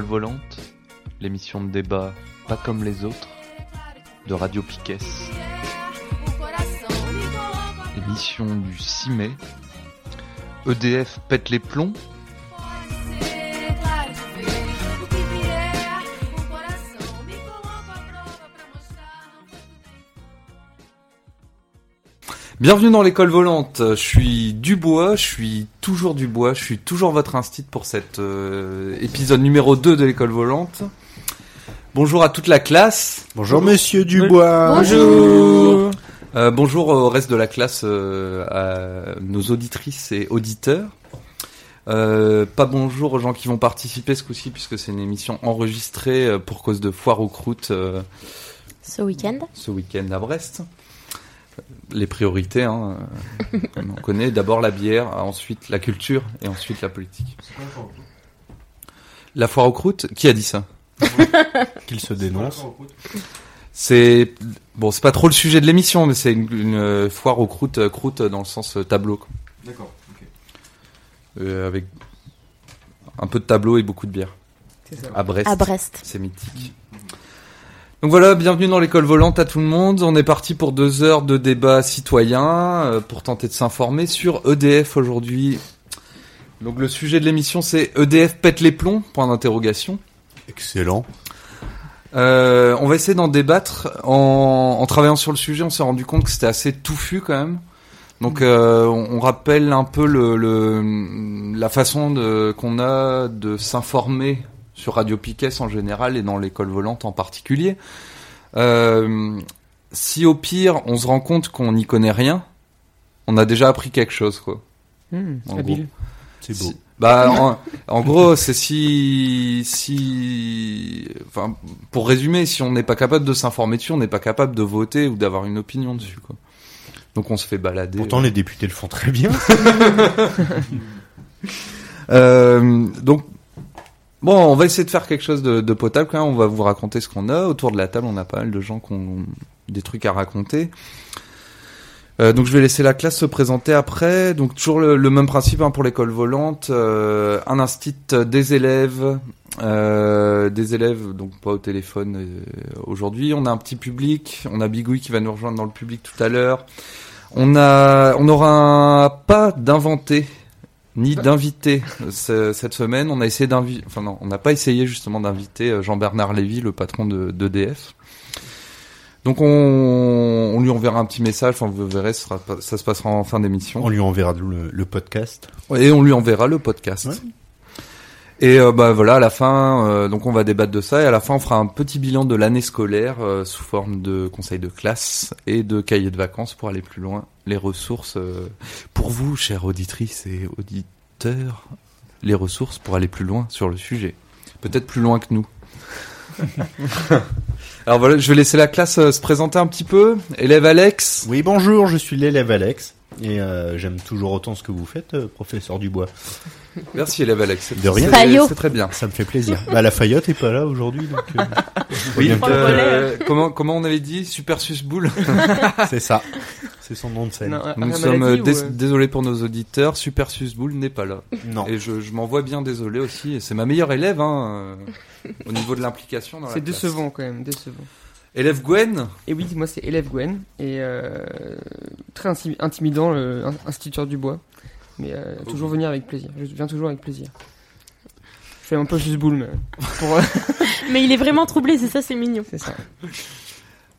Volante, l'émission de débat pas comme les autres, de Radio Piquet. Émission du 6 mai. EDF pète les plombs. Bienvenue dans l'école volante. Je suis Dubois, je suis toujours Dubois, je suis toujours votre instit pour cet euh, épisode numéro 2 de l'école volante. Bonjour à toute la classe. Bonjour monsieur Dubois. Bonjour. Euh, bonjour au reste de la classe, euh, à nos auditrices et auditeurs. Euh, pas bonjour aux gens qui vont participer ce coup-ci puisque c'est une émission enregistrée euh, pour cause de foire aux croûtes euh, Ce week-end ce week-end à Brest. Les priorités, hein, euh, on connaît d'abord la bière, ensuite la culture et ensuite la politique. La foire aux croûtes, qui a dit ça? Qu'il se dénonce. C'est bon, c'est pas trop le sujet de l'émission, mais c'est une, une, euh, foire aux croûtes, euh, croûtes dans le sens tableau. D'accord. ok. Euh, avec un peu de tableau et beaucoup de bière. À Brest. à Brest. C'est mythique. Donc voilà, bienvenue dans l'école volante à tout le monde. On est parti pour deux heures de débat citoyen euh, pour tenter de s'informer sur EDF aujourd'hui. Donc le sujet de l'émission c'est EDF pète les plombs? Point d'interrogation. Excellent. Euh, on va essayer d'en débattre. En, en travaillant sur le sujet, on s'est rendu compte que c'était assez touffu quand même. Donc euh, on, on rappelle un peu le, le- la façon qu'on a de s'informer sur Radio Piquet en général et dans l'école volante en particulier. Euh, si au pire on se rend compte qu'on n'y connaît rien, on a déjà appris quelque chose quoi. En habile. C'est beau. Si- Bah, en, en gros, c'est si, si, enfin, pour résumer, si on n'est pas capable de s'informer dessus, on n'est pas capable de voter ou d'avoir une opinion dessus, quoi. Donc on se fait balader. Pourtant les députés le font très bien. Euh, donc, bon, on va essayer de faire quelque chose de, de potable même. On va vous raconter ce qu'on a. Autour de la table, on a pas mal de gens qui ont des trucs à raconter. Euh, donc je vais laisser la classe se présenter après. Donc toujours le, même principe hein, pour l'école volante. Euh, un instit des élèves. euh, des élèves, donc pas au téléphone aujourd'hui. On a un petit public. On a Bigouille qui va nous rejoindre dans le public tout à l'heure. On a, on aura un, pas d'inventer ni d'inviter ce- cette semaine. On a essayé d'inviter, enfin non, on n'a pas essayé justement d'inviter euh, Jean-Bernard Lévy, le patron de d'EDF. Donc on, on lui enverra un petit message, enfin vous verrez, sera ça se passera en fin d'émission. On lui enverra le, le podcast. Et on lui enverra le podcast. Ouais. Et euh, bah voilà, à la fin, euh, donc on va débattre de ça et à la fin on fera un petit bilan de l'année scolaire euh, sous forme de conseil de classe et de cahier de vacances pour aller plus loin. Les ressources euh, pour vous, chères auditrices et auditeurs, les ressources pour aller plus loin sur le sujet. Peut-être plus loin que nous. Alors voilà, je vais laisser la classe euh, se présenter un petit peu. Élève Alex. Oui, bonjour, je suis l'élève Alex. Et euh, j'aime toujours autant ce que vous faites, euh, professeur Dubois. Merci élève Alex. De rien. C'est- très bien. Ça me fait plaisir. bah, la Fayotte est pas là aujourd'hui, donc euh, Oui, euh, comment, comment on avait dit? Super Susboule c'est ça. C'est son nom de scène. Non, Nous sommes euh, ou, euh, désolés pour nos auditeurs, Super Susboule n'est pas là. Non. Et je, je m'en vois bien désolé aussi. Et c'est ma meilleure élève hein, euh, au niveau de l'implication dans la C'est classe. décevant quand même, décevant. Élève Gwen Et oui, moi c'est élève Gwen et euh, très inti- intimidant le in- instituteur du bois, mais euh, toujours venir avec plaisir. Je viens toujours avec plaisir. Je fais un peu juste boule, mais pour Mais il est vraiment troublé, c'est ça, c'est mignon. c'est ça.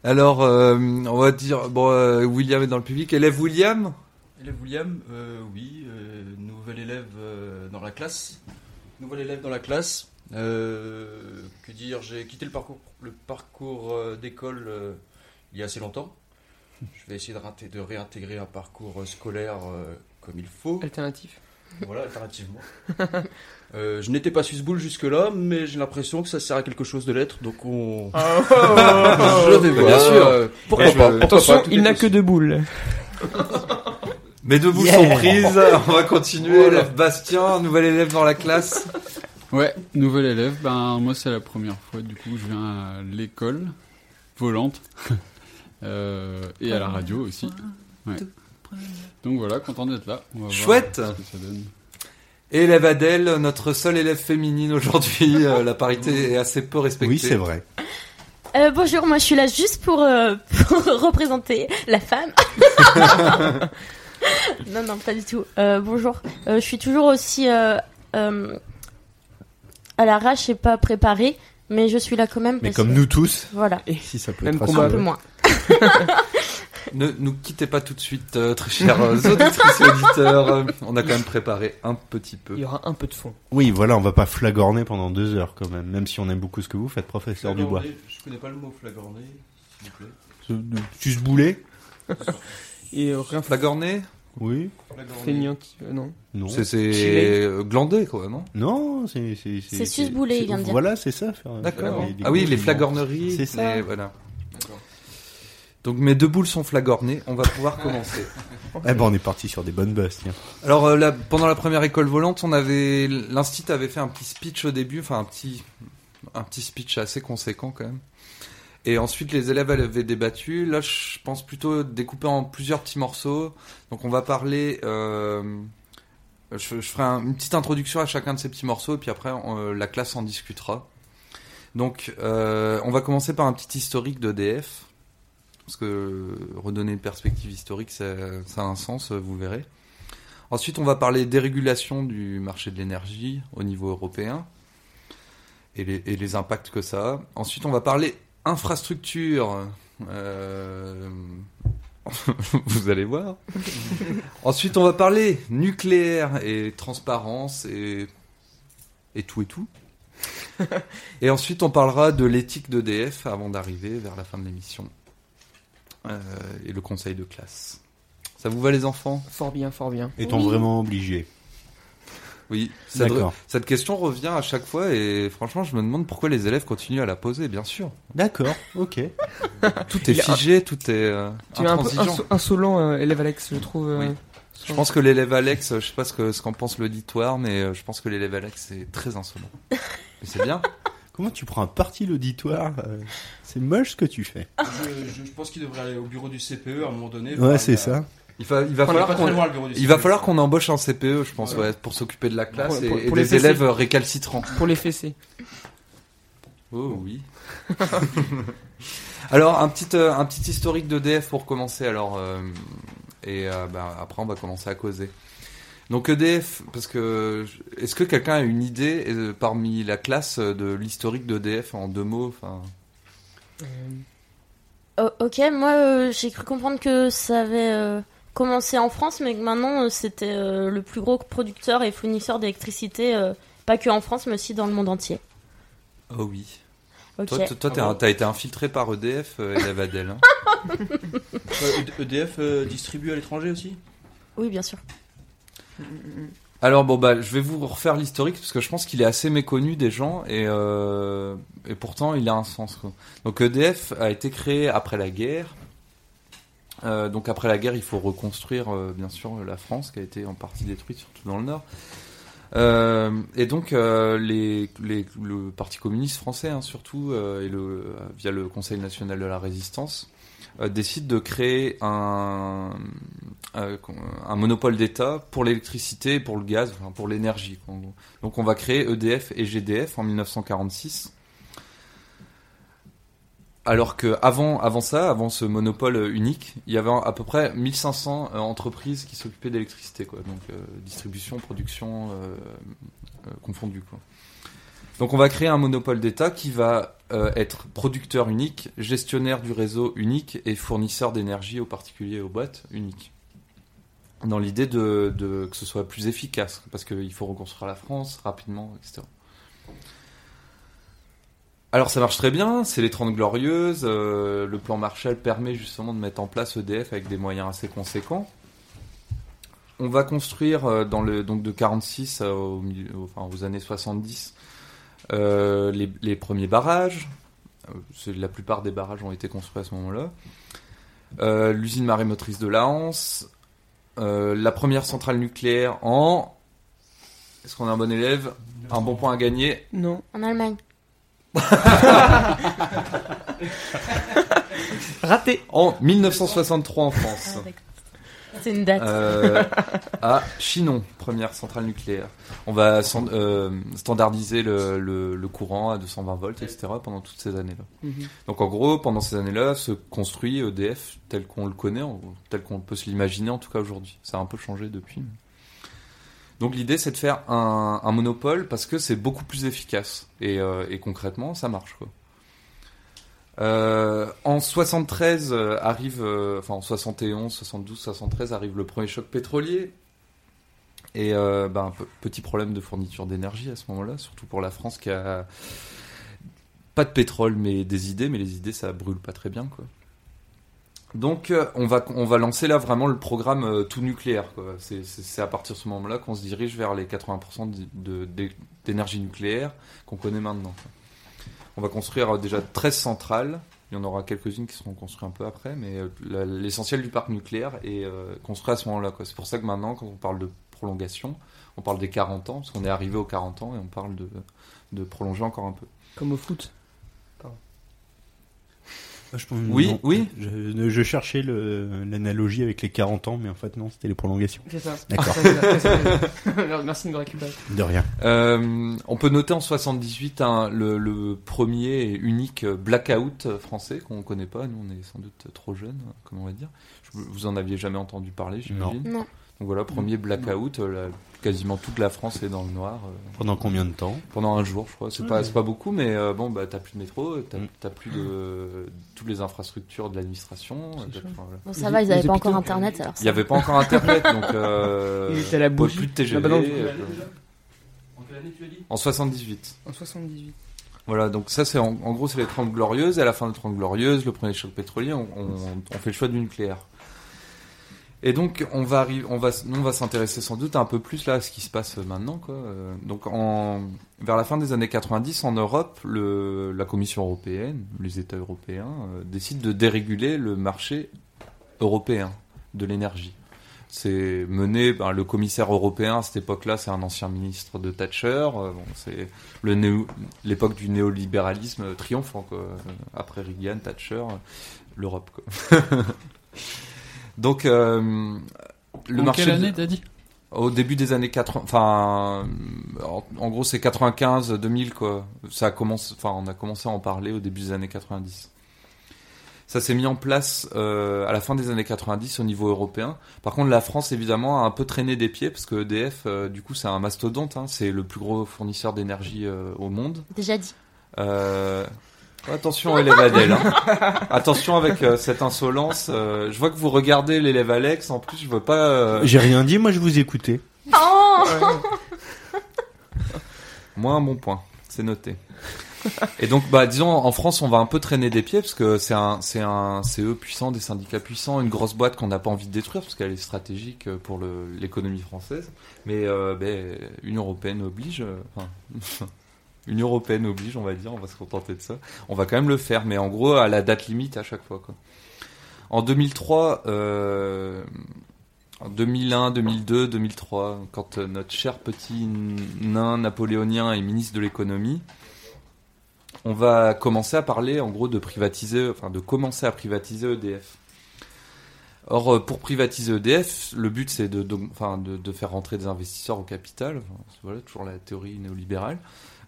Alors, euh, on va dire, bon, euh, William est dans le public. Élève William? Élève William, euh, oui, euh, nouvel élève euh, dans la classe. Nouvel élève dans la classe. Euh, que dire, j'ai quitté le parcours, le parcours d'école euh, il y a assez longtemps. Je vais essayer de, de réintégrer un parcours scolaire euh, comme il faut. Alternatif? Voilà, alternativement. Euh, je n'étais pas Swissbull jusque-là, mais j'ai l'impression que ça sert à quelque chose de l'être, donc on. je vais voir. Bien sûr. Euh, pourquoi pas pourquoi Attention, pas, il n'a que deux boules. Mes deux boules Yeah. sont prises. On va continuer. Voilà. Élève Bastien, nouvel élève dans la classe. Ouais, nouvel élève. Ben moi c'est la première fois. Du coup, je viens à l'école volante Euh, et à la radio aussi. Ouais. Donc voilà, content d'être là. On va voir Chouette. ce que ça donne. Et élève Adèle, notre seule élève féminine aujourd'hui. Euh, la parité est assez peu respectée. Oui, c'est vrai. Euh, bonjour, moi je suis là juste pour, euh, pour représenter la femme. non, non, pas du tout. Euh, bonjour, Euh, je suis toujours aussi euh, euh, à l'arrache et pas préparée, mais je suis là quand même. Mais parce comme que- nous tous, Voilà, si ça peut Même être combat. un peu moins. Ne nous quittez pas tout de suite, euh, très chers auditrices et auditeurs. On a quand même préparé un petit peu. Il y aura un peu de fond. Oui, voilà, on va pas flagorner pendant deux heures quand même, même si on aime beaucoup ce que vous faites, professeur Dubois. Je connais pas le mot flagorner, s'il vous plaît. Tu se boulais Et euh, rien Oui. Flagorner. feignant. euh, non. Non. C'est glandé, quoi, non? Non, c'est c'est susboulé, il vient de dire. Voilà, c'est ça. faire- D'accord. Ah oui, les flagorneries. C'est ça. les- voilà. Donc mes deux boules sont flagornées, on va pouvoir commencer. Eh ben, on est parti sur des bonnes bases, tiens. Alors euh, pendant la première école volante, on avait l'instit avait fait un petit speech au début, enfin un petit un petit speech assez conséquent quand même. Et ensuite les élèves avaient débattu. Là, je pense plutôt découper en plusieurs petits morceaux. Donc on va parler. euh, je, je ferai un- une petite introduction à chacun de ces petits morceaux et puis après on- euh, la classe en discutera. Donc euh, on va commencer par un petit historique d'EDF. Parce que redonner une perspective historique, ça, ça a un sens, vous verrez. Ensuite, on va parler dérégulation du marché de l'énergie au niveau européen et les, et les impacts que ça a. Ensuite, on va parler infrastructure. euh, vous allez voir. Ensuite, on va parler nucléaire et transparence et, et tout et tout. Et ensuite, on parlera de l'éthique d'EDF avant d'arriver vers la fin de l'émission. Euh, et le conseil de classe. Ça vous va les enfants? Fort bien, fort bien. Étant Oui. vraiment obligé. Oui, cette, D'accord. cette question revient à chaque fois et franchement, je me demande pourquoi les élèves continuent à la poser, bien sûr. D'accord, ok. Tout est figé, tout est euh, Tu es un peu insolent, euh, élève Alex, je trouve. euh, Oui. Je pense que l'élève Alex, je sais pas ce que ce qu'en pense l'auditoire, mais je pense que l'élève Alex est très insolent. Et c'est bien. Comment tu prends un parti l'auditoire euh, C'est moche ce que tu fais. Je, pense qu'il devrait aller au bureau du CPE à un moment donné. Ouais, c'est ça. Il va, il va Il est falloir qu'on loin, le bureau du il va CPE. falloir qu'on embauche un CPE, je pense, Ouais. ouais, pour s'occuper de la classe Pour- et, pour- et pour les des élèves récalcitrants. Pour les fessées. Oh oui. alors un petit euh, un petit historique d'EDF pour commencer alors euh, et euh, bah, après on va commencer à causer. Donc EDF parce que est-ce que quelqu'un a une idée euh, parmi la classe euh, de l'historique d'EDF en deux mots enfin? Euh, ok, moi euh, j'ai cru comprendre que ça avait euh, commencé en France, mais que maintenant euh, c'était euh, le plus gros producteur et fournisseur d'électricité, euh, pas que en France, mais aussi dans le monde entier. Oh oui. Ok. Toi Ah t'as été infiltré par EDF euh, élève Adèle. hein. EDF euh, distribue à l'étranger aussi? Oui, bien sûr. Alors bon bah je vais vous refaire l'historique parce que je pense qu'il est assez méconnu des gens et euh, pourtant il a un sens. quoi. Donc EDF a été créé après la guerre. Euh, donc après la guerre il faut reconstruire euh, bien sûr la France qui a été en partie détruite surtout dans le nord. Et donc le Parti communiste français hein, surtout via le Conseil national de la résistance décide de créer un euh, un monopole d'État pour l'électricité pour le gaz, enfin, pour l'énergie. Donc on va créer EDF et GDF en 1946. Alors que avant, ça, avant ce monopole euh, unique, il y avait à peu près 1500 euh, entreprises qui s'occupaient d'électricité, quoi. Donc euh, distribution, production euh, euh, confondues, quoi. Donc on va créer un monopole d'État qui va euh, être producteur unique, gestionnaire du réseau unique et fournisseur d'énergie aux particuliers et aux boîtes uniques dans l'idée de, que ce soit plus efficace, parce qu'il faut reconstruire la France rapidement, etc. Alors ça marche très bien, c'est les 30 glorieuses, euh, le plan Marshall permet justement de mettre en place EDF avec des moyens assez conséquents. On va construire euh, dans le donc de 46 à- au milieu- enfin, aux années 70 euh, les, les premiers barrages. Euh, La plupart des barrages ont été construits à ce moment-là. Euh, L'usine marémotrice de la Hanse, euh, la première centrale nucléaire en. Est-ce qu'on a un bon élève? Un bon point à gagner? Non. En Allemagne. Raté. en 1963 en France. Ah. C'est une date. Euh, à Chinon, première centrale nucléaire. On va euh, standardiser le, le- le courant à 220 volts, etc. pendant toutes ces années-là. Mhm. Donc en gros, pendant ces années-là, se construit EDF tel qu'on le connaît, tel qu'on peut se l'imaginer en tout cas aujourd'hui. Ça a un peu changé depuis. Donc l'idée c'est de faire un, un monopole parce que c'est beaucoup plus efficace et, euh, et concrètement ça marche quoi. Euh, en 73 euh, arrive, euh, enfin en 71, 72, 73 arrive le premier choc pétrolier et ben, petit problème de fourniture d'énergie à ce moment-là, surtout pour la France qui a pas de pétrole mais des idées, mais les idées ça brûle pas très bien quoi. Donc on va on va lancer là vraiment le programme tout nucléaire. C'est à partir de ce moment-là qu'on se dirige vers les 80% d- de- de- d'énergie nucléaire qu'on connaît maintenant. On va construire euh, déjà 13 centrales. Il y en aura quelques-unes qui seront construites un peu après, mais euh, l'essentiel du parc nucléaire est euh, construit à ce moment-là. C'est pour ça que maintenant, quand on parle de prolongation, on parle des 40 ans, parce qu'on est arrivé aux 40 ans et on parle de, de prolonger encore un peu. Comme au foot. Je pense- Oui, non. oui. Je, je cherchais le- l'analogie avec les 40 ans, mais en fait non, c'était les prolongations. C'est ça. D'accord. Ça. Merci de me récupérer. De rien. Euh, on peut noter en 78 un- le, le premier et unique blackout français qu'on ne connaît pas. Nous, on est sans doute trop jeunes, comment on va dire. Je- vous en aviez jamais entendu parler, j'imagine. Non. Donc voilà, premier blackout. euh, la- quasiment toute la France est dans le noir euh, Pendant combien de temps? Pendant un jour, je crois. C'est pas, c'est pas beaucoup, mais euh, bon, bah t'as plus de métro, t'as, Mm. t'as plus de toutes les infrastructures de l'administration. Euh, voilà. Bon, ça va, ils les avaient pas encore internet alors. Il n'y avait pas encore internet, donc euh, Il était à la pas bougie. plus de TGV. Ah bah non, euh, En quelle année tu as dit? en 78. En 78. Voilà, donc ça c'est en, en gros c'est les 30 glorieuses, et à la fin des 30 glorieuses, le premier choc pétrolier, on, on- on fait le choix du nucléaire. Et donc on va on va, nous on va s'intéresser sans doute un peu plus là à ce qui se passe maintenant quoi. Euh, Donc vers la fin des années 90 en Europe, le, la Commission européenne, les États européens euh, décident de déréguler le marché européen de l'énergie. C'est mené, ben, le commissaire européen à cette époque-là, c'est un ancien ministre de Thatcher. euh, c'est l'époque du néolibéralisme triomphant Après Reagan, Thatcher, l'Europe. Donc euh, le en marché quelle année t'as dit? Au début des années 80 enfin en, en gros c'est 95 2000 quoi. Ça a commencé enfin on a commencé à en parler au début des années 90. Ça s'est mis en place euh, à la fin des années 90 au niveau européen. Par contre, la France, évidemment, a un peu traîné des pieds parce que EDF, euh, du coup, c'est un mastodonte. hein. c'est le plus gros fournisseur d'énergie euh, au monde. Déjà dit. Attention, élève Adèle. hein. Attention avec euh, cette insolence. euh, je vois que vous regardez l'élève Alex. En plus, je veux pas. euh, J'ai rien dit, moi je vous écoutais. Oh Moi, un bon point. C'est noté. Et donc, bah, disons, en France, on va un peu traîner des pieds parce que c'est un, c'est un CE puissant, des syndicats puissants, une grosse boîte qu'on n'a pas envie de détruire parce qu'elle est stratégique euh, pour le- l'économie française. Mais euh, ben, Union européenne oblige. euh, enfin, Union européenne oblige, on va dire. On va se contenter de ça. On va quand même le faire, mais en gros, à la date limite à chaque fois. En 2003, euh, en 2001, 2002, 2003, quand euh, notre cher petit nain napoléonien est ministre de l'économie, on va commencer à parler en gros de privatiser, enfin de commencer à privatiser EDF. Or, euh, pour privatiser EDF, le but c'est de, faire rentrer des investisseurs au capital. Voilà, toujours la théorie néolibérale.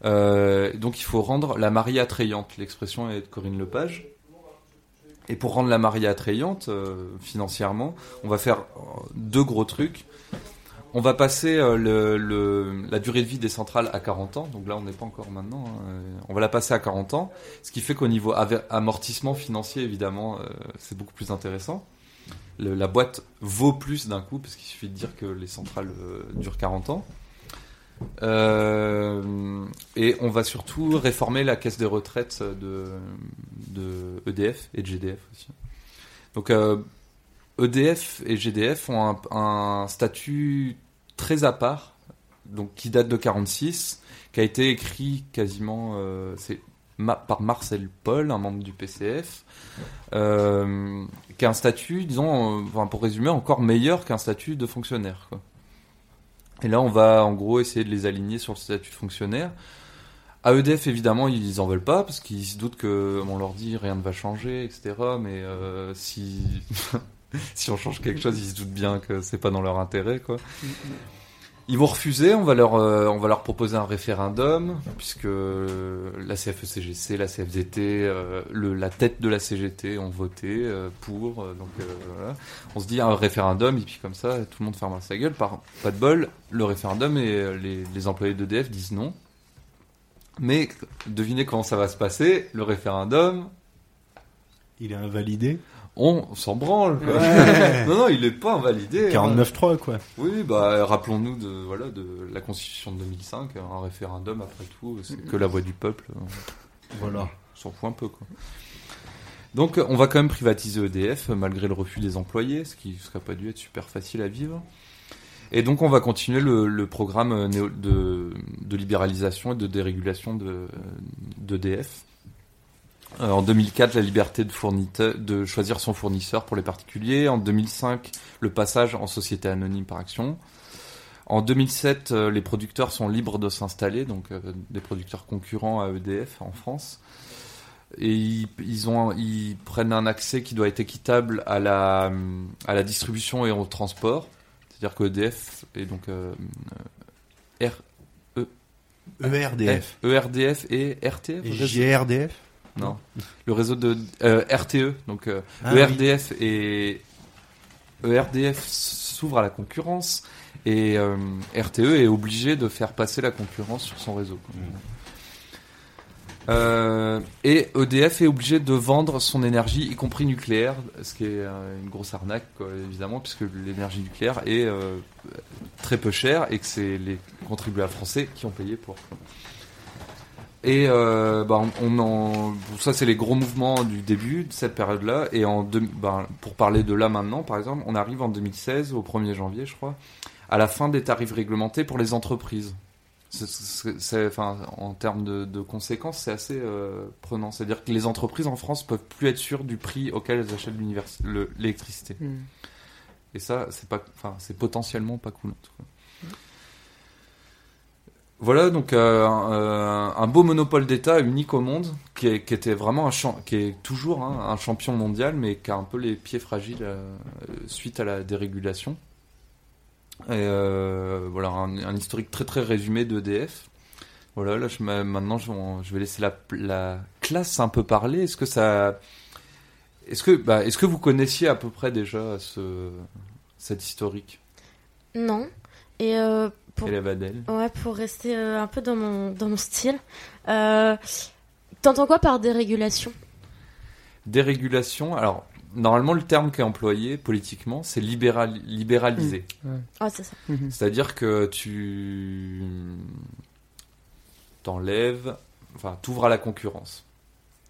Euh, donc, il faut rendre la mariée attrayante. L'expression est de Corinne Lepage. Et pour rendre la mariée attrayante euh, financièrement, on va faire euh, deux gros trucs. On va passer la durée de vie des centrales à 40 ans. Donc là, on n'est pas encore maintenant. hein. On va la passer à 40 ans. Ce qui fait qu'au niveau amortissement financier, évidemment, c'est beaucoup plus intéressant. La boîte vaut plus d'un coup, parce qu'il suffit de dire que les centrales durent 40 ans. Euh, et on va surtout réformer la caisse des retraites de, EDF et de GDF aussi. Donc euh, EDF et GDF ont un, statut très à part, donc qui date de 46, qui a été écrit quasiment euh, par Marcel Paul, un membre du PCF, qui a un statut, disons, pour résumer, encore meilleur qu'un statut de fonctionnaire. Et là, on va en gros essayer de les aligner sur le statut de fonctionnaire. À EDF, évidemment, ils en veulent pas parce qu'ils se doutent que on leur dit rien ne va changer, etc. Mais euh, si si on change quelque chose, ils se doutent bien que c'est pas dans leur intérêt, quoi. Ils vont refuser, on va leur, euh, on va leur proposer un référendum, puisque la CFE-CGC, la CFDT, euh, la tête de la CGT ont voté euh, pour. donc voilà. On se dit un référendum, et puis comme ça, tout le monde ferme sa gueule. Par, pas de bol, le référendum et les employés d'EDF disent non. Mais devinez comment ça va se passer. Le référendum, Il est invalidé. On s'en branle. quoi. Ouais. non, non, il est pas invalidé. hein. 49.3 quoi. Oui, bah rappelons-nous de voilà de la Constitution de 2005, un référendum après tout, c'est que la voix du peuple. On Voilà. s'en fout un peu quoi. Donc on va quand même privatiser EDF malgré le refus des employés, ce qui serait pas dû être super facile à vivre. Et donc on va continuer le, le programme euh, de, de libéralisation et de dérégulation de d'EDF. Euh, en 2004, la liberté de, de choisir son fournisseur pour les particuliers. En 2005, le passage en société anonyme par action. En 2007, euh, les producteurs sont libres de s'installer, donc euh, des producteurs concurrents à EDF en France. Et ils, ils ont, ils prennent un accès qui doit être équitable à la, à la distribution et au transport. C'est-à-dire que EDF est donc R, ERDF. F, ERDF et RTF Et. Non, le réseau de euh, RTE, donc euh, Ah oui. ERDF et ERDF s'ouvre à la concurrence et euh, RTE est obligé de faire passer la concurrence sur son réseau. Mm. Euh, et EDF est obligé de vendre son énergie, y compris nucléaire, ce qui est euh, une grosse arnaque, quoi, évidemment, puisque l'énergie nucléaire est très peu chère et que c'est les contribuables français qui ont payé pour. Et euh, bah, on, on en, bon, ça c'est les gros mouvements du début de cette période-là. Et en deux- bah, pour parler de là maintenant, par exemple, on arrive en 2016, au 1er janvier, je crois, à la fin des tarifs réglementés pour les entreprises. C'est- enfin, en termes de, de conséquences, c'est assez euh, prenant. C'est-à-dire que les entreprises en France peuvent plus être sûres du prix auquel elles achètent l'électricité. Hmm. Et ça, c'est pas, enfin, c'est potentiellement pas cool. en tout cas. Voilà donc euh, un, euh, un beau monopole d'État unique au monde, qui, était vraiment un champ, qui est toujours hein, un champion mondial, mais qui a un peu les pieds fragiles euh, suite à la dérégulation. Et voilà un, historique très très résumé d'EDF. Voilà, là maintenant je, vais laisser la, la classe un peu parler. Est-ce que ça, est-ce que, bah, est-ce que vous connaissiez à peu près déjà ce, cet historique? Non. Et pour, ouais, pour rester euh, un peu dans mon, dans mon style, euh, t'entends quoi par dérégulation? Dérégulation. Alors, normalement, le terme qui est employé politiquement, c'est libéral, libéraliser. Ah, c'est ça. Mhm. C'est-à-dire que tu t'enlèves, enfin, t'ouvres à la concurrence.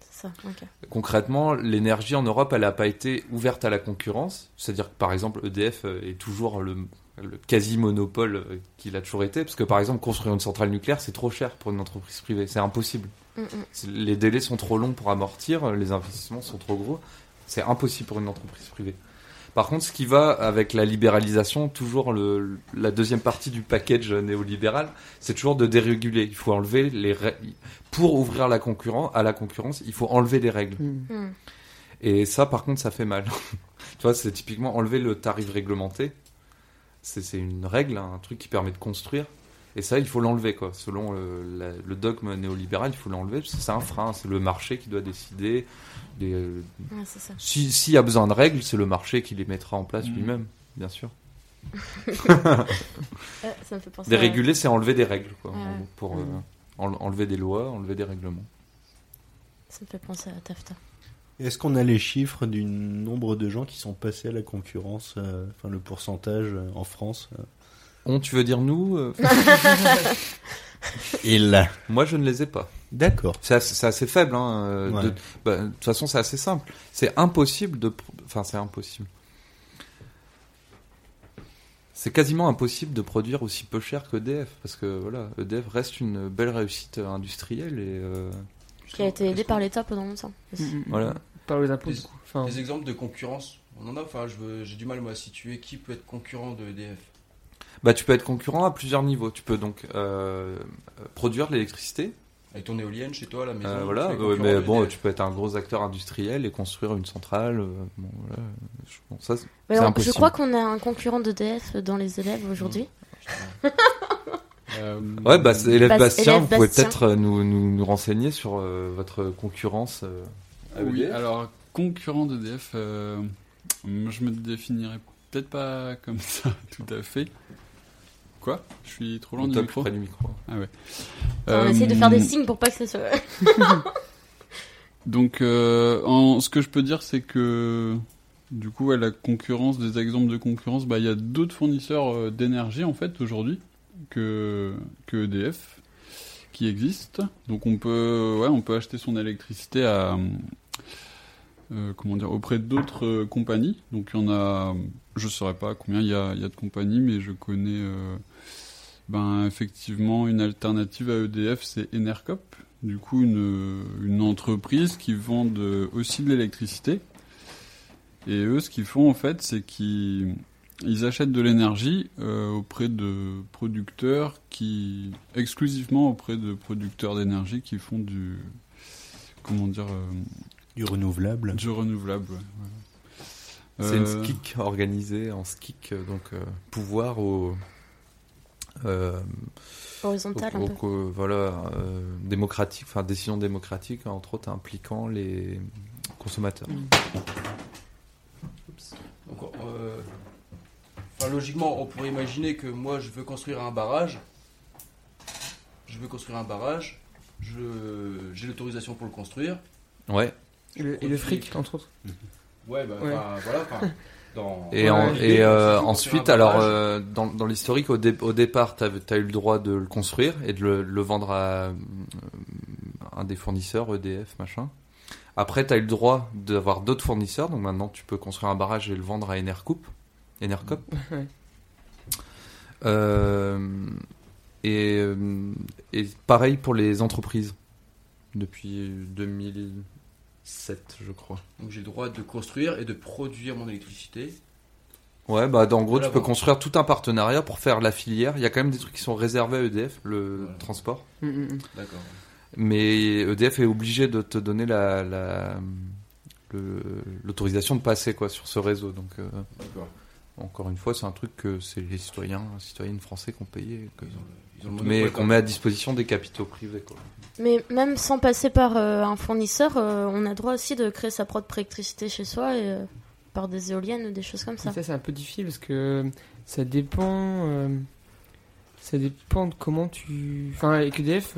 C'est ça, ok. Concrètement, l'énergie en Europe, elle n'a pas été ouverte à la concurrence. C'est-à-dire que, par exemple, EDF est toujours le, le quasi-monopole euh, qu'il a toujours été. Parce que, par exemple, construire une centrale nucléaire, c'est trop cher pour une entreprise privée. C'est impossible. Mm, mm. Les délais sont trop longs pour amortir, les investissements sont trop gros. C'est impossible pour une entreprise privée. Par contre, ce qui va avec la libéralisation, toujours le, la deuxième partie du package néolibéral, c'est toujours de déréguler. Il faut enlever les rè- pour ouvrir la concurrence à la concurrence, il faut enlever les règles. Mm. Et ça, par contre, ça fait mal. tu vois, c'est typiquement enlever le tarif réglementé. C'est une règle, un truc qui permet de construire. Et ça, il faut l'enlever, quoi. Selon le, la- le dogme néolibéral, il faut l'enlever parce que c'est un frein. C'est le marché qui doit décider. Des, euh, Ouais, ça. si- S'il y a besoin de règles, c'est le marché qui les mettra en place Mhm. lui-même, bien sûr. Ouais, ça me fait penser à- Déréguler, c'est enlever des règles, quoi. Ouais. Pour euh, Mhm. en- enlever des lois, enlever des règlements. Ça me fait penser à TAFTA. Est-ce qu'on a les chiffres du nombre de gens qui sont passés à la concurrence, euh, enfin le pourcentage euh, en France euh? On, tu veux dire nous euh, Et là, Moi, je ne les ai pas. d'accord. C'est assez, faible. Hein, euh, Ouais. de, bah, de toute façon, c'est assez simple. C'est impossible de. Enfin, c'est impossible. C'est quasiment impossible de produire aussi peu cher qu'EDF. Parce que voilà, EDF reste une belle réussite industrielle. Et, euh, Qui a été aidé par l'État pendant longtemps. hmm. voilà. Par les impôts, Des- du coup. Enfin, Des exemples de concurrence, on en a, enfin, j'ai du mal moi à situer qui peut être concurrent de EDF. Bah, tu peux être concurrent à plusieurs niveaux. Tu peux donc euh, produire l'électricité Avec ton éolienne chez toi à la maison. Euh, tu voilà, ouais, mais bon, EDF. tu peux être un gros acteur industriel et construire une centrale. euh, bon, voilà. Je- bon, ça, Mais on- je crois qu'on a un concurrent d'EDF dans les élèves aujourd'hui. Euh, Ouais, bah, c'est- élève Bas- Bastien, élève vous pouvez peut-être euh, nous, nous, nous renseigner sur euh, votre concurrence. euh, à Oui, EDF. alors concurrent d'EDF, euh, moi, je me définirais peut-être pas comme ça tout à fait. Quoi? Je suis trop loin du micro. près du micro. On essaie de faire des signes pour pas que ça soit. Donc, euh, en, ce que je peux dire, c'est que du coup, ouais, la concurrence, des exemples de concurrence, bah, il y a d'autres fournisseurs euh, d'énergie en fait aujourd'hui que, EDF qui existent. Donc, on peut, ouais, on peut acheter son électricité euh, auprès d'autres euh, compagnies. Donc, il y en a, je saurais pas combien il y a, de compagnies, mais je connais. euh, ben, effectivement, une alternative à EDF, c'est Enercop. Du coup, une, entreprise qui vend aussi de l'électricité. Et eux, ce qu'ils font, en fait, c'est qu'ils ils achètent de l'énergie euh, auprès de producteurs qui... exclusivement auprès de producteurs d'énergie qui font du... comment dire... euh, Du renouvelable. du renouvelable, ouais, voilà. C'est une Euh, SKIC organisée en SKIC, euh, donc euh, pouvoir au. euh, Horizontal au- un peu. au- voilà, euh, démocratique, enfin décision démocratique, entre autres impliquant les consommateurs. Donc, euh, enfin, logiquement, on pourrait imaginer que moi, je veux construire un barrage. Je veux construire un barrage. Je, j'ai l'autorisation pour le construire. Ouais. Et le, et le fric, entre autres. Ouais, bah, Ouais. enfin, voilà. enfin, dans- Et, en- euh, ensuite, alors euh, dans, dans l'historique, au, dé- au départ, tu as eu le droit de le construire et de le, le vendre à euh, un des fournisseurs, EDF, machin. Après, tu as eu le droit d'avoir d'autres fournisseurs, donc maintenant tu peux construire un barrage et le vendre à Enercoup, Enercop. Ouais. Euh, et, euh, et pareil pour les entreprises, depuis 2007, je crois. Donc j'ai le droit de construire et de produire mon électricité. Ouais, bah en gros, Voilà, tu peux bon. construire tout un partenariat pour faire la filière. Il y a quand même des trucs qui sont réservés à EDF, le Voilà. transport. Mm, mm, mm. D'accord. Mais EDF est obligé de te donner la, l'autorisation de passer quoi sur ce réseau. Donc euh, D'accord. Encore une fois, c'est un truc que c'est les citoyens, citoyennes français qui ont payé, que- Ils ont le- ils ont le mais qu'on quoi. met à disposition des capitaux privés. Quoi. Mais même sans passer par euh, un fournisseur, euh, on a droit aussi de créer sa propre électricité chez soi et, euh, par des éoliennes ou des choses comme ça. Ça, c'est un peu difficile parce que ça dépend. euh, ça dépend de comment tu. Enfin, avec EDF,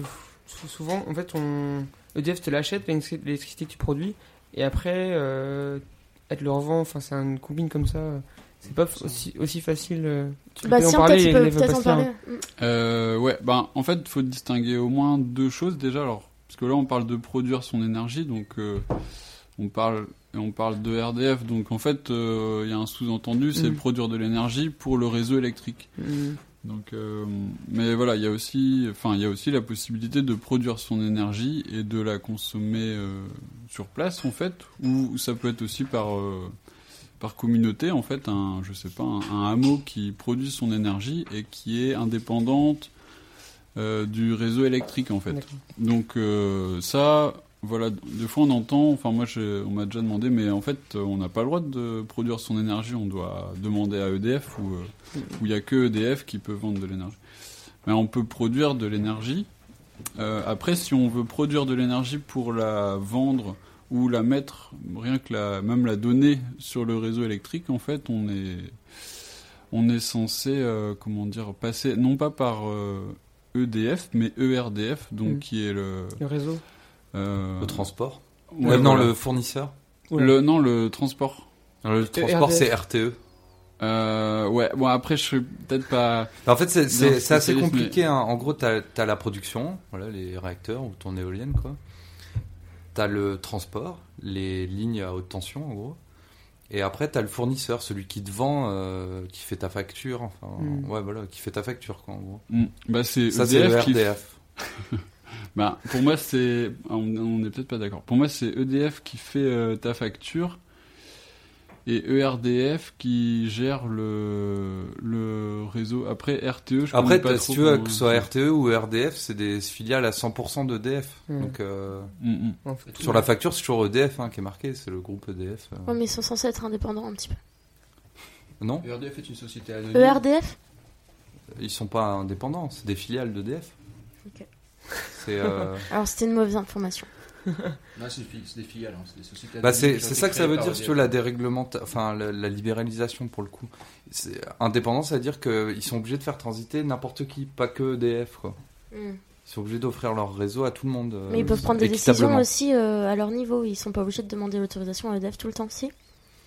sou- souvent, en fait, on... EDF te l'achète, l'électri- l'électricité que tu produis, et après, euh, elle te le revend. Enfin, c'est une combine comme ça. C'est pas aussi, aussi facile. euh, Tu peux en Bastien, parler, tu peux peut-être en parler. Mm. Euh, ouais, ben en fait, il faut distinguer au moins deux choses déjà. Alors, parce que là, on parle de produire son énergie, donc euh, on parle et on parle de RDF. Donc en fait, euh, il y a un sous-entendu, c'est Mhm. produire de l'énergie pour le réseau électrique. Mm. Donc, euh, mais voilà, il y a aussi, enfin, il y a aussi la possibilité de produire son énergie et de la consommer euh, sur place, en fait, ou ça peut être aussi par euh, par communauté, en fait, un, je sais pas, un, un hameau qui produit son énergie et qui est indépendante euh, du réseau électrique, en fait. Donc euh, ça, voilà, des fois on entend, enfin moi on m'a déjà demandé, mais en fait on n'a pas le droit de produire son énergie, on doit demander à EDF ou euh, où il n'y a que EDF qui peut vendre de l'énergie. Mais on peut produire de l'énergie. Après, si on veut produire de l'énergie pour la vendre ou la mettre, rien que la, même la donner sur le réseau électrique, en fait, on est, on est censé, euh, comment dire, passer non pas par euh, EDF, mais ERDF, donc Mm. qui est le, Le réseau. euh, Le transport. ouais, non, voilà. le fournisseur. Le- non, le transport. Le transport, c'est RTE. Euh, ouais, bon après je suis peut-être pas. En fait, c'est- assez compliqué. hein. En gros, tu as, la production, voilà, les réacteurs ou ton éolienne, quoi. Tu as le transport, les lignes à haute tension, en gros. Et après, tu as le fournisseur, celui qui te vend, euh, qui fait ta facture, enfin, Mm. ouais, voilà, qui fait ta facture, quoi, en gros. Hmm, Bah c'est Ça, c'est le EDF qui RDF. Bah, pour moi, c'est. On on est peut-être pas d'accord. Pour moi, c'est EDF qui fait euh, ta facture et ERDF qui gère le, le réseau. Après RTE, je Après, connais pas si tu veux, que ce soit RTE ou RDF, c'est des filiales à 100% d'EDF. Ouais. Donc, euh, Mm, mm. En fait, sur la facture, c'est toujours EDF hein, qui est marqué, c'est le groupe EDF. euh. Ouais, mais ils sont censés être indépendants un petit peu. Non, ERDF est une société anonyme. ERDF ils sont pas indépendants, c'est des filiales d'EDF. Ok. C'est euh, Alors c'était une mauvaise information. Non, c'est des fi- c'est des filiales, hein, c'est des sociétés bah anonymes c'est qui ont c'est été ça que ça veut dire si tu EDF. veux la déréglementation, enfin la, la libéralisation pour le coup. C'est indépendant, ça veut dire qu'ils sont obligés de faire transiter n'importe qui, pas que EDF quoi. Hmm. Ils sont obligés d'offrir leur réseau à tout le monde. euh, Mais ils peuvent prendre des décisions aussi euh, à leur niveau. Ils sont pas obligés de demander l'autorisation à EDF tout le temps, si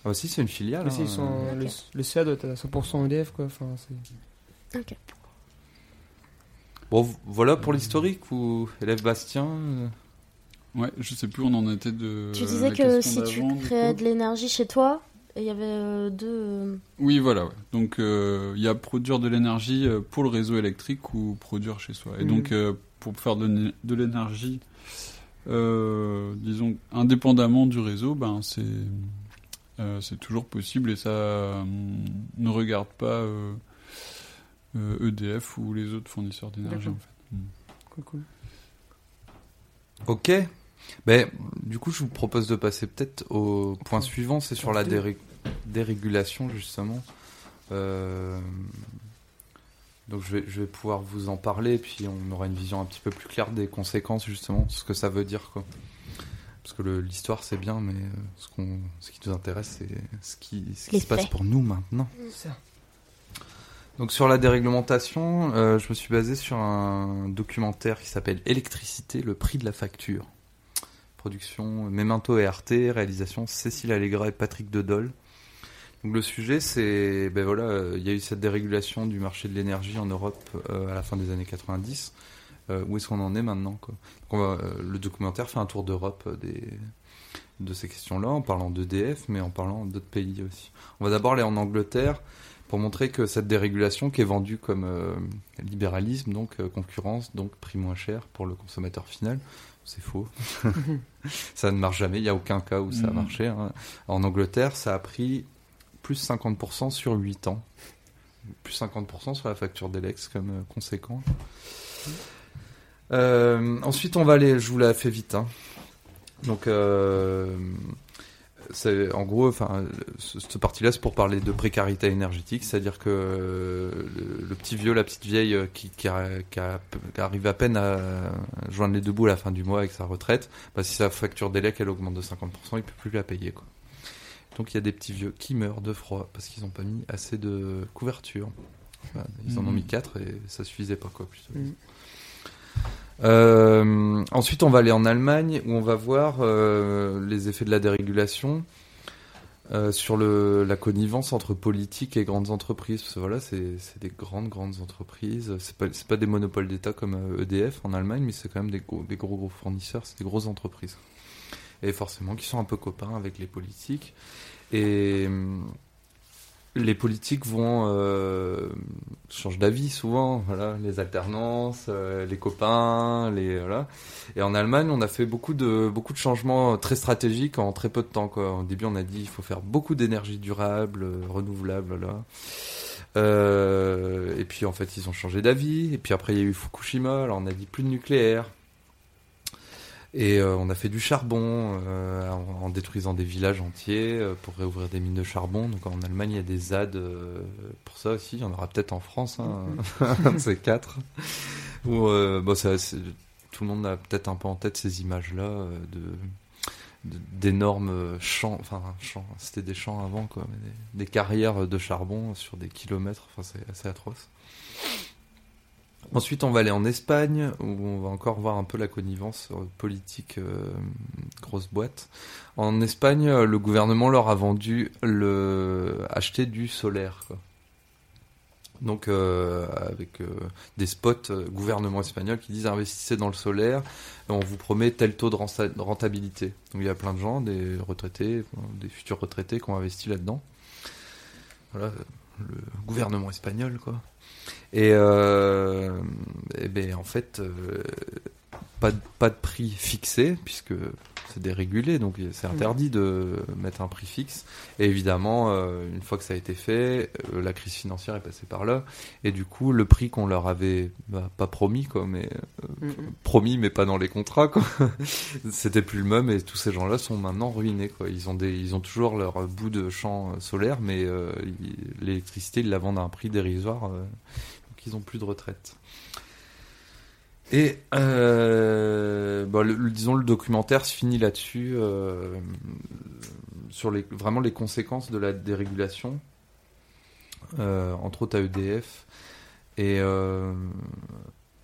Ah, aussi, c'est une filiale. Mais si, hein, ils sont, Ok. le, le CA doit être à 100% EDF, quoi. Enfin, c'est... Bon, voilà pour l'historique ou élève Bastien. Ouais, je sais plus où on en était de. Tu la disais que si tu créais de l'énergie chez toi, il y avait euh, deux. euh, Oui, voilà. ouais. Donc, euh, il y a produire de l'énergie pour le réseau électrique ou produire chez soi. Et donc, euh, pour faire de, l'é- de l'énergie, euh, disons, indépendamment du réseau, ben, c'est euh, c'est toujours possible et ça euh, ne regarde pas euh, euh, EDF ou les autres fournisseurs d'énergie, en fait. Cool, cool. Ok. Ben, du coup, je vous propose de passer peut-être au point suivant, c'est sur la déré- dérégulation, justement. Euh, Donc, je vais, je vais pouvoir vous en parler, puis on aura une vision un petit peu plus claire des conséquences, justement, ce que ça veut dire, quoi. Parce que l'histoire, c'est bien, mais euh, ce, qu'on, ce qui nous intéresse, c'est ce qui, ce qui Les se passe pour nous maintenant. Ça. Donc sur la déréglementation, euh, je me suis basé sur un documentaire qui s'appelle Électricité, le prix de la facture. Production Memento et Arte, réalisation Cécile Allegra et Patrick Dedol. Donc le sujet c'est, ben il y a eu cette dérégulation du marché de l'énergie en Europe euh, à la fin des années 90. Euh, où est-ce qu'on en est maintenant euh, Le documentaire fait un tour d'Europe de ces questions-là, en parlant d'EDF, mais en parlant d'autres pays aussi. On va d'abord aller en Angleterre pour montrer que cette dérégulation qui est vendue comme libéralisme, donc concurrence, donc prix moins cher pour le consommateur final, c'est faux. ça ne marche jamais, il n'y a aucun cas où ça a Mhm. marché. hein. En Angleterre, ça a pris plus 50% sur 8 ans. Plus 50% sur la facture d'Elex comme euh, conséquent. Euh, ensuite, on va aller, je vous la fais vite. hein. Donc, euh, c'est en gros, enfin, ce- cette partie-là, c'est pour parler de précarité énergétique, c'est-à-dire que le, le petit vieux, la petite vieille euh, qui, qui, a- qui a- qui arrive à peine à joindre les deux bouts à la fin du mois avec sa retraite, bah, si sa facture d'élec elle augmente de 50%, il peut plus la payer. Quoi. Donc il y a des petits vieux qui meurent de froid parce qu'ils n'ont pas mis assez de couverture. Ils en ont Mhm. mis 4 et ça suffisait pas quoi. Plutôt. Euh, ensuite, on va aller en Allemagne où on va voir euh, les effets de la dérégulation euh, sur la connivence entre politique et grandes entreprises. Parce que voilà, c'est des grandes, grandes entreprises. C'est pas, pas des monopoles d'État comme EDF en Allemagne, mais c'est quand même des gros, des gros, gros fournisseurs, c'est des grosses entreprises. Et forcément, qui sont un peu copains avec les politiques. Et les politiques vont euh, changent d'avis souvent, voilà, les alternances, euh, les copains, les voilà. Et en Allemagne, on a fait beaucoup de beaucoup de changements très stratégiques en très peu de temps. Quoi. Au début, on a dit il faut faire beaucoup d'énergie durable, renouvelable, voilà. Euh, et puis en fait, ils ont changé d'avis. Et puis après, il y a eu Fukushima. Alors on a dit plus de nucléaire. Et euh, on a fait du charbon euh, en, en détruisant des villages entiers euh, pour réouvrir des mines de charbon. Donc en Allemagne, il y a des ZAD pour ça aussi. Il y en aura peut-être en France, hein, un de ces quatre. Où, bon, ça, tout le monde a peut-être un peu en tête ces images-là de de- d'énormes champs, enfin champs, c'était des champs avant quoi, mais des, des carrières de charbon sur des kilomètres, enfin c'est assez atroce. Ensuite, on va aller en Espagne, où on va encore voir un peu la connivence euh, politique, euh, grosse boîte. En Espagne, euh, le gouvernement leur a vendu le acheter du solaire. Quoi. Donc, avec des spots gouvernement espagnol qui disent investissez dans le solaire, on vous promet tel taux de renta- de rentabilité. Donc, il y a plein de gens, des retraités, des futurs retraités qui ont investi là-dedans. Voilà, le gouvernement espagnol, quoi. Et, euh, eh ben, en fait, euh, pas de, pas de prix fixé puisque c'est dérégulé, donc c'est interdit de mettre un prix fixe. Et évidemment, euh, une fois que ça a été fait, euh, la crise financière est passée par là, et du coup, le prix qu'on leur avait bah, pas promis, quoi, mais euh, promis, mais pas dans les contrats, quoi. C'était plus le même, et tous ces gens-là sont maintenant ruinés, quoi. Ils ont des, ils ont toujours leur bout de champ solaire, mais l'électricité, ils la vendent à un prix dérisoire, donc ils ont plus de retraite. Et euh, bah, le, disons le documentaire se finit là-dessus euh, sur vraiment les conséquences de la dérégulation, euh, entre autres à EDF. Et euh,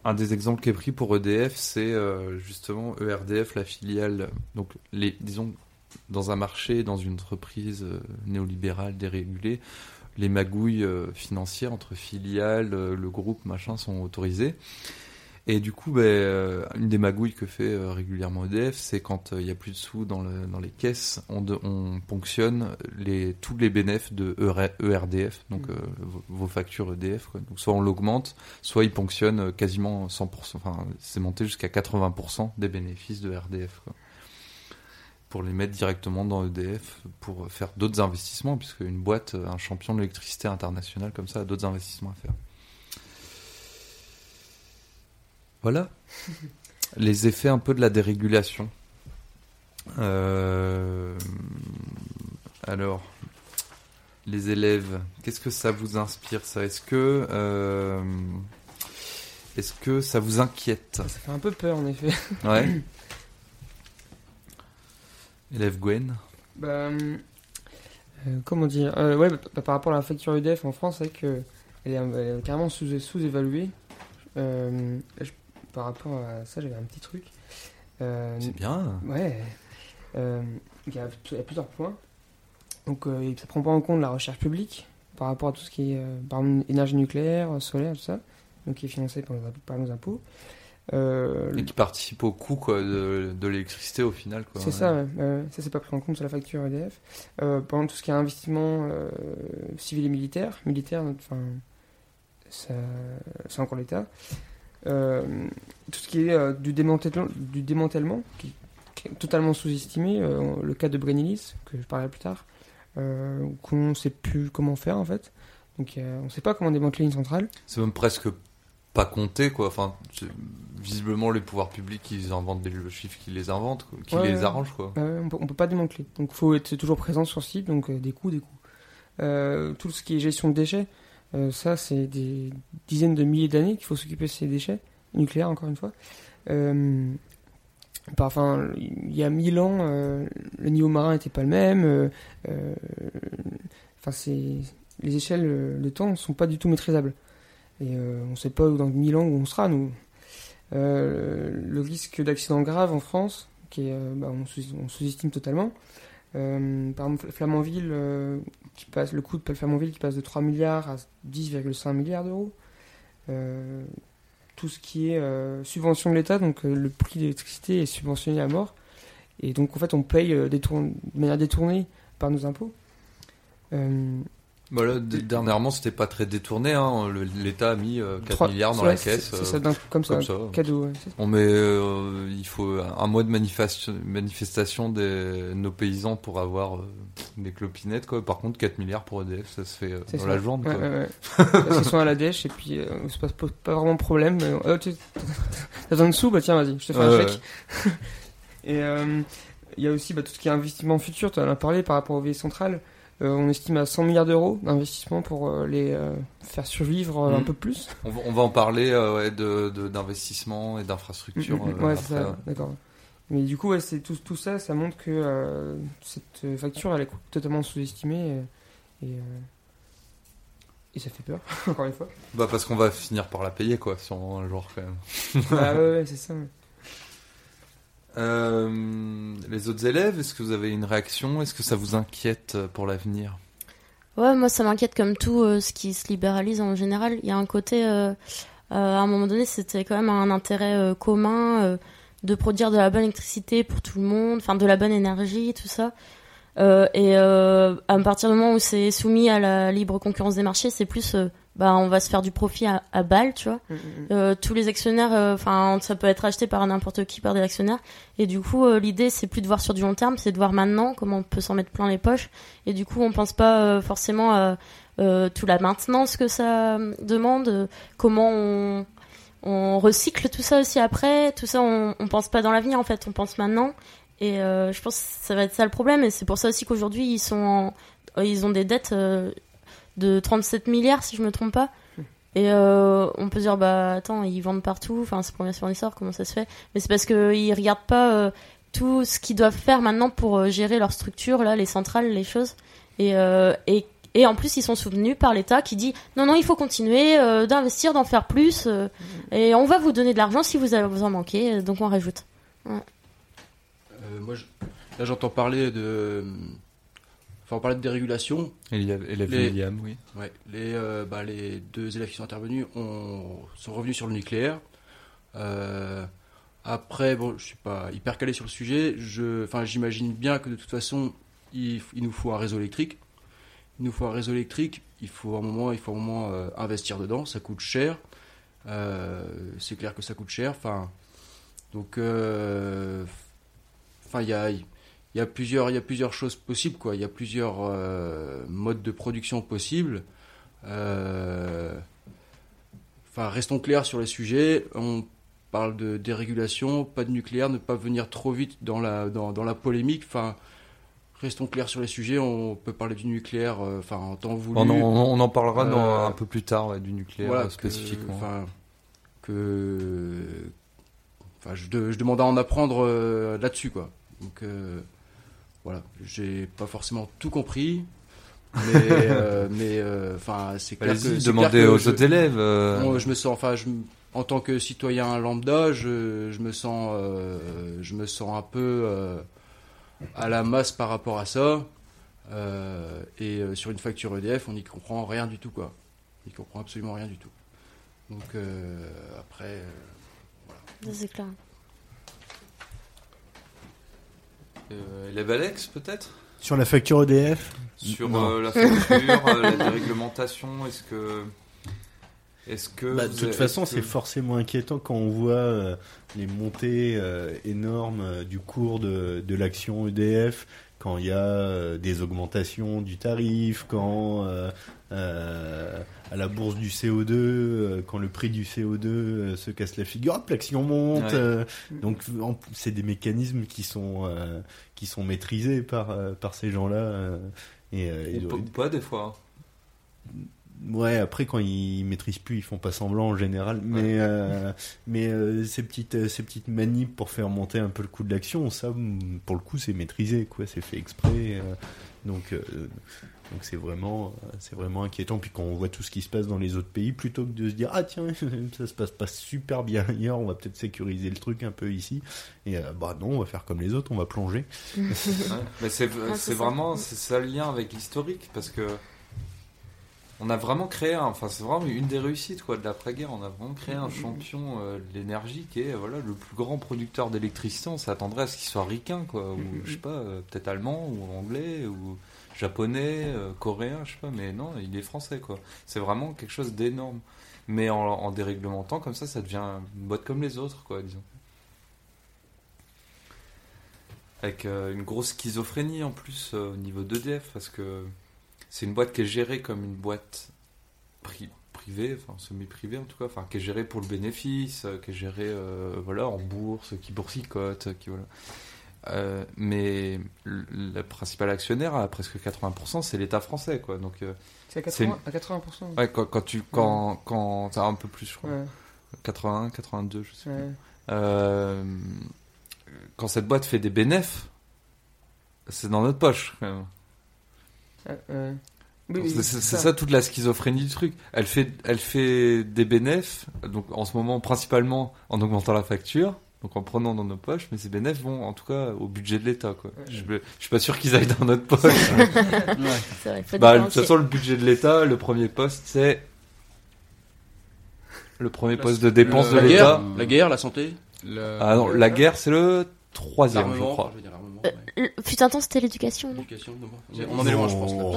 un des exemples qui est pris pour EDF, c'est euh, justement ERDF, la filiale. Donc les, disons dans un marché, dans une entreprise euh, néolibérale dérégulée, les magouilles financières entre filiales, le groupe, machin, sont autorisées. Et du coup, ben, euh, une des magouilles que fait euh, régulièrement EDF, c'est quand euh, il y a plus de sous dans, le- dans les caisses, on, de- on ponctionne les, tous les bénéfices de ER- ERDF, donc Mhm. euh, vos, vos factures EDF. Quoi. Donc soit on l'augmente, soit il ponctionne euh, quasiment 100%, enfin c'est monté jusqu'à 80% des bénéfices de RDF. Quoi. Pour les mettre directement dans EDF, pour faire d'autres investissements, puisque une boîte, euh, un champion de l'électricité internationale comme ça, a d'autres investissements à faire. Voilà. Les effets un peu de la dérégulation. Euh, Alors, les élèves, qu'est-ce que ça vous inspire ça? Est-ce que, euh, est-ce que ça vous inquiète? Ça fait un peu peur en effet. Ouais. Élève Gwen. Bah, euh, comment dire euh, Ouais, bah, par rapport à la facture EDF en France, c'est vrai que elle est, elle est carrément sous- sous-évaluée. Euh, je- par rapport à ça, j'avais un petit truc. Euh, C'est bien. Ouais. Euh, il, y a, plusieurs points. Donc, euh, ça prend pas en compte la recherche publique par rapport à tout ce qui est, par exemple, énergie nucléaire, solaire, tout ça, donc qui est financé par nos, imp- par nos impôts. Euh, Et qui participe au coût quoi, de, de l'électricité au final. c'est ça, ouais. Euh, ça c'est pas pris en compte sur la facture EDF. Euh, par exemple, tout ce qui est investissement civil et militaire, militaire, enfin, ça, c'est encore l'État. Euh, tout ce qui est euh, du, démantèlement, du démantèlement, qui, qui est totalement sous-estimé, euh, le cas de Brennilis, que je parlerai plus tard, qu'on sait plus comment faire en fait. Donc on sait pas comment démanteler une centrale. C'est même presque pas compté quoi. Enfin, visiblement les pouvoirs publics ils inventent des chiffres qui les inventent, quoi, qui Ouais, les arrangent quoi. Euh, on, peut, on peut pas démanteler. Donc, faut être toujours présent sur site. Donc, des coûts, des coûts. Euh, tout ce qui est gestion de déchets, euh, ça, c'est des dizaines de milliers d'années qu'il faut s'occuper de ces déchets nucléaires, encore une fois. Euh, enfin, il y a mille ans, euh, le niveau marin n'était pas le même. Enfin, c'est les échelles de temps ne sont pas du tout maîtrisables. Et on ne sait pas dans mille ans où on sera, nous. Le risque d'accident grave en France, qui bah, sous-estime totalement. Euh, par exemple, Flamanville, euh, qui passe, le coût de Flamanville qui passe de 3 milliards à 10,5 milliards d'euros. Euh, tout ce qui est subvention de l'État, donc le prix de l'électricité est subventionné à mort. Et donc en fait, on paye de manière détournée par nos impôts. Euh, Bah dernièrement c'était pas très détourné. Hein. L'État a mis euh, 4 trois- milliards dans la caisse. C'est euh, ça, comme ça, comme ça. cadeau. ouais, On met, euh, il faut un mois de manifestation, manifestation de nos paysans pour avoir euh, des clopinettes quoi. Par contre, 4 milliards pour EDF, ça se fait euh, dans ça. la journée. Ouais, ouais. Parce qu'ils sont à la dèche et puis euh, il se passe pas, vraiment de problème. mais, euh, tu- T'as besoin de sous Bah tiens, vas-y, je te fais un chèque. Et euh, il y a aussi bah, tout ce qui est investissement futur, tu en as parlé par rapport aux vieilles centrales. Euh, on estime à 100 milliards d'euros d'investissement pour euh, les euh, faire survivre un Mhm. peu plus. On, va, on va en parler ouais, de de- d'investissement et d'infrastructure. Mm, mm, ouais, après, c'est ça, d'accord. Mais du coup, ouais, c'est tout, tout ça, ça montre que cette facture, elle est totalement sous-estimée et, et, et ça fait peur, encore une fois. Bah parce qu'on va finir par la payer quoi, sûrement un jour quand même. bah ouais, ouais, c'est ça. Euh, les autres élèves, est-ce que vous avez une réaction? Est-ce que ça vous inquiète pour l'avenir? Ouais, moi ça m'inquiète comme tout euh, ce qui se libéralise en général. Il y a un côté, euh, à un moment donné, c'était quand même un intérêt commun de produire de la bonne électricité pour tout le monde, enfin de la bonne énergie, tout ça. Et à partir du moment où c'est soumis à la libre concurrence des marchés, c'est plus bah on va se faire du profit à, à balle, tu vois. Mm, mm, mm. Euh, tous les actionnaires, euh, enfin, ça peut être acheté par n'importe qui, par des actionnaires. Et du coup, euh, l'idée, c'est plus de voir sur du long terme, c'est de voir maintenant comment on peut s'en mettre plein les poches. Et du coup, on pense pas euh, forcément à euh, toute la maintenance que ça demande, comment on, on recycle tout ça aussi après. Tout ça, on, on pense pas dans l'avenir, en fait, on pense maintenant. Et euh, je pense que ça va être ça le problème. Et c'est pour ça aussi qu'aujourd'hui, ils sont en- ils ont des dettes euh, de 37 milliards, si je me trompe pas. Et euh, on peut dire bah attends ils vendent partout, enfin c'est premier fournisseur comment ça se fait Mais c'est parce que ils regardent pas euh, tout ce qu'ils doivent faire maintenant pour euh, gérer leur structure là, les centrales, les choses. Et en plus ils sont soutenus par l'État qui dit non non il faut continuer d'investir, d'en faire plus et on va vous donner de l'argent si vous avez vous en manquez donc on rajoute. Moi, là, j'entends parler de. Enfin, on parlait de dérégulation. Élève, élève Les- William, oui. Ouais, les, euh, bah, les deux élèves qui sont intervenus ont, sont revenus sur le nucléaire. Euh, après, bon, je suis pas hyper calé sur le sujet. Je, enfin, j'imagine bien que de toute façon, il, il nous faut un réseau électrique. Il nous faut un réseau électrique. Il faut un moment, il faut un moment euh, investir dedans. Ça coûte cher. C'est clair que ça coûte cher. Enfin, donc, enfin, il y a, il y a plusieurs, il y a plusieurs choses possibles, quoi. Il y a plusieurs euh, modes de production possibles. Euh, Enfin, restons clairs sur les sujets. On parle de dérégulation, pas de nucléaire, ne pas venir trop vite dans la, dans, dans la polémique. Enfin, restons clairs sur les sujets. On peut parler du nucléaire, euh, enfin, en temps voulu. On en, on en parlera dans, un peu plus tard ouais, du nucléaire Voilà, que- spécifiquement. Enfin, que. Enfin, je, de- je demande à en apprendre là-dessus, quoi. Donc, euh, voilà. J'ai pas forcément tout compris. Mais, euh, euh, enfin, c'est clair que. Allez-y, c'est demandez clair que aux je- autres élèves. euh, Bon, je me sens, enfin, je, en tant que citoyen lambda, je, je me sens, euh, je me sens un peu euh, à la masse par rapport à ça. Euh, et euh, sur une facture EDF, on n'y comprend rien du tout, quoi. On n'y comprend absolument rien du tout. Donc euh, après, euh, Ça, C'est clair. Euh, élève Alex, peut-être? Sur la facture EDF Sur euh, la facture, euh, la déréglementation, est-ce que. Est-ce que. Bah, de toute façon, que- c'est forcément inquiétant quand on voit euh, les montées euh, énormes euh, du cours de, de l'action EDF, quand il y a des augmentations du tarif, quand à la bourse du CO2, euh, quand le prix du CO2 euh, se casse la figure, hop, l'action monte. Ouais. euh, donc, c'est des mécanismes qui sont euh, qui sont maîtrisés par par ces gens-là. et, ils Ou pas- des fois. Ouais, après quand ils maîtrisent plus, ils font pas semblant en général. Mais mais ces petites ces petites manips pour faire monter un peu le coût de l'action, ça pour le coup c'est maîtrisé quoi, c'est fait exprès. donc donc c'est vraiment euh, c'est vraiment inquiétant. Puis quand on voit tout ce qui se passe dans les autres pays, plutôt que de se dire ah tiens ça se passe pas super bien ailleurs, on va peut-être sécuriser le truc un peu ici. Et euh, bah non, on va faire comme les autres, on va plonger. Ouais. Mais c'est Ah, c'est c'est ça. vraiment c'est ça le lien avec l'historique parce que on a vraiment créé un- enfin c'est vraiment une des réussites quoi de l'après-guerre on a vraiment créé un champion euh, de l'énergie qui est voilà le plus grand producteur d'électricité on s'attendrait à ce qu'il soit ricain quoi ou je sais pas euh, peut-être allemand ou anglais ou japonais euh, coréen je sais pas mais non il est français quoi. C'est vraiment quelque chose d'énorme. Mais en, en déréglementant comme ça ça devient une boîte comme les autres quoi disons. Avec euh, une grosse schizophrénie en plus euh, au niveau d'EDF parce que c'est une boîte qui est gérée comme une boîte pri- privée, enfin semi-privée en tout cas, enfin qui est gérée pour le bénéfice, qui est gérée voilà en bourse, qui boursicote, qui voilà. Euh, mais le, le principal actionnaire à presque 80%, c'est l'État français quoi. Donc euh, C'est à C'est 80%. À 80%. ouais, quand, quand tu quand quand t'as un peu plus je crois, Ouais, 81, 82, je sais ouais. Euh, quand cette boîte fait des bénéfices, c'est dans notre poche quand même. Ah, ouais. Oui, oui, C'est c'est ça toute la schizophrénie du truc. Elle fait, elle fait des bénéfices, donc en ce moment principalement en augmentant la facture, donc en prenant dans nos poches, mais ces bénéfices vont en tout cas au budget de l'État. quoi. Ouais. Je, je suis pas sûr qu'ils aillent dans notre poche. C'est vrai, faut bah, de toute façon, le budget de l'État, le premier poste, c'est le premier La- poste de dépense le- de la l'État. la guerre, la santé, Ah non, la guerre, c'est le troisième, je crois. je dire. Euh, ouais. C'était l'éducation, non? L'éducation, non, On en est loin, je pense. Oh.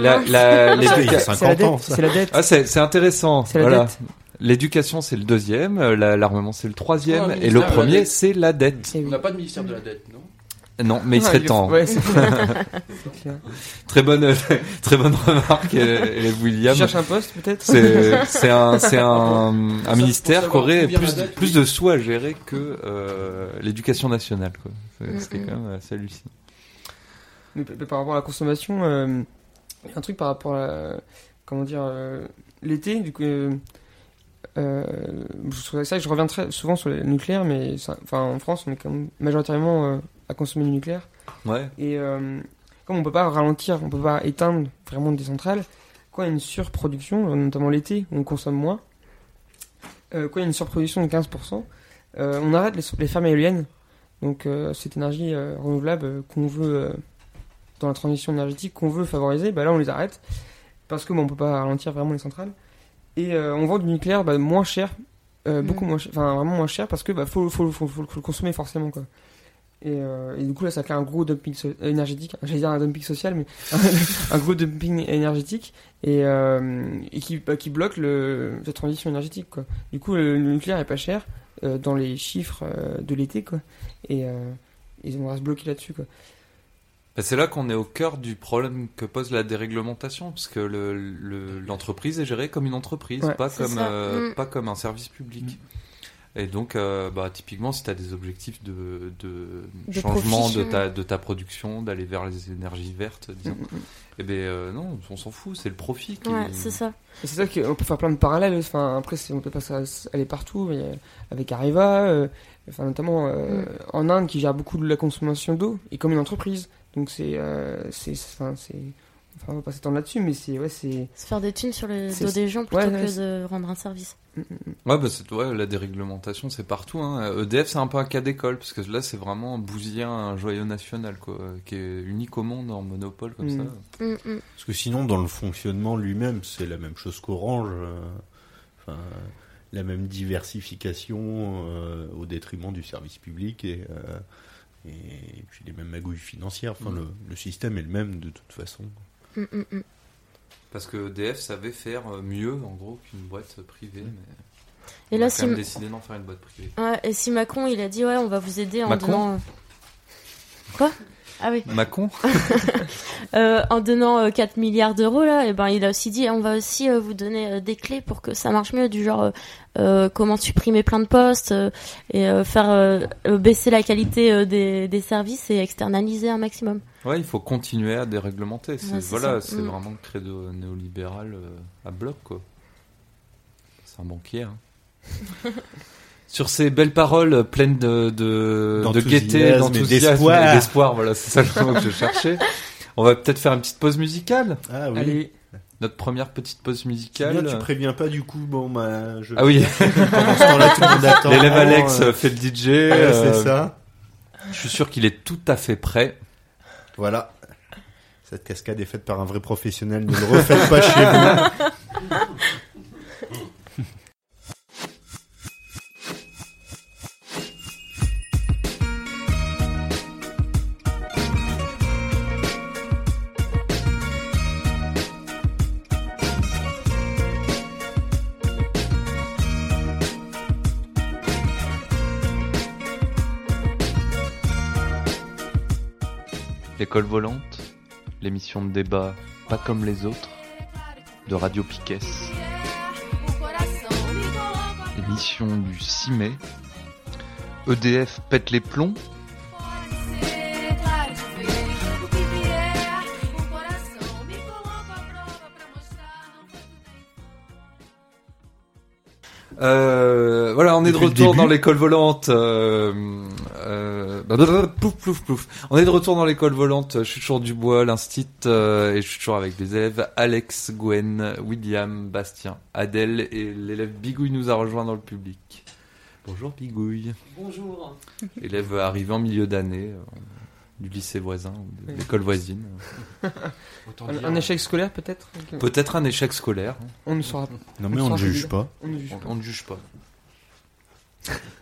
La, la- Il y a l'éduca- 50 C'est la dette. ans, ça. C'est la dette. Ah, intéressant. C'est la voilà. dette. L'éducation, c'est le deuxième, euh, la- l'armement, c'est le troisième, Ah, et le ministère de la premier, dette. c'est la dette. Eh. On n'a pas de ministère de la dette, non? Non, mais il Ah, serait temps. Ouais, c'est c'est clair. Très bonne, très bonne remarque, euh, Tu William. cherches un poste, peut-être? C'est c'est un, c'est un, ministère qui savoir aurait combien plus, la dette, plus oui. de sous à gérer que euh, l'éducation nationale. quoi. C'est- Mm, mm. quand même assez hallucinant. Mais p- par rapport à la consommation, euh, il y a un truc par rapport à comment dire euh, l'été du coup. Euh, euh, ça je reviens très souvent sur le nucléaire, mais ça- enfin en France on est quand même majoritairement euh, à consommer du nucléaire. Ouais. et euh, comme on peut pas ralentir, on peut pas éteindre vraiment des centrales, quand il y a une surproduction, notamment l'été on consomme moins, quand il y a une surproduction de 15%, euh, on arrête les, les fermes éoliennes, donc cette énergie renouvelable qu'on veut dans la transition énergétique qu'on veut favoriser, bah là on les arrête. Parce que bon, on peut pas ralentir vraiment les centrales et euh, on vend du nucléaire bah, moins cher, euh, Mhm. beaucoup moins cher, enfin vraiment moins cher parce que bah faut faut, faut, faut, faut le consommer forcément quoi. Et, euh, et du coup là ça crée un gros dumping so- énergétique, j'allais dire un dumping social mais un gros dumping énergétique et, euh, et qui, bah, qui bloque le, la transition énergétique quoi. Du coup le, le nucléaire est pas cher euh, dans les chiffres euh, de l'été quoi et euh, ils vont rester bloqués là-dessus quoi. Bah, c'est là qu'on est au cœur du problème que pose la déréglementation, parce que le- le- l'entreprise est gérée comme une entreprise, Ouais. pas C'est comme ça. euh, Mm. pas comme un service public. Et donc, euh, bah, typiquement, si tu as des objectifs de, de, De changement de ta, de ta production, d'aller vers les énergies vertes, disons, Mm, mm, mm. eh ben euh, non, on s'en fout, c'est le profit qui. Ouais, c'est ça. Et C'est ça qu'on peut faire plein de parallèles. Enfin, après, c'est- on peut pas ça- aller partout, mais avec Areva, euh, enfin, notamment euh, en Inde, qui gère beaucoup de la consommation d'eau, et comme une entreprise. Donc, c'est. euh, c'est enfin, c'est. Enfin, on va pas s'étendre là-dessus, mais c'est. Ouais, c'est. Se faire des thunes sur le C'est- dos des gens plutôt ouais, que c'est- de rendre un service. Mm, mm, mm. Ouais, bah c'est ouais, la déréglementation, c'est partout. Hein. EDF, c'est un peu un cas d'école, parce que là, c'est vraiment bousiller un joyau national, quoi, qui est unique au monde en monopole comme Mm. ça. Parce que sinon, dans le fonctionnement lui-même, c'est la même chose qu'Orange. euh, Enfin, la même diversification euh, au détriment du service public et, euh, et puis les mêmes magouilles financières. Enfin, Mm. le, le système est le même de toute façon. Mm, mm. Parce que EDF savait faire mieux, en gros, qu'une boîte privée. Mais Et on là, a si, quand même décidé d'en faire une boîte privée. ouais, et si Macron il a dit ouais, on va vous aider en Macron donnant. euh, Quoi? Ah oui. Macron Euh, en donnant euh, 4 milliards d'euros là, et ben il a aussi dit on va aussi euh, vous donner euh, des clés pour que ça marche mieux, du genre euh, euh, comment supprimer plein de postes euh, et euh, faire euh, euh, baisser la qualité euh, des, des services et externaliser un maximum. Ouais, il faut continuer à déréglementer. Ouais, voilà, c'est Mm. vraiment le credo néolibéral euh, à bloc, quoi. C'est un banquier. hein. Sur ces belles paroles pleines de, de, de gaieté, D'enthousiasme et d'espoir. voilà, c'est ça le mot que je cherchais. On va peut-être faire une petite pause musicale. Ah oui. Allez, Notre première petite pause C'est musicale. bien, tu préviens pas du coup. Bon, bah, je... Ah oui, Pendant ce temps-là, tout le monde attend. l'élève Alex Euh, euh, fait le DJ. ouais, euh, c'est ça. Je suis sûr qu'il est tout à fait prêt. Voilà. Cette cascade est faite par un vrai professionnel. Ne le refaites pas chez vous. Volante, l'émission de débat pas comme les autres, de Radio Piquet. Émission du 6 mai. EDF pète les plombs. Euh, voilà, on est de Depuis retour dans l'école volante. Euh, euh, blablabla, pouf, pouf, pouf. On est de retour dans l'école volante. Je suis toujours du bois, l'instit, euh, et je suis toujours avec des élèves Alex, Gwen, William, Bastien, Adèle et l'élève Bigouille nous a rejoint dans le public. Bonjour Bigouille. Bonjour. Élève arrivé en milieu d'année euh, du lycée voisin ou de l'école voisine. Autant un, dire, un échec scolaire peut-être? Peut-être un échec scolaire. On ne saura Non, mais on ne juge pas. On ne juge On, pas. on ne juge pas.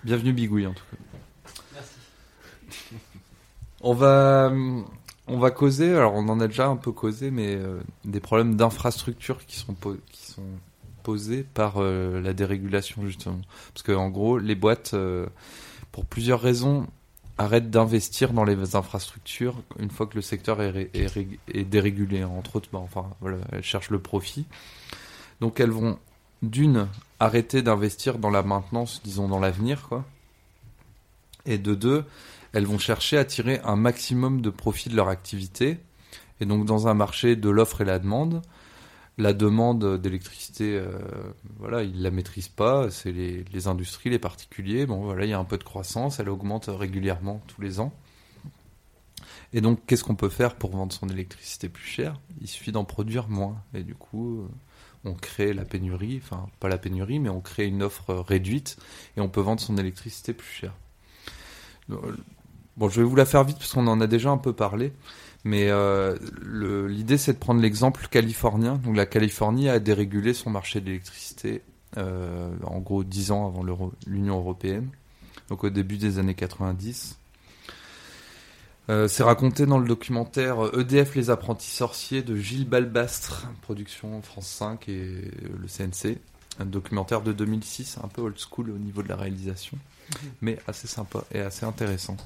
Bienvenue Bigouille en tout cas. Merci. On va, on va causer, alors on en a déjà un peu causé, mais euh, des problèmes d'infrastructure qui sont, po- qui sont posés par euh, la dérégulation, justement. Parce que, en gros, les boîtes, euh, pour plusieurs raisons, arrêtent d'investir dans les infrastructures une fois que le secteur est, ré- est ré- est dérégulé. Entre autres, bah, enfin, elles cherchent le profit. Donc, elles vont, d'une, arrêter d'investir dans la maintenance, disons, dans l'avenir, quoi. Et de deux, elles vont chercher à tirer un maximum de profit de leur activité. Et donc dans un marché de l'offre et la demande, la demande d'électricité, euh, voilà, ils la maîtrisent pas. C'est les, industries, les particuliers. Bon, voilà, il y a un peu de croissance, elle augmente régulièrement tous les ans. Et donc, qu'est-ce qu'on peut faire pour vendre son électricité plus cher? Il suffit d'en produire moins. Et du coup, euh, on crée la pénurie, enfin pas la pénurie, mais on crée une offre réduite et on peut vendre son électricité plus cher. Euh, Bon, je vais vous la faire vite parce qu'on en a déjà un peu parlé. Mais euh, l'idée, c'est de prendre l'exemple californien. Donc la Californie a dérégulé son marché d'électricité euh, en gros 10 ans avant l'Union européenne. Donc au début des années 90. Euh, c'est raconté dans le documentaire EDF Les apprentis sorciers de Gilles Balbastre, production France 5 et le CNC. Un documentaire de 2006, un peu old school au niveau de la réalisation, mais assez sympa et assez intéressant.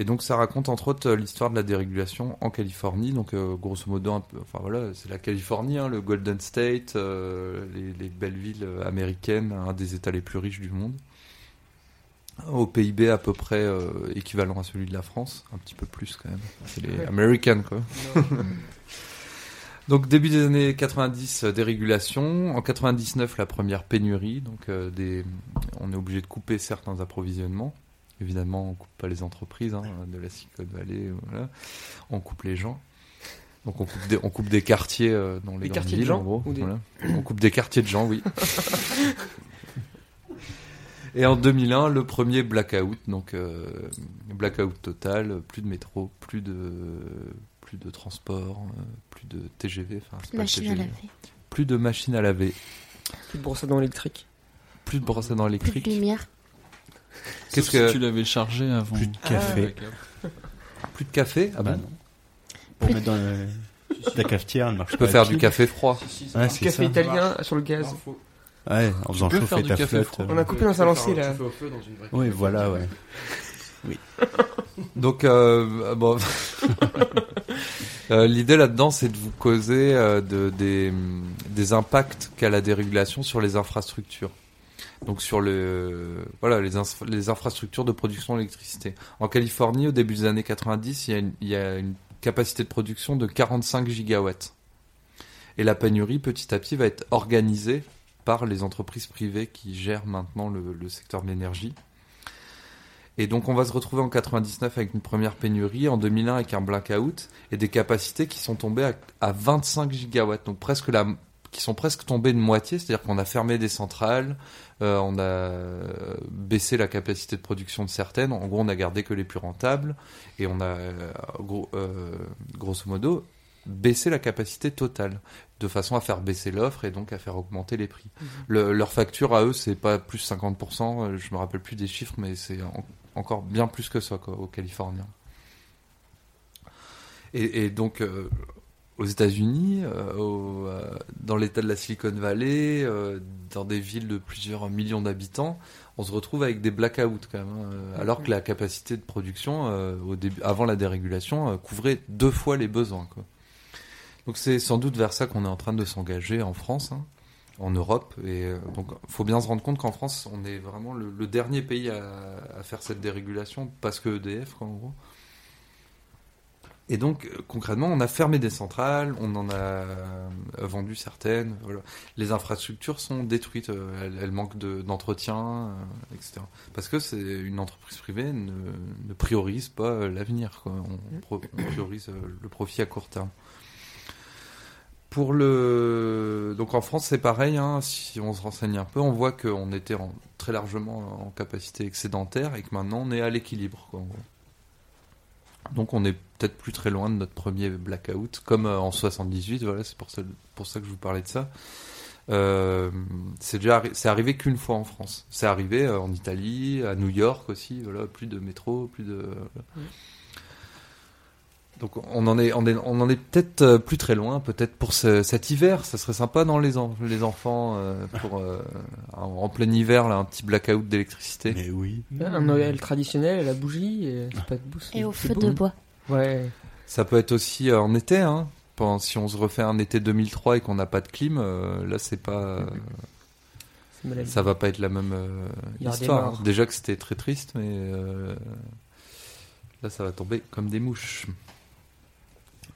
Et donc ça raconte entre autres l'histoire de la dérégulation en Californie. Donc euh, grosso modo, un peu, enfin voilà, c'est la Californie, hein, le Golden State, euh, les, les belles villes américaines, un des États les plus riches du monde. Au PIB à peu près euh, équivalent à celui de la France, un petit peu plus quand même. C'est les Ouais. Americans quoi. Donc début des années 90, euh, dérégulation. En 99, la première pénurie. Donc des, on est obligé de couper certains approvisionnements. Évidemment, on coupe pas les entreprises hein, de la Silicon Valley. Voilà. On coupe les gens. Donc on coupe des, on coupe des quartiers euh, dans les Des quartiers de gens en gros. ou des- Voilà. On coupe des quartiers de gens, oui. Et en 2001, le premier blackout, donc euh, blackout total, plus de métro, plus de plus de transport, euh, plus de TGV, enfin laver. plus de machines à laver, Plus de brosse à dents électrique. plus de brosses à dents Plus de électriques. lumière. Qu'est-ce que si tu l'avais chargé avant. Plus de café. plus de café? Ah bah non. Pour mettre dans le- ta cafetière, elle marche Je peux faire du café froid. Si, Ouais, c'est Café ça. italien sur le gaz. Non, faut- Ouais, en faisant chauffer faire du ta café flotte. froid. euh, On a coupé dans sa tu lancée là. tu fais au feu dans une vraie Oui, voilà, ouais. Donc, euh, bon. Euh, L'idée là-dedans, c'est de vous causer euh, de, des, des impacts qu'a la dérégulation sur les infrastructures. Donc sur le, voilà, les, les infrastructures de production d'électricité. En Californie, au début des années 90, il y, a une, capacité de production de 45 gigawatts. Et la pénurie, petit à petit, va être organisée par les entreprises privées qui gèrent maintenant le, le secteur de l'énergie. Et donc on va se retrouver en 99 avec une première pénurie, en 2001 avec un blackout et des capacités qui sont tombées à, à 25 gigawatts, donc presque la, qui sont presque tombées de moitié, c'est-à-dire qu'on a fermé des centrales, euh, on a euh, baissé la capacité de production de certaines, en gros on a gardé que les plus rentables. Et on a euh, gros, euh, grosso modo baissé la capacité totale. De façon à faire baisser l'offre et donc à faire augmenter les prix. Le- leur facture à eux c'est pas plus 50%, euh, je me rappelle plus des chiffres mais c'est en- encore bien plus que ça quoi, aux Californiens. Et, et donc euh, aux États-Unis, euh, euh, dans l'État de la Silicon Valley, euh, dans des villes de plusieurs millions d'habitants, on se retrouve avec des blackouts quand même, hein, alors que la capacité de production avant la dérégulation, couvrait deux fois les besoins. Donc c'est sans doute vers ça qu'on est en train de s'engager en France. hein, en Europe. Et donc, faut bien se rendre compte qu'en France, on est vraiment le, dernier pays à, faire cette dérégulation, parce que EDF, en gros. Et donc, euh, concrètement, on a fermé des centrales, on en a euh, vendu certaines. Voilà. Les infrastructures sont détruites, euh, elles, elles manquent de- d'entretien, etc. Parce que c'est une entreprise privée ne, ne priorise pas l'avenir. quoi. On, priorise le profit à court terme. Pour le donc en France c'est pareil. hein, si on se renseigne un peu, on voit qu'on était en- très largement en capacité excédentaire et que maintenant on est à l'équilibre. Donc on est peut-être plus très loin de notre premier blackout, comme euh, en 78. Voilà, c'est pour ça, que je vous parlais de ça. Euh, c'est déjà c'est arrivé qu'une fois en France. C'est arrivé euh, en Italie, à New York aussi. Voilà, plus de métro, plus de. Donc on en est, on est, on en est peut-être euh, plus très loin, peut-être pour ce- cet hiver, ça serait sympa dans les, en- les enfants euh, pour euh, en, en plein hiver là, un petit blackout d'électricité. Mais oui. Un Noël traditionnel, la bougie, et pas de boue. Et au feu beau, de bois. Ouais. Ça peut être aussi en été, hein. Pendant- si on se refait un été 2003 et qu'on n'a pas de clim, euh, là c'est pas, euh, ça va pas être la même euh, histoire. Déjà que c'était très triste, mais euh, là ça va tomber comme des mouches.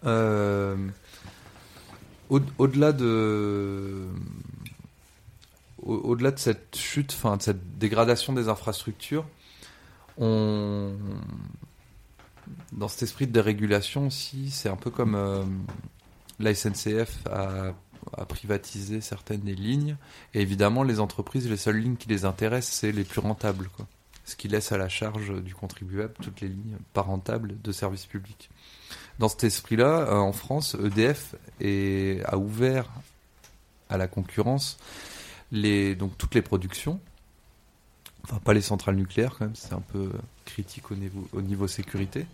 Euh, au- Au-delà de cette chute, enfin de cette dégradation des infrastructures, on dans cet esprit de dérégulation aussi, c'est un peu comme euh, la SNCF a, privatisé certaines des lignes, et évidemment les entreprises, les seules lignes qui les intéressent, c'est les plus rentables, quoi. Ce qui laisse à la charge du contribuable toutes les lignes pas rentables de service public. Dans cet esprit-là, euh, en France, EDF a ouvert à la concurrence les, donc toutes les productions. Enfin, pas les centrales nucléaires quand même, c'est un peu critique au niveau, au niveau sécurité.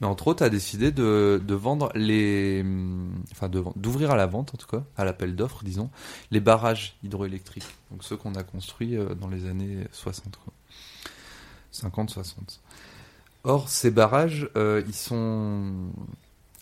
Mais entre autres, a décidé de, de vendre les, enfin d'ouvrir à la vente en tout cas, à l'appel d'offres, disons, les barrages hydroélectriques. Donc ceux qu'on a construits euh, dans les années 60, quoi. 50-60. Or, ces barrages, euh, ils sont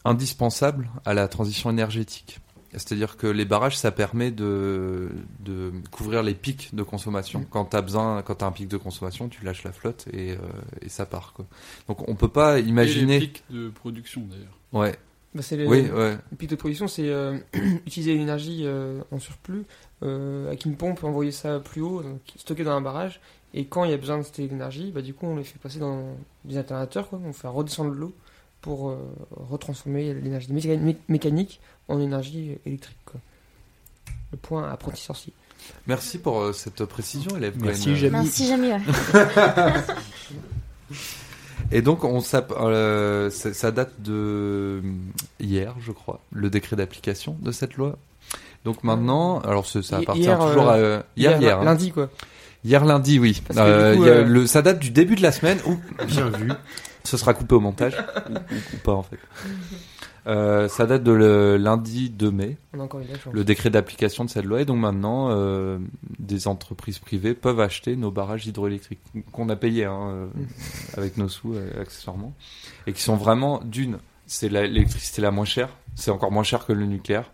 indispensables à la transition énergétique. C'est-à-dire que les barrages, ça permet de, de couvrir les pics de consommation. Quand tu as besoin, quand tu as un pic de consommation, tu lâches la flotte et, euh, et ça part. Quoi. Donc on peut pas Et les imaginer. pics de production d'ailleurs. Ouais. Bah, c'est les- Oui, ouais. Le pic de production, c'est euh, utiliser l'énergie euh, en surplus euh, avec une pompe, envoyer ça plus haut, donc, stocker dans un barrage. Et quand il y a besoin de cette énergie, bah, du coup, on les fait passer dans des alternateurs, quoi. on fait redescendre l'eau pour euh, retransformer l'énergie méca- mé- mécanique en énergie électrique. Quoi. Le point apprenti sorcier. Merci pour euh, cette précision, élève. Merci. Jamie. Merci, Jamie. ouais. Et donc, on euh, ça, ça date de hier, je crois, le décret d'application de cette loi. Donc maintenant, alors ce- ça appartient hier, toujours à euh, hier, hier, hein. lundi, quoi. Hier lundi, oui. Parce que Euh, du coup, il y a euh, le, ça date du début de la semaine où Bien vu. ce sera coupé au montage ou, ou- pas en fait. Euh, ça date de le lundi 2 mai, On a encore eu de la chance. le décret d'application de cette loi, et donc maintenant, euh, des entreprises privées peuvent acheter nos barrages hydroélectriques qu'on a payés hein, euh, avec nos sous euh, accessoirement, et qui sont vraiment d'une, c'est la- l'électricité la moins chère, c'est encore moins cher que le nucléaire.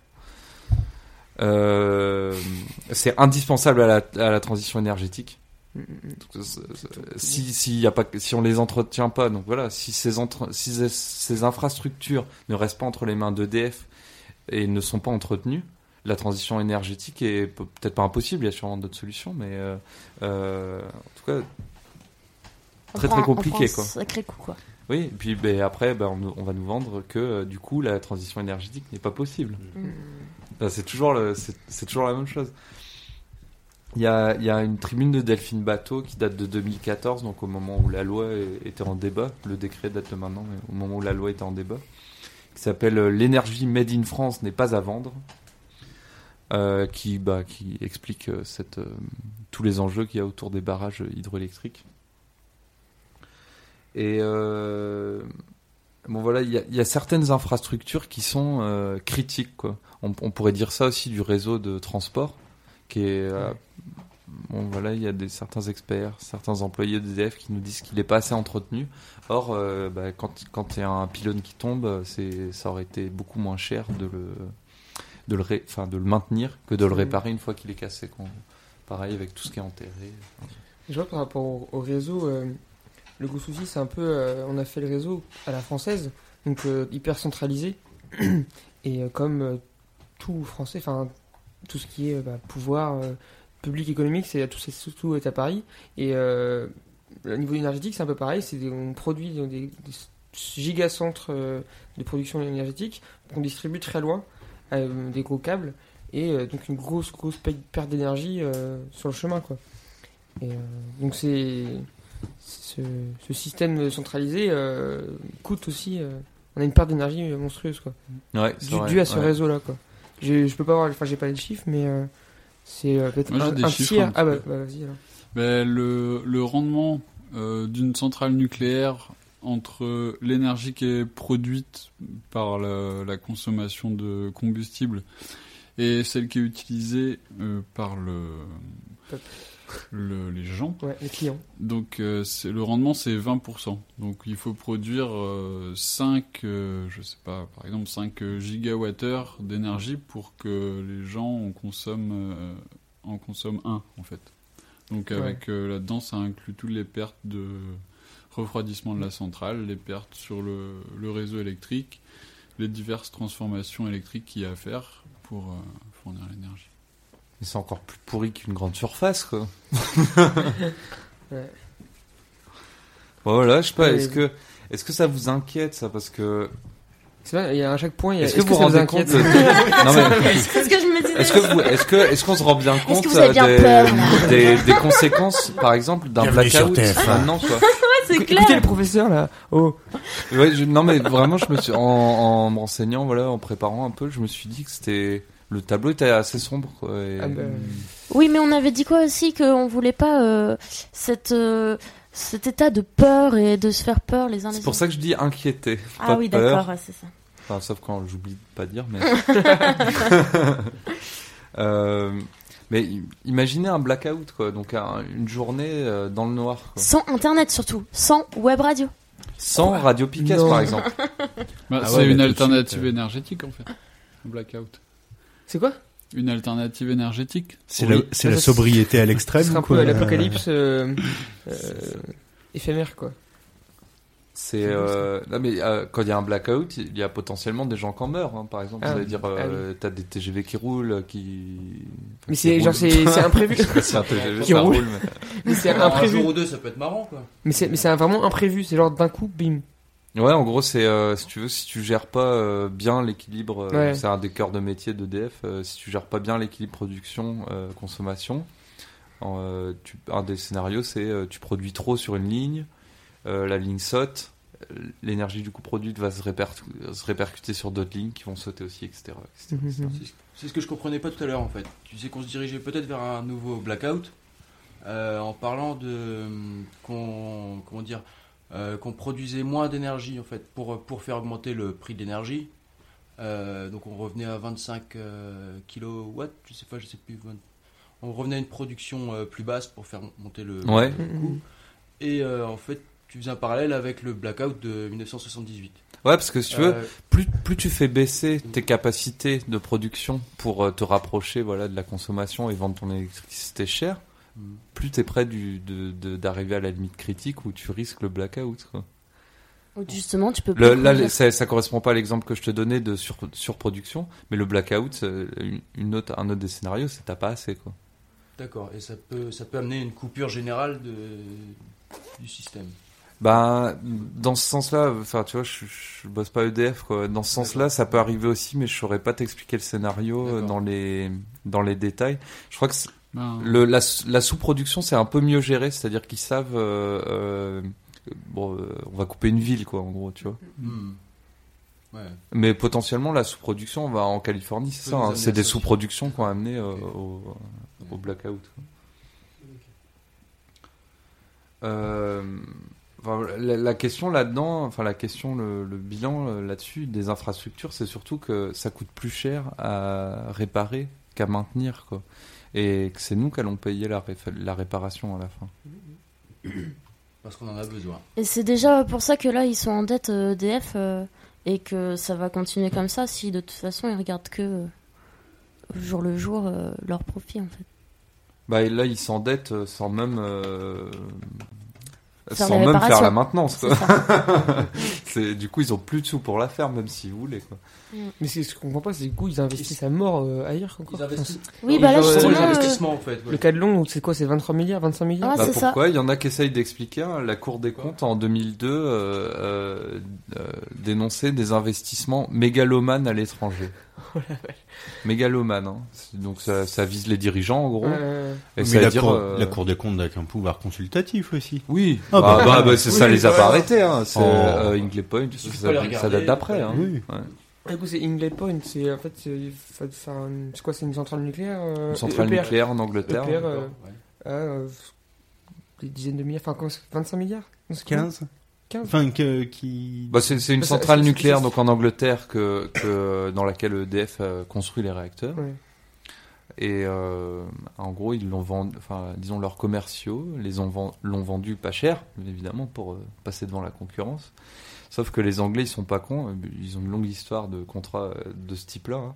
Euh, c'est indispensable à la, à la transition énergétique. Mm, mm, mm. Si si y a pas si on les entretient pas donc voilà si ces entre, si ces- ces infrastructures ne restent pas entre les mains d'EDF et ne sont pas entretenues la transition énergétique est pe- peut-être pas impossible il y a sûrement d'autres solutions mais euh, euh, en tout cas Très, très compliqué, on prend quoi. un Sacré coup, quoi. oui et puis ben, après ben, on, va nous vendre que du coup la transition énergétique n'est pas possible. C'est toujours le, c'est, toujours la même chose. Il y a, il y a une tribune de Delphine Bateau qui date de 2014, donc au moment où la loi était en débat. Le décret date de maintenant, mais au moment où la loi était en débat. Qui s'appelle euh, L'énergie made in France n'est pas à vendre. Euh, qui, bah, qui explique euh, cette, euh, tous les enjeux qu'il y a autour des barrages hydroélectriques. Et euh, bon voilà, il y a, il y a certaines infrastructures qui sont euh, critiques. Quoi. On, on pourrait dire ça aussi du réseau de transport, qui est euh, bon voilà, il y a des certains experts, certains employés d'EDF qui nous disent qu'il n'est pas assez entretenu. Or, euh, bah, quand quand il y a un pylône qui tombe, c'est ça aurait été beaucoup moins cher de le de le ré- de le maintenir que de le réparer une fois qu'il est cassé. Pareil avec tout ce qui est enterré. Je vois par rapport au, au réseau, euh, le gros souci, c'est un peu. euh, on a fait le réseau à la française, donc euh, hyper centralisé. Et euh, comme tout français, enfin, tout ce qui est bah, pouvoir public économique, c'est tout, est à Paris. Et au niveau énergétique, c'est un peu pareil. C'est on produit des, des gigacentres de production énergétique qu'on distribue très loin, des gros câbles, et donc une grosse, grosse pe- perte d'énergie sur le chemin, quoi. Et donc c'est ce, ce système centralisé euh, coûte aussi. euh, on a une perte d'énergie monstrueuse quoi. Ouais, c'est Dû, vrai, dû à ce ouais. réseau là quoi. Je, je peux pas avoir, enfin j'ai pas les chiffres mais euh, c'est euh, peut-être un, un chiffres tiers. un petit Ah bah, bah, vas-y alors. Ben, le, le rendement euh, d'une centrale nucléaire entre l'énergie qui est produite par la, la consommation de combustible et celle qui est utilisée euh, par le, le- les gens. Ouais, les clients. Donc euh, le rendement c'est 20%. Donc il faut produire 5, je sais pas, par exemple 5 gigawattheures d'énergie pour que les gens en consomment, euh, en consomment 1 en fait. Donc avec euh, là-dedans ça inclut toutes les pertes de refroidissement de la centrale, les pertes sur le, le réseau électrique, les diverses transformations électriques qu'il y a à faire pour euh, fournir l'énergie. Mais c'est encore plus pourri qu'une grande surface, quoi. Ouais. Bon, voilà, je sais pas, est-ce que, est-ce que ça vous inquiète, ça, parce que, C'est vrai, il y a à chaque point, il y a. est-ce que vous ça vous rendez inquiète compte de- Non, mais, C'est ce que je me disais. est-ce que vous, est-ce que, est-ce qu'on se rend bien compte que vous avez bien euh, peur, des, des, des conséquences, par exemple, d'un blackout TF1. maintenant, quoi? C'est Écoutez clair. le professeur là. Oh, Ouais, je- non, mais vraiment, je me suis, en, en me renseignant, voilà, en préparant un peu, je me suis dit que c'était, le tableau était assez sombre, quoi. et- Ah bah, Oui, mais on avait dit quoi aussi qu'on voulait pas euh, cette, euh, cet état de peur et de se faire peur les uns les C'est autres. pour ça que je dis inquiété. Ah pas oui, d'accord, ouais, c'est ça. Enfin, sauf quand j'oublie de pas dire, mais. Euh, mais imaginez un blackout, quoi. Donc un- une journée euh, dans le noir, quoi. Sans internet surtout, sans web radio. Sans radio Picasso, par exemple. Bah, Ah c'est ouais, une alternative suite, euh. énergétique en fait. Le blackout. C'est quoi? Une alternative énergétique. C'est Oui. la, c'est sobriété à l'extrême. sera un quoi. peu l'apocalypse euh, euh, éphémère quoi. C'est euh, non mais euh, quand il y a un blackout, il y a potentiellement des gens qui en meurent. hein, par exemple, Ah, ça veut dire ah euh, t'as des TGV qui roulent, qui. Mais c'est genre c'est c'est imprévu. Si un TGV Qui ça roule. roule, mais- mais c'est un imprévu. jour ou deux, ça peut être marrant, quoi. Mais c'est mais c'est vraiment imprévu. C'est genre d'un coup, bim. Ouais, en gros, c'est euh, si tu veux, si tu gères pas euh, bien l'équilibre, euh, Ouais. c'est un des cœurs de métier d'EDF. euh, si tu gères pas bien l'équilibre production euh, consommation, euh, tu, un des scénarios, c'est euh, tu produis trop sur une ligne, euh, la ligne saute, l'énergie du coup produite va se, répercu- se répercuter sur d'autres lignes qui vont sauter aussi, etc. etc. Mhm. C'est ce- que je comprenais pas tout à l'heure en fait. Tu sais qu'on se dirigeait peut-être vers un nouveau blackout euh, en parlant de hum, qu'on comment dire euh, qu'on produisait moins d'énergie en fait pour pour faire augmenter le prix de l'énergie. Euh, donc on revenait à 25 euh, kilowatts, je sais pas, je sais plus. 20 On revenait à une production euh, plus basse pour faire monter le, Ouais. le coût. Et euh, en fait, tu faisais un parallèle avec le blackout de 1978. Ouais, parce que si tu veux, Euh, plus, plus tu fais baisser tes capacités de production pour euh, te rapprocher voilà, de la consommation et vendre ton électricité chère. Plus tu es près du, de- de- d'arriver à la limite critique où tu risques le blackout. Quoi. Justement, tu peux Le- là, ça, ça correspond pas à l'exemple que je te donnais de sur, surproduction, mais le blackout, une- autre, un autre des scénarios, c'est t'as pas assez. Quoi. D'accord, et ça peut, ça peut amener une coupure générale de, du système. Bah, dans ce sens-là, enfin, tu vois, je, je bosse pas EDF, quoi. Dans ce sens-là, ça peut arriver aussi, mais je saurais pas t'expliquer le scénario euh, dans les, dans les détails. Je crois que Le, la, la sous-production, c'est un peu mieux géré, c'est-à-dire qu'ils savent. euh, euh, bon, euh, on va couper une ville, quoi, en gros, tu vois. Hmm. Ouais. Mais potentiellement, la sous-production, on va en Californie, c'est ça. hein, c'est des sous-productions qui ont amené euh, au, au blackout. quoi. Euh, enfin, la, la question là-dedans, enfin la question, le, le bilan là-dessus des infrastructures, c'est surtout que ça coûte plus cher à réparer qu'à maintenir, quoi. Et que c'est nous qui allons payer la, la réparation à la fin. Parce qu'on en a besoin. Et c'est déjà pour ça que là, ils sont en dette euh, EDF euh, et que ça va continuer comme ça si de toute façon ils regardent que euh, jour le jour euh, leur profit en fait. Bah et là, ils s'endettent euh, sans même, euh, sans même faire la maintenance. C'est Quoi. du coup, ils ont plus de sous pour la faire, même s'ils voulaient. Quoi. Mais ce que je comprends pas, c'est du coup ils investissent à mort euh, ailleurs encore. Ils investissent. Oui, bah là justement, les euh, investissements en fait. ouais. Le cas de Londres, c'est quoi C'est 23 milliards, 25 milliards Ah, Bah, c'est ça. pourquoi? Il y en a qui essayent d'expliquer. hein. La Cour des comptes en 2002 euh, euh, euh, dénonçait des investissements mégalomanes à l'étranger. Oh Mégalomanes. Hein. Donc ça, ça vise les dirigeants en gros. Euh, Et Mais ça veut la, dire, cour, euh, la Cour des comptes avec un pouvoir consultatif aussi. Oui. Ah, bah, bah, bah, bah, c'est Oui, ça les a pas arrêtés. Hein. C'est Oh. euh, Point. Ça, ça date d'après. Hein. Oui. Ouais. Du coup, c'est Hinkley Point. C'est en fait, c'est quoi C'est une centrale nucléaire euh, Une centrale EPR, nucléaire en Angleterre. EPR, euh, ouais. euh, des dizaines de milliards, enfin, comment c'est 25 milliards? Non, c'est combien 15 15. Enfin, que, qui. Bah, c'est c'est une Bah, centrale c'est- c'est- nucléaire c'est- donc en Angleterre que, que dans laquelle EDF a construit les réacteurs. Ouais. Et euh, en gros, ils l'ont vendu, enfin, disons leurs commerciaux, les ont ven- l'ont vendu pas cher, évidemment, pour euh, passer devant la concurrence. Sauf que les Anglais, ils sont pas cons. euh, Ils ont une longue histoire de contrats euh, de ce type-là. hein.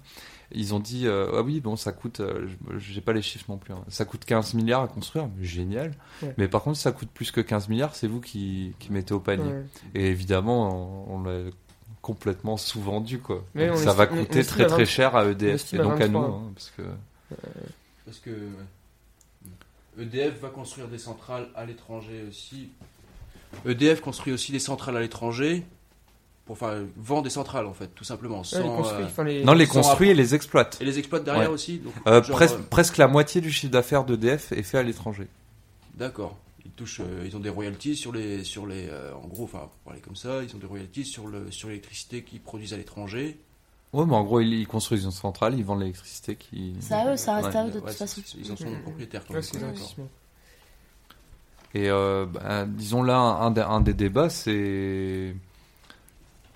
Ils ont dit, euh, ah oui, bon, ça coûte, euh, je- j'ai pas les chiffres non plus. hein. Ça coûte 15 milliards à construire, génial. Ouais. Mais par contre, si ça coûte plus que 15 milliards, c'est vous qui, qui mettez au panier. Ouais. Et évidemment, on, on l'a complètement sous-vendu, quoi. Mais Donc on ça va on coûter très très 20 cher à EDF et à donc à nous, 23. hein, parce que Parce que ouais. EDF va construire des centrales à l'étranger aussi. EDF construit aussi des centrales à l'étranger. Pour, enfin, vend des centrales en fait, tout simplement. Ouais, Sans, les construits, euh, enfin, les- non, les construit et les exploite. et les exploite derrière Ouais. aussi. donc, Euh, genre, euh, presque la moitié du chiffre d'affaires d'EDF est fait à l'étranger. D'accord. Ils touchent, euh, ils ont des royalties sur les, sur les, euh, en gros, enfin, pour parler comme ça, ils ont des royalties sur le, sur l'électricité qu'ils produisent à l'étranger. Ouais, mais en gros, ils, ils construisent une centrale, ils vendent l'électricité qui. C'est à eux, ça reste Ouais. à eux de Ouais, toute façon. Ils en sont propriétaires. quand même. Et euh, bah, disons là, un des débats, c'est.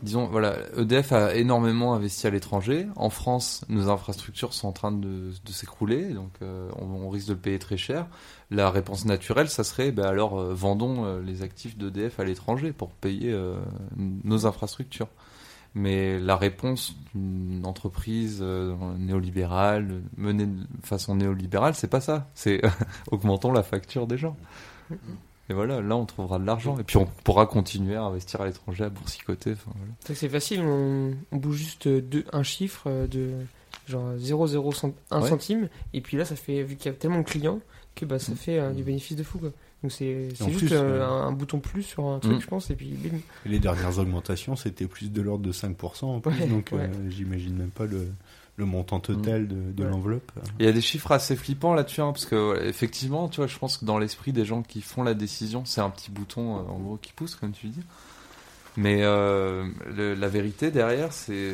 Disons, voilà, EDF a énormément investi à l'étranger. En France, nos infrastructures sont en train de, s'écrouler, donc euh, on, risque de le payer très cher. La réponse naturelle, ça serait, bah, alors euh, vendons euh, les actifs d'EDF à l'étranger pour payer nos infrastructures. Mais la réponse d'une entreprise néolibérale, menée de façon néolibérale, c'est pas ça. C'est augmentons la facture des gens. Et voilà, là on trouvera de l'argent. Et puis on pourra continuer à investir à l'étranger, à boursicoter. Enfin, voilà. C'est que c'est facile, on, on bouge juste deux, un chiffre euh, de genre 0,01 Ouais. centime, et puis là ça fait, vu qu'il y a tellement de clients, que bah, ça Mm. fait euh, du bénéfice de fou quoi. Donc c'est juste plus, euh, euh, un, un bouton plus sur un truc, Mm. je pense, et puis bim. Les dernières augmentations, c'était plus de l'ordre de 5% en plus, Ouais, donc euh, ouais. j'imagine même pas le, le montant total de, de Ouais. l'enveloppe. Il y a des chiffres assez flippants là-dessus, hein, parce que effectivement, tu vois, je pense que dans l'esprit des gens qui font la décision, c'est un petit bouton euh, en gros qui pousse, comme tu dis. Mais euh, le- la vérité derrière, c'est,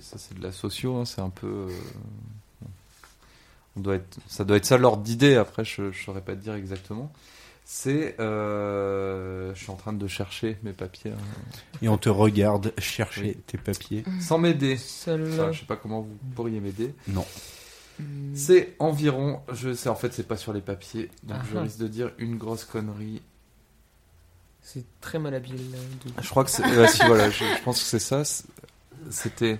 ça, c'est de la socio, hein, c'est un peu. euh, on doit être, ça doit être ça l'ordre d'idée. Après, je, je saurais pas te dire exactement. C'est, euh, je suis en train de chercher mes papiers, hein, Et on te regarde chercher Oui. tes papiers. sans m'aider. Enfin, je sais pas comment vous pourriez m'aider. Non. Mm. C'est environ, je sais, en fait, c'est pas sur les papiers, donc je Ah. risque de dire une grosse connerie. C'est très malhabile. euh, de- Je crois que c'est, euh, si voilà, je, je pense que c'est ça. C'était,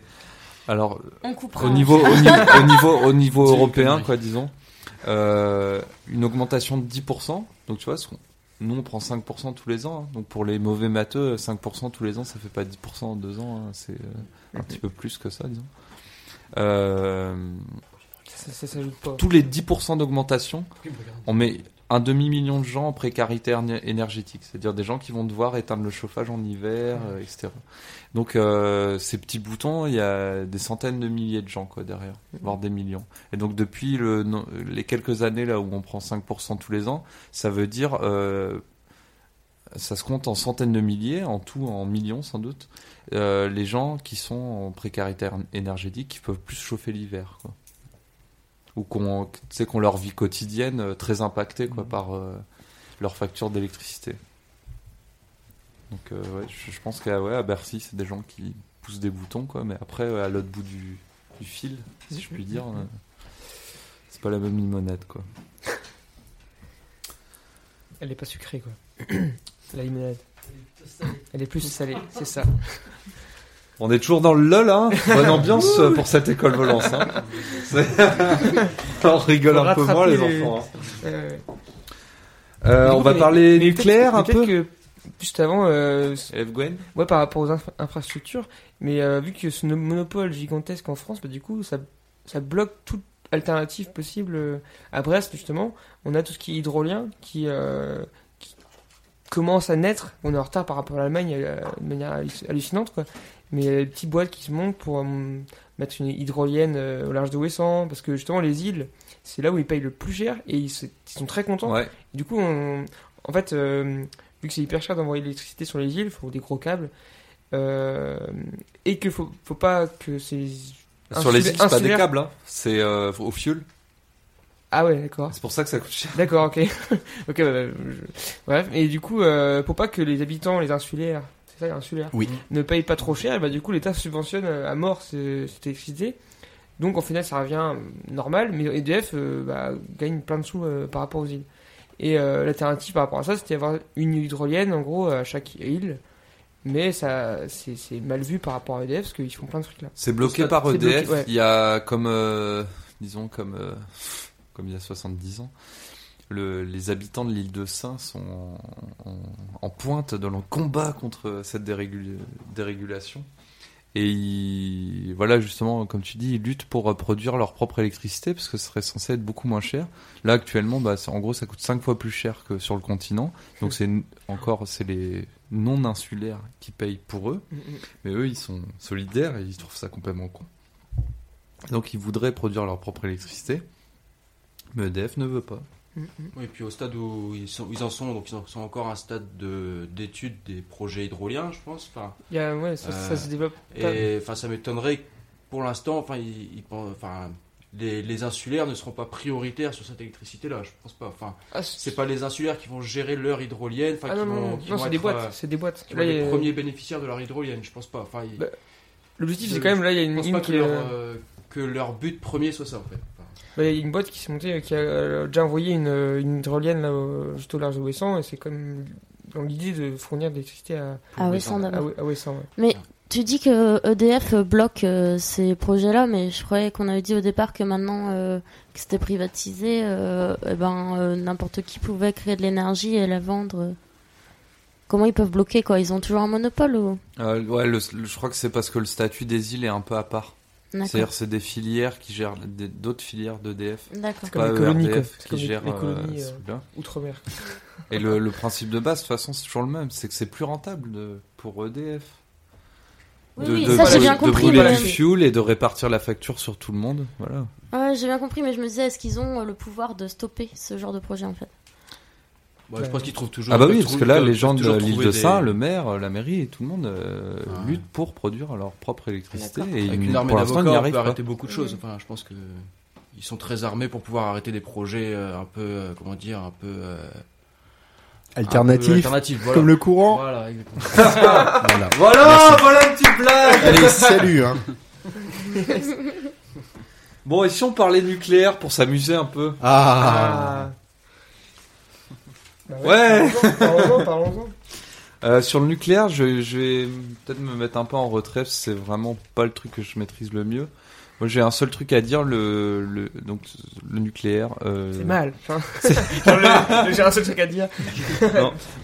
alors On coupera. au niveau, au niveau, au niveau, au niveau C'est une européen, quoi, disons, euh, une augmentation de 10%. Donc tu vois, nous on prend 5% tous les ans. hein. Donc pour les mauvais matheux, 5% tous les ans, ça fait pas 10% en deux ans. hein. C'est euh, un petit peu plus que ça, disons. Euh, Ça, ça s'ajoute pas. tous les 10% d'augmentation, on met un demi-million de gens en précarité éner- énergétique, c'est-à-dire des gens qui vont devoir éteindre le chauffage en hiver, euh, etc. Donc euh, ces petits boutons, il y a des centaines de milliers de gens quoi derrière, voire des millions. Et donc depuis le, les quelques années là où on prend 5% tous les ans, ça veut dire euh, ça se compte en centaines de milliers, en tout en millions sans doute, les gens qui sont en précarité énergétique, qui peuvent plus chauffer l'hiver. quoi ou qu'on tu sais, qu'on leur vie quotidienne euh, très impactée quoi par euh, leur facture d'électricité. Donc euh, ouais, je, je pense qu'à ouais, à Bercy, c'est des gens qui poussent des boutons quoi, mais après à l'autre bout du, du fil, si je puis dire, euh, c'est pas la même limonade quoi. Elle est pas sucrée quoi. La limonade. Elle est plus salée, c'est ça. On est toujours dans le lol hein. Bonne ambiance pour cette école volance hein. On rigole un peu moins les enfants. hein. Euh, Euh, on coup, va mais- parler mais nucléaire un peu. que juste avant, euh, Gwen Ouais, par rapport aux infra- infrastructures, mais euh, vu que ce no- monopole gigantesque en France, bah, du coup, ça, ça bloque toute alternative possible. euh, À Brest, justement, on a tout ce qui est hydrolien qui, euh, qui commence à naître. On est en retard par rapport à l'Allemagne euh, de manière halluc- hallucinante, quoi. Mais il y a des petites boîtes qui se montent pour euh, mettre une hydrolienne euh, au large de Ouessant, parce que justement, les îles, c'est là où ils payent le plus cher et ils, sont très contents. Ouais. Du coup, on- en fait, euh, vu que c'est hyper cher d'envoyer de l'électricité sur les îles, il faut des gros câbles. Et qu'il faut, faut pas que ces. Sur les îles, c'est pas des câbles, hein. c'est au fuel. Ah ouais, d'accord. C'est pour ça que ça coûte cher. D'accord, ok. ok, bah, bah, je- bref. Et du coup, euh, pour pas que les habitants, les insulaires, c'est ça, les insulaires, Oui. ne payent pas trop cher, bah, du coup, l'État subventionne euh, à mort ce- cette électricité. Donc, en final, ça revient euh, normal, mais EDF euh, bah, gagne plein de sous euh, par rapport aux îles. Et euh, l'alternative par rapport à ça, c'était avoir une hydrolienne, en gros, à chaque île. Mais ça, c'est mal vu par rapport à EDF, parce qu'ils font plein de trucs là. C'est bloqué par bloqué, EDF. ouais. Il y a comme, disons comme, comme il y a 70 ans, le, les habitants de l'île de Saint sont en, en- en pointe dans le combat contre cette dérégul- dérégulation. Et ils, voilà, justement, comme tu dis, ils luttent pour euh, produire leur propre électricité parce que ce serait censé être beaucoup moins cher. Là, actuellement, bah, en gros, ça coûte 5 fois plus cher que sur le continent. Donc, c'est encore, c'est les non-insulaires qui payent pour eux. Mais eux, ils sont solidaires et ils trouvent ça complètement con. Donc ils voudraient produire leur propre électricité, mais EDF ne veut pas. Oui, et puis au stade où ils, sont, ils en sont, donc ils en sont encore à un stade de- d'étude des projets hydroliens, je pense. Enfin, ouais, ça, ça Euh, se développe. et enfin, ça m'étonnerait pour l'instant, enfin, ils, ils enfin, les, les insulaires ne seront pas prioritaires sur cette électricité-là. Je pense pas. Enfin, Ah, c'est pas les insulaires qui vont gérer leur hydrolienne. Enfin, Ah qui non, non, vont, non, c'est des boîtes, euh, c'est des boîtes. qui Là, vont y les premiers bénéficiaires de leur hydrolienne. Je pense pas. Enfin, Bah, L'objectif, Je- c'est quand même, là, il y a une, pas qui leur, euh, que leur but premier soit ça en fait. Bah, il y a une boîte qui s'est montée, qui a déjà envoyé une, une hydrolienne là, au- juste au large de Ouessant, et c'est comme dans l'idée de fournir de l'électricité à, Ah à, d'abord. Oué- à ouais. Mais tu dis que EDF bloque euh, ces projets-là, mais je croyais qu'on avait dit au départ que maintenant euh, que c'était privatisé, euh, eh ben euh, n'importe qui pouvait créer de l'énergie et la vendre. Comment ils peuvent bloquer quoi? Ils ont toujours un monopole ou? Euh, ouais, le- le- je crois que c'est parce que le statut des îles est un peu à part. C'est-à-dire c'est des filières qui gèrent des- d'autres filières d'EDF. D'accord. Comme les. ERDF qui comme les euh, colonies, euh. Outre-mer. Et le, le principe de base, de toute façon, c'est toujours le même. C'est que c'est plus rentable de- pour EDF. Oui, de, oui, de ça, j'ai brûler- bien de compris, brûler mais- du fuel et de répartir la facture sur tout le monde. Voilà. Ouais, j'ai bien compris, mais je me disais, est-ce qu'ils ont le pouvoir de stopper ce genre de projet en fait? Bon, je pense qu'ils trouvent toujours. Ah bah oui, parce que là, les gens de l'île de des- Saint, le maire, la mairie et tout le monde euh, Ouais. luttent pour produire leur propre électricité. Et Avec ils- une armée pour l'instant, ils n'y d'avocats, on arrivent peut pas. arrêter beaucoup de choses. Enfin, je pense que ils sont très armés pour pouvoir arrêter des projets euh, un peu, euh, comment dire, un peu euh, un peu Alternatif, voilà. comme le courant. Voilà, exactement. Voilà. Voilà, voilà une petite blague Allez, salut. Hein. Bon, et si on parlait nucléaire pour s'amuser un peu? Ah. Bah Ouais. Parlons-en, parlons-en. Euh, sur le nucléaire, je, je vais peut-être me mettre un peu en retrait, parce que c'est vraiment pas le truc que je maîtrise le mieux. Moi, j'ai un seul truc à dire, le, le, donc, le nucléaire. euh, C'est mal. Enfin, J'ai un seul truc à dire.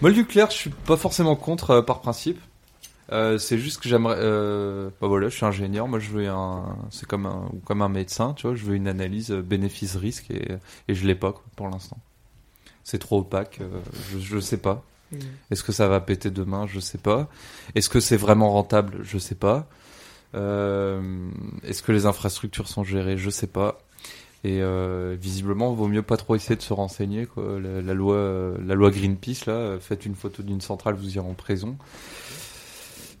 Moi, le nucléaire, je suis pas forcément contre euh, par principe. Euh, c'est juste que j'aimerais. Bah voilà, je suis ingénieur. Moi, je veux un. C'est comme un comme un médecin, tu vois. Je veux une analyse euh, bénéfice-risque et et je l'ai pas quoi, pour l'instant. C'est trop opaque. euh, je je sais pas. Mm. Est-ce que ça va péter demain? Je sais pas. Est-ce que c'est vraiment rentable? Je sais pas. Euh, Est-ce que les infrastructures sont gérées? Je sais pas. Et euh, visiblement, il vaut mieux pas trop essayer de se renseigner. Quoi. La, la loi, euh, la loi Greenpeace, là, faites une photo d'une centrale, vous irez en prison.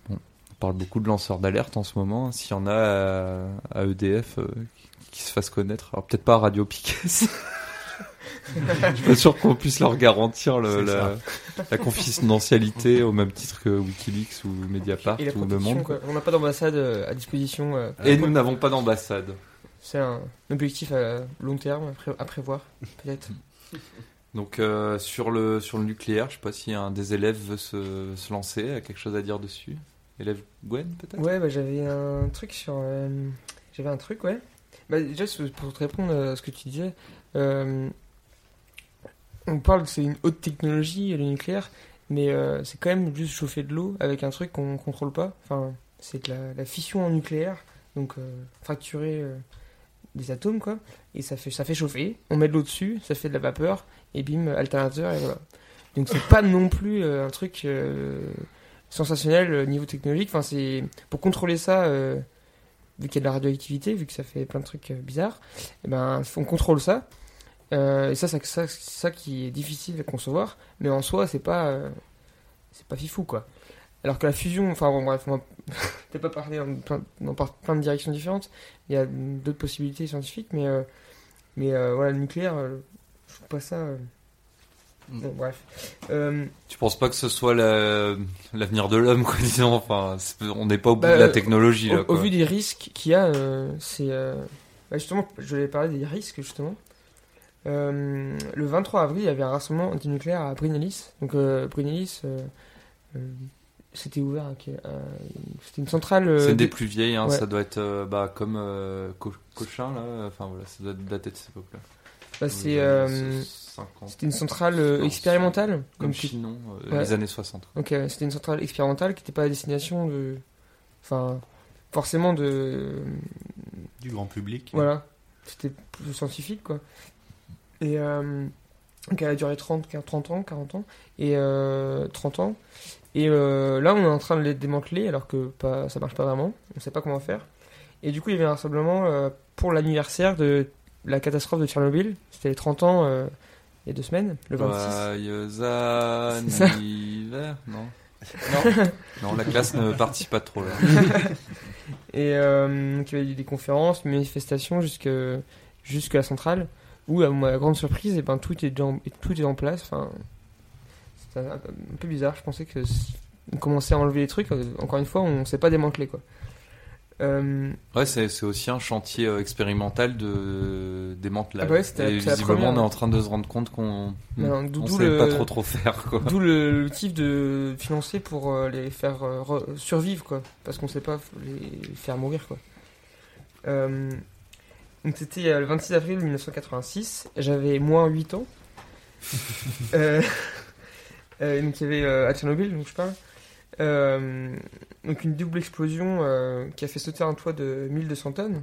Bon, on parle beaucoup de lanceurs d'alerte en ce moment. S'il y en a à, à EDF euh, qui, qui se fassent connaître, alors peut-être pas à Radio Piquet. Je suis pas sûr qu'on puisse leur garantir le- la, la confidentialité au même titre que Wikileaks ou Mediapart Et ou Le Monde. quoi. On n'a pas d'ambassade euh, à disposition. euh, Et nous n'avons pas d'ambassade. C'est un objectif à long terme à pré- à prévoir, peut-être. Donc euh, sur le sur le nucléaire, je sais pas si un des élèves veut se, se lancer, a quelque chose à dire dessus. Élève Gwen peut-être? Ouais, bah, j'avais un truc sur. euh, J'avais un truc, ouais. Bah, déjà, pour te répondre à ce que tu disais, euh, on parle c'est une haute technologie, le nucléaire, mais euh, c'est quand même juste chauffer de l'eau avec un truc qu'on contrôle pas. Enfin, c'est de la, fission en nucléaire, donc euh, fracturer euh, des atomes, quoi. Et ça fait, ça fait chauffer, on met de l'eau dessus, ça fait de la vapeur, et bim, alternateur, et voilà. Donc c'est pas non plus un truc sensationnel euh, niveau technologique. Enfin, c'est pour contrôler ça, vu qu'il y a de la radioactivité, vu que ça fait plein de trucs bizarres. Et ben, on contrôle ça. Euh, et ça, ça, ça, c'est ça qui est difficile à concevoir. Mais en soi, c'est pas, euh, c'est pas fifou quoi. Alors que la fusion, enfin bon, bref, on pas parler dans plein, dans plein de directions différentes. Il y a d'autres possibilités scientifiques, mais euh, Mais euh, voilà, le nucléaire, je trouve pas ça. euh, Mm. Bon, bref. Euh, Tu penses pas que ce soit la- l'avenir de l'homme, quoi, disons Enfin, c'est- on n'est pas au bout Bah, de la technologie, là, au, au quoi. vu des risques qu'il y a, euh, c'est. euh, bah, justement, je vais parler des risques, justement. Euh, le 23 avril, il y avait un rassemblement antinucléaire à Brinellis. Donc, euh, Brinellis, euh, euh, c'était ouvert. C'était une centrale. euh, C'est des de- plus vieilles, hein, ouais. ça doit être euh, bah, comme euh, Co- Cochin, là. Enfin, voilà, ça doit dater de cette époque-là. bah, Dans c'est, les années 50. c'était une centrale euh, expérimentale. Comme Chinon, euh, Ouais. les années 60. Donc euh, c'était une centrale expérimentale qui n'était pas à destination de... Enfin, forcément de... Du grand public. Voilà, c'était plus scientifique quoi. Et euh, donc elle a duré 30, 30 ans, 40 ans, et euh, 30 ans. Et euh, là on est en train de les démanteler alors que pas, ça marche pas vraiment, on sait pas comment faire. Et du coup il y avait un rassemblement euh, pour l'anniversaire de la catastrophe de Tchernobyl, c'était les 30 ans euh, il y a deux semaines, le 26. Joyeux anniversaire, non non. non, la classe ne participe pas trop, là. Et euh, donc il y avait eu des conférences, manifestations jusque jusqu'à la centrale, où à ma grande surprise, et ben tout déjà en, tout était en place. Enfin, c'était un, un peu bizarre. Je pensais que s- on commençait à enlever les trucs. euh, Encore une fois, on s'est pas démantelé quoi. Euh, Ouais, c'est c'est aussi un chantier euh, expérimental de démantelage. Ah bah ouais, Et c'est visiblement, on est en train de se rendre compte qu'on d'où- sait le- pas trop trop faire, quoi. D'où le, le type de financer pour les faire re- survivre, quoi. Parce qu'on sait pas les faire mourir, quoi. Euh, donc c'était euh, le 26 avril 1986. J'avais moins 8 ans. euh, euh, donc il y avait à Tchernobyl, donc je parle. Donc une double explosion qui a fait sauter un toit de 1200 tonnes,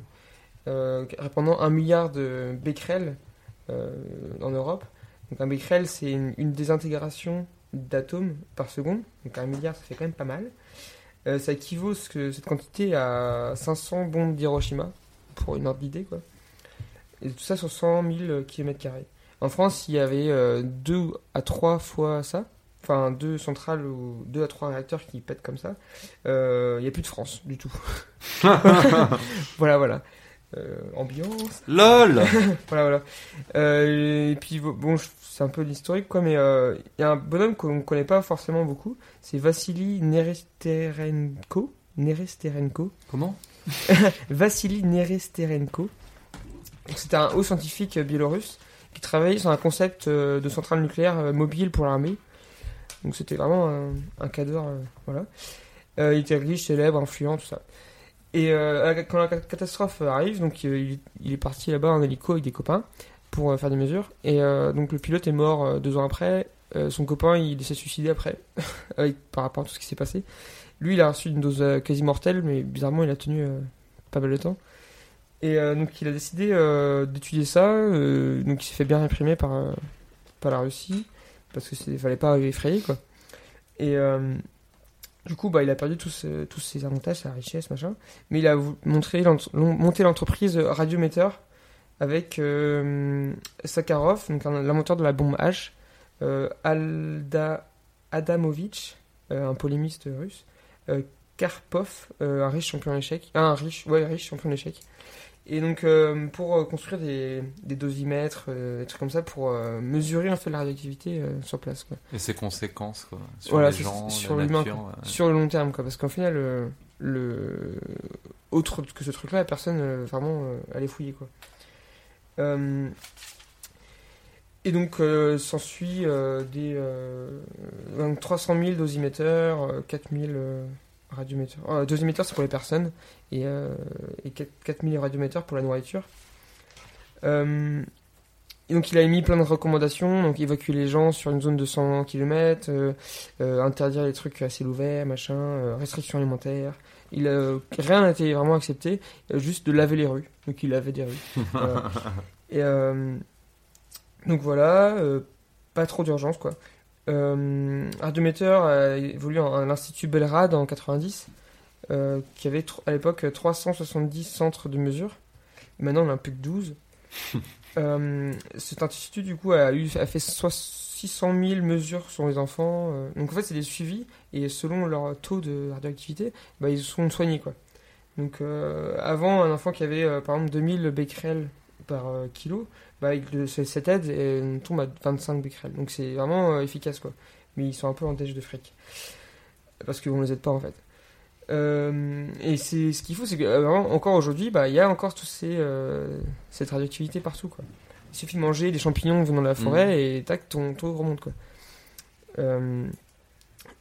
répandant un milliard de becquerels en Europe. Donc un becquerel, c'est une, une désintégration d'atomes par seconde. Donc un milliard, ça fait quand même pas mal. Ça équivaut ce que, cette quantité à 500 bombes d'Hiroshima, pour une ordre d'idée, quoi. Et tout ça sur 100 000 km. En France, il y avait euh, deux à trois fois ça. Enfin, deux centrales ou deux à trois réacteurs qui pètent comme ça. Euh, Il n'y a plus de France, du tout. voilà, voilà. Euh, ambiance. LOL Voilà, voilà. Euh, et puis, bon, c'est un peu l'historique, quoi, mais euh, il y a un bonhomme qu'on ne connaît pas forcément beaucoup. C'est Vassili Neresterenko. Neresterenko. Comment? Vassili Neresterenko. C'était un haut scientifique euh, biélorusse qui travaillait sur un concept euh, de centrale nucléaire euh, mobile pour l'armée. Donc c'était vraiment un, un cadre, euh, voilà. Euh, il était riche, célèbre, influent, tout ça. Et euh, quand la catastrophe arrive, donc euh, il, est parti là-bas en hélico avec des copains pour euh, faire des mesures. Et euh, donc le pilote est mort euh, deux ans après. Euh, son copain, il s'est suicidé après, par rapport à tout ce qui s'est passé. Lui, il a reçu une dose euh, quasi mortelle, mais bizarrement, il a tenu euh, pas mal de temps. Et euh, donc, il a décidé euh, d'étudier ça. euh, donc, il s'est fait bien réprimer par, par la Russie, parce que c'est- fallait pas effrayer, quoi. Et du coup, bah, il a perdu tous, tous ses avantages, sa richesse, machin. Mais il a montré monté l'entreprise Radiometer avec Sakharov, donc l'inventeur de la bombe H, Alda Adamovich, un polémiste russe, Karpov, euh, un riche champion d'échecs, ah, un riche, ouais, riche champion d'échecs. Et donc euh, pour euh, construire des, des dosimètres, des trucs comme ça, pour mesurer en fait la radioactivité sur place, quoi. Et ses conséquences, quoi. Sur Voilà, les gens, sur la l'humain, nature. quoi. ouais. Sur le long terme, quoi, parce qu'en final, le autre que ce truc-là, personne vraiment allait fouiller, quoi. Euh, Et donc euh, s'ensuit euh, des euh, donc 300 000 dosiméteurs, euh, 4000 euh, radiométeurs. Dosiméteurs c'est pour les personnes et, euh, et 4 4000 radiométeurs pour la nourriture. Euh, et donc il a émis plein de recommandations, donc évacuer les gens sur une zone de 100 km, euh, euh, interdire les trucs à ciel ouvert, machin, restrictions alimentaires. Il a, rien n'a été vraiment accepté, juste de laver les rues. Donc il lavait des rues. Et donc voilà, pas trop d'urgence quoi. Euh, Radiometer a évolué en- à l'Institut Belrad en 90, euh, qui avait à l'époque 370 centres de mesure. Maintenant, on en a plus que 12. Euh, cet institut, du coup, a, eu, a fait soix- 600 000 mesures sur les enfants. euh. donc, en fait, c'est des suivis. Et selon leur taux de radioactivité, bah, ils sont soignés, quoi. Donc, euh, avant, un enfant qui avait, par exemple, 2000 becquerels par euh, kilo, bah, ce- cette aide, elle tombe à 25 becquerels. Donc c'est vraiment euh, efficace, quoi. Mais ils sont un peu en déche de fric. Parce qu'on les aide pas, en fait. Euh, et c'est ce qu'il faut, c'est que vraiment, encore aujourd'hui, bah, il y a encore tous ces, euh, cette radioactivité partout, quoi. Il suffit de manger des champignons venant de la forêt et tac, ton taux remonte, quoi. Euh,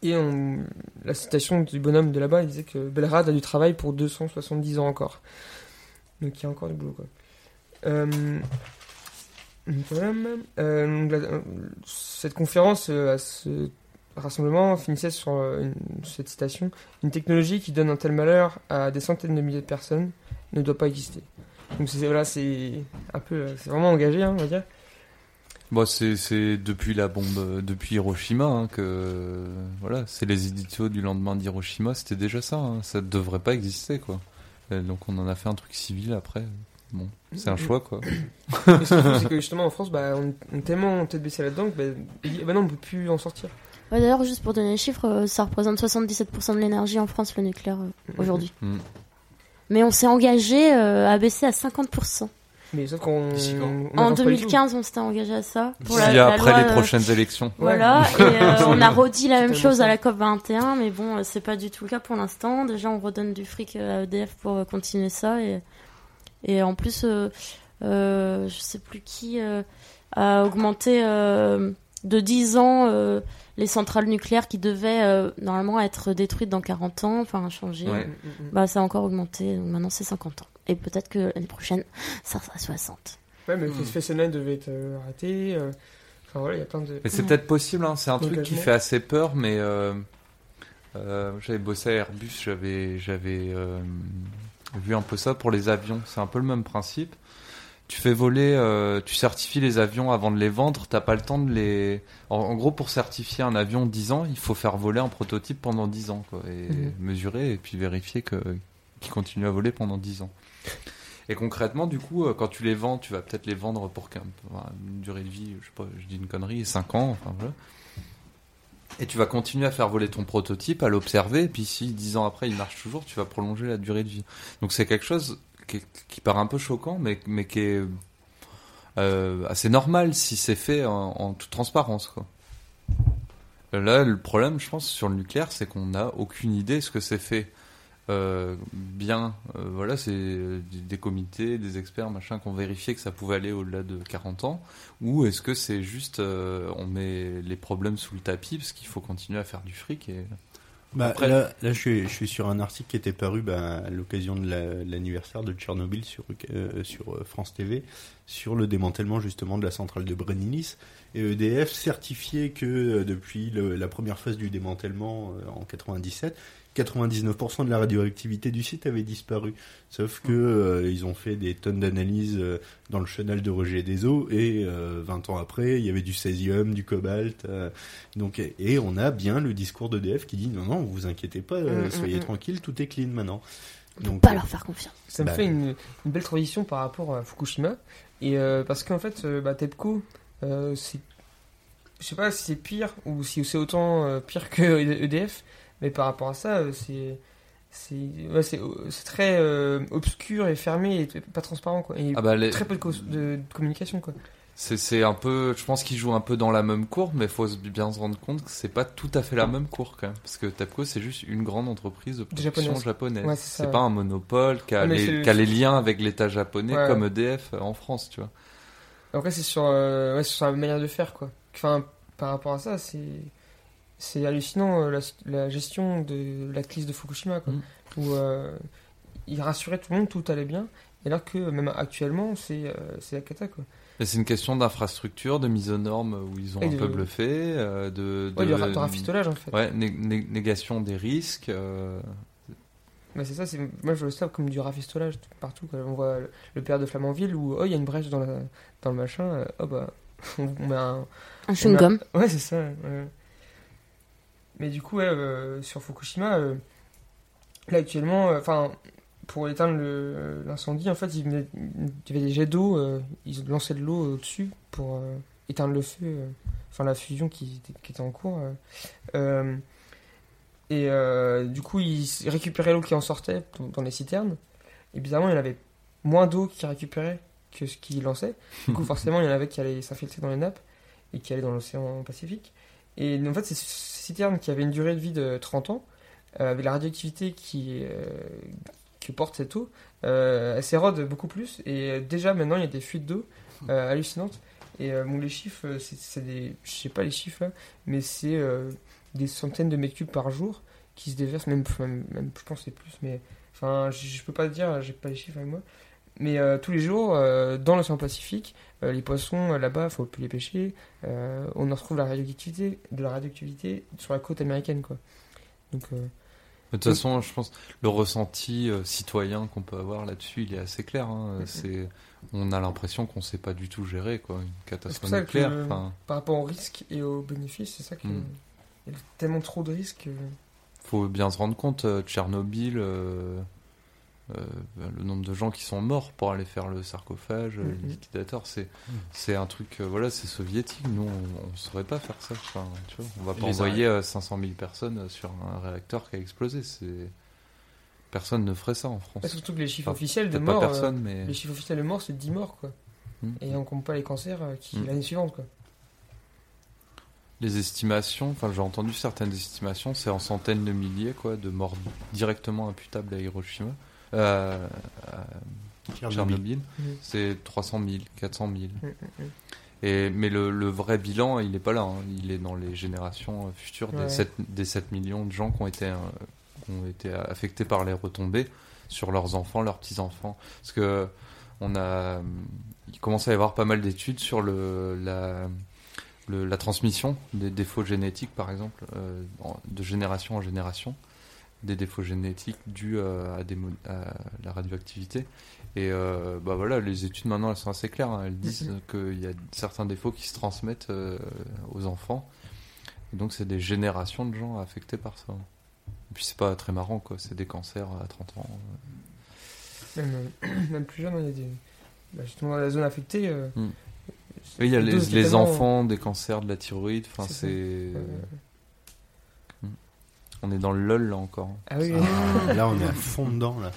et on, la citation du bonhomme de là-bas, il disait que Belrad a du travail pour 270 ans encore. Donc il y a encore du boulot, quoi. Cette conférence, euh, ce rassemblement, finissait sur euh, cette citation Une technologie qui donne un tel malheur à des centaines de milliers de personnes ne doit pas exister. Donc c'est voilà, un peu, euh, c'est vraiment engagé, hein, on va dire. Bon, c'est depuis la bombe, euh, depuis Hiroshima hein, que voilà, c'est les éditos du lendemain d'Hiroshima, c'était déjà ça. Hein, ça devrait pas exister quoi. Donc on en a fait un truc civil après. Bon, c'est un choix quoi. Faut, c'est que justement en France, bah, on est tellement tête baissée là-dedans que bah, ah bah non, on peut plus en sortir. Ouais, D'ailleurs, juste pour donner les chiffres, euh, ça représente 77% de l'énergie en France, le nucléaire, euh, aujourd'hui. Mm. Mais on s'est engagé euh, à baisser à 50%. Mais sauf qu'on. En avance pas du tout. 2015, on s'était engagé à ça. Pour S'il la- après loi, les euh, prochaines élections. Voilà, et euh, on a redit la même chose à la COP 21, mais bon, c'est pas du tout le cas pour l'instant. Déjà, on redonne du fric à EDF pour continuer ça, et, et en plus, euh, euh, je sais plus qui euh, a augmenté euh, de 10 ans euh, les centrales nucléaires qui devaient euh, normalement être détruites dans 40 ans, enfin changer. Ouais. Mm, mm, mm. Bah, ça a encore augmenté, donc maintenant c'est 50 ans. Et peut-être que l'année prochaine, ça sera 60. Ouais, mais le Hmm. Fessenheim devait être arrêté. euh, Enfin voilà, il y a plein de. Mais c'est peut-être possible, hein. c'est un truc qui fait assez peur, mais euh, euh, j'avais bossé à Airbus, j'avais j'avais euh, vu un peu ça pour les avions. C'est un peu le même principe. Tu fais voler, euh, tu certifies les avions avant de les vendre, t'as pas le temps de les. En, en gros, pour certifier un avion 10 ans, il faut faire voler un prototype pendant 10 ans, quoi, et Mhm. mesurer et puis vérifier que qu'il continue à voler pendant 10 ans. Et concrètement, du coup, euh, quand tu les vends, tu vas peut-être les vendre pour une durée de vie, je sais pas, je dis une connerie, 5 ans, enfin voilà. Et tu vas continuer à faire voler ton prototype, à l'observer, et puis si 10 ans après il marche toujours, tu vas prolonger la durée de vie. Donc c'est quelque chose qui, paraît un peu choquant, mais, mais qui est euh, assez normal si c'est fait en, toute transparence. Là, le problème, je pense, sur le nucléaire, c'est qu'on n'a aucune idée ce que c'est fait. Euh, bien, euh, voilà, c'est euh, des, comités, des experts, machin, qui ont vérifié que ça pouvait aller au-delà de 40 ans, ou est-ce que c'est juste, euh, on met les problèmes sous le tapis parce qu'il faut continuer à faire du fric et Bah, Après- là, là je, suis, je suis sur un article qui était paru bah, à l'occasion de la- de l'anniversaire de Tchernobyl sur, euh, sur France TV, sur le démantèlement justement de la centrale de Brenilis. Et EDF certifiait que euh, depuis le- la première phase du démantèlement euh, en 97, 99% de la radioactivité du site avait disparu. Sauf que euh, ils ont fait des tonnes d'analyses euh, dans le chenal de rejet des eaux et euh, 20 ans après, il y avait du césium, du cobalt. euh, donc et- et on a bien le discours d'EDF qui dit non non, vous inquiétez pas, euh, Mm, mm, soyez mm. tranquille, tout est clean maintenant. On peut Donc, pas euh, leur faire confiance. Ça me Bah, fait une, une belle transition par rapport à Fukushima. Et euh, parce qu'en fait, euh, bah, TEPCO, euh, c'est. Je sais pas si c'est pire ou si c'est autant euh, pire que EDF, mais par rapport à ça, euh, c'est. C'est ouais, c'est très euh, obscur et fermé et pas transparent quoi. Et ah bah les- très peu de, co- de- de communication quoi. c'est un peu, je pense qu'ils jouent un peu dans la même cour, mais faut bien se rendre compte que c'est pas tout à fait la même cour quand même, parce que TEPCO c'est juste une grande entreprise de production japonaise. japonaise. Ouais, c'est ouais. pas un monopole qui a, les, a les liens avec l'État japonais comme EDF en France, tu vois. Après, c'est sur, euh, sur la manière de faire, quoi. Enfin, par rapport à ça, c'est, c'est hallucinant euh, la, la gestion de la crise de Fukushima, quoi. Mm. Où euh, ils rassuraient tout le monde, tout allait bien. Alors que même actuellement, c'est, euh, c'est la cata, quoi. Et c'est une question d'infrastructure, de mise aux normes où ils ont Et un de- peu bluffé, euh, de, Ouais, de, de, ra- de rafistolage, en fait. ouais, né- né- négation des risques. euh, Bah, c'est ça, c'est, moi je vois ça comme du rafistolage partout, quoi. On voit le, le père de Flamanville où, oh, il y a une brèche dans, la, dans le machin, oh bah, on, on met un, Un chewing-gum. Ouais, c'est ça. ouais. Mais du coup, ouais, euh, sur Fukushima, euh, là actuellement, euh, enfin, pour éteindre l'incendie, en fait, il, venait- il y avait des jets d'eau, ils lançaient de l'eau au-dessus pour éteindre le feu, enfin la fusion qui, était- qui était en cours. et du coup, ils récupéraient l'eau qui en sortait dans, les citernes. Et bizarrement, il y en avait moins d'eau qui récupérait que ce qu'ils lançaient. Du coup, forcément, il y en avait qui allaient s'infiltrer dans les nappes et qui allaient dans l'océan Pacifique. Et en fait, ces qui avaient une durée de vie de 30 ans, euh, avec la radioactivité qui, euh, que porte cette eau, euh, elle s'érode beaucoup plus. Et déjà, maintenant, il y a des fuites d'eau hallucinantes. Et bon, les chiffres, c'est- des. Je sais pas les chiffres là, mais c'est des centaines de mètres cubes par jour qui se déversent, même, je pense c'est plus, mais. Enfin, je, je peux pas dire, j'ai pas les chiffres avec moi. Mais euh, tous les jours, euh, dans l'océan Pacifique, euh, les poissons là-bas, faut plus les pêcher. On en retrouve la radioactivité, de la radioactivité sur la côte américaine, quoi. Donc, De toute façon, je pense le ressenti euh, citoyen qu'on peut avoir là-dessus, il est assez clair. hein. C'est, on a l'impression qu'on sait pas du tout gérer quoi, une catastrophe que, nucléaire. Enfin, par rapport aux risques et aux bénéfices, c'est ça que. Mm. Il y a tellement trop de risques. euh, faut bien se rendre compte, Tchernobyl, euh, euh, le nombre de gens qui sont morts pour aller faire le sarcophage, euh, Mhm. les liquidateurs, c'est, c'est un truc, euh, voilà, c'est soviétique. Nous, on, on saurait pas faire ça. Enfin, tu vois, on va pas Les envoyer euh, 500 000 personnes sur un réacteur qui a explosé. C'est personne ne ferait ça en France. bah, surtout que les chiffres Enfin, officiels de morts. euh, personne, mais les chiffres officiels de morts, c'est 10 morts, quoi. Mm. Et on compte pas les cancers euh, qui Mm. l'année suivante, quoi. les estimations, enfin j'ai entendu certaines estimations, c'est en centaines de milliers quoi, de morts directement imputables à Hiroshima, euh, Tchernobyl. Tchernobyl. Mm. C'est 300 000, 400 000. Mm, mm, mm. Et, mais le, le vrai bilan, il n'est pas là. hein. Il est dans les générations euh, futures Ouais. des, 7, des 7 millions de gens qui ont, été, euh, qui ont été affectés par les retombées sur leurs enfants, leurs petits-enfants. Parce que on a, il commence à y avoir pas mal d'études sur le, la, le- la transmission des défauts génétiques, par exemple, euh, de génération en génération, des défauts génétiques dus euh, à, des, mo- à la radioactivité. Et euh, bah voilà, les études maintenant elles sont assez claires. hein. Elles disent Mhm. qu'il y a certains défauts qui se transmettent euh, aux enfants. Et donc c'est des générations de gens affectés par ça. Et puis c'est pas très marrant quoi, c'est des cancers à 30 ans. Même, même plus jeune, il y a des. bah, justement, dans la zone affectée. euh, Mm. Il y a les, les enfants des cancers de la thyroïde, enfin C'est On est dans le lol là encore. Ah oui, Ah, là, on est à fond dedans, là.